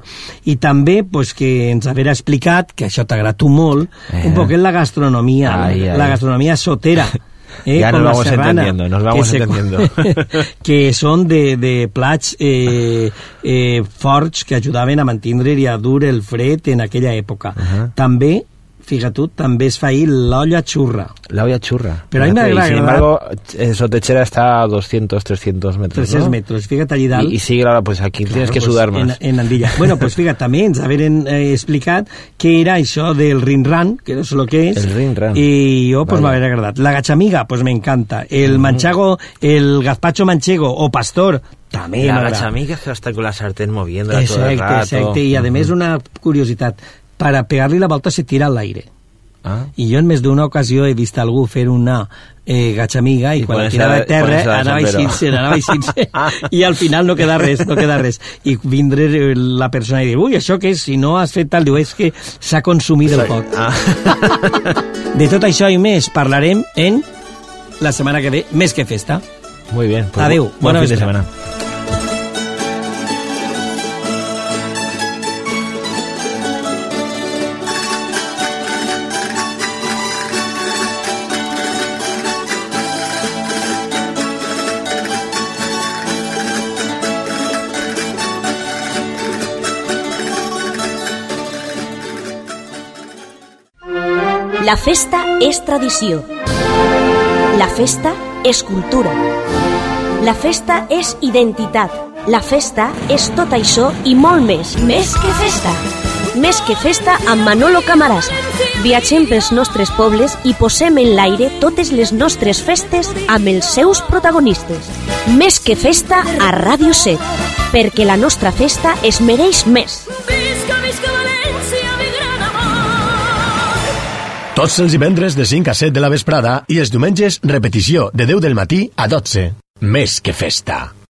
I també, pues, que ens haguera explicat, que això t'agrada tu molt, Eh. un poquet la gastronomia, Ai, ai. la gastronomia sotera. [laughs] Eh, Ya nos vamos serrana, entendiendo, nos vamos que entendiendo. [laughs] que són de, de plats eh, eh, forts que ajudaven a mantindre i a dur el fred en aquella època. Ajá. També, fíjate tu, també es fa ahir l'olla xurra. La olla churra. Pero a mí me agrada- Sin embargo, eh, Sotechera está a 200, 300 metros. 300 ¿no? metros, fíjate allí dalt. Y, y sigue ahora, pues aquí tienes Claro, que pues, sudar en, más. En Andilla. Bueno, pues fíjate, també ens haveren eh, explicat què era això del rinran, que no sé lo que és. El rinran. I jo, pues, Vale. m'haver agradat. La gachamiga, pues me encanta. El Mm. manchago, el gazpacho manchego o pastor, també la gachamiga que va a estar con la sartén moviéndola todo el Exacte, rato. exacte. I a més una curiositat, per a pegar-li la volta se tira a l'aire. Ah. I jo en més d'una ocasió he vist algú fer una eh, gatxamiga i, I quan la ponerse tirava a terra anava així, anava així [laughs] i al final no queda res, no queda res i vindre la persona i dir ui, això què és? Si no has fet tal, diu, és que s'ha consumit el pot Ah. [laughs] de tot això i més parlarem en la setmana que ve, més que festa Muy bien. pues Adeu, buen bona fin de vesprada. La festa és tradició. La festa és cultura. La festa és identitat. La festa és tot això i molt més. Més que festa. Més que festa amb Manolo Camarasa. Viatgem pels nostres pobles i posem en l'aire totes les nostres festes amb els seus protagonistes. Més que festa a Ràdio 7. Perquè la nostra festa es mereix més. Tots els divendres de 5 a 7 de la vesprada i els diumenges repetició de 10 del matí a 12. Més que festa.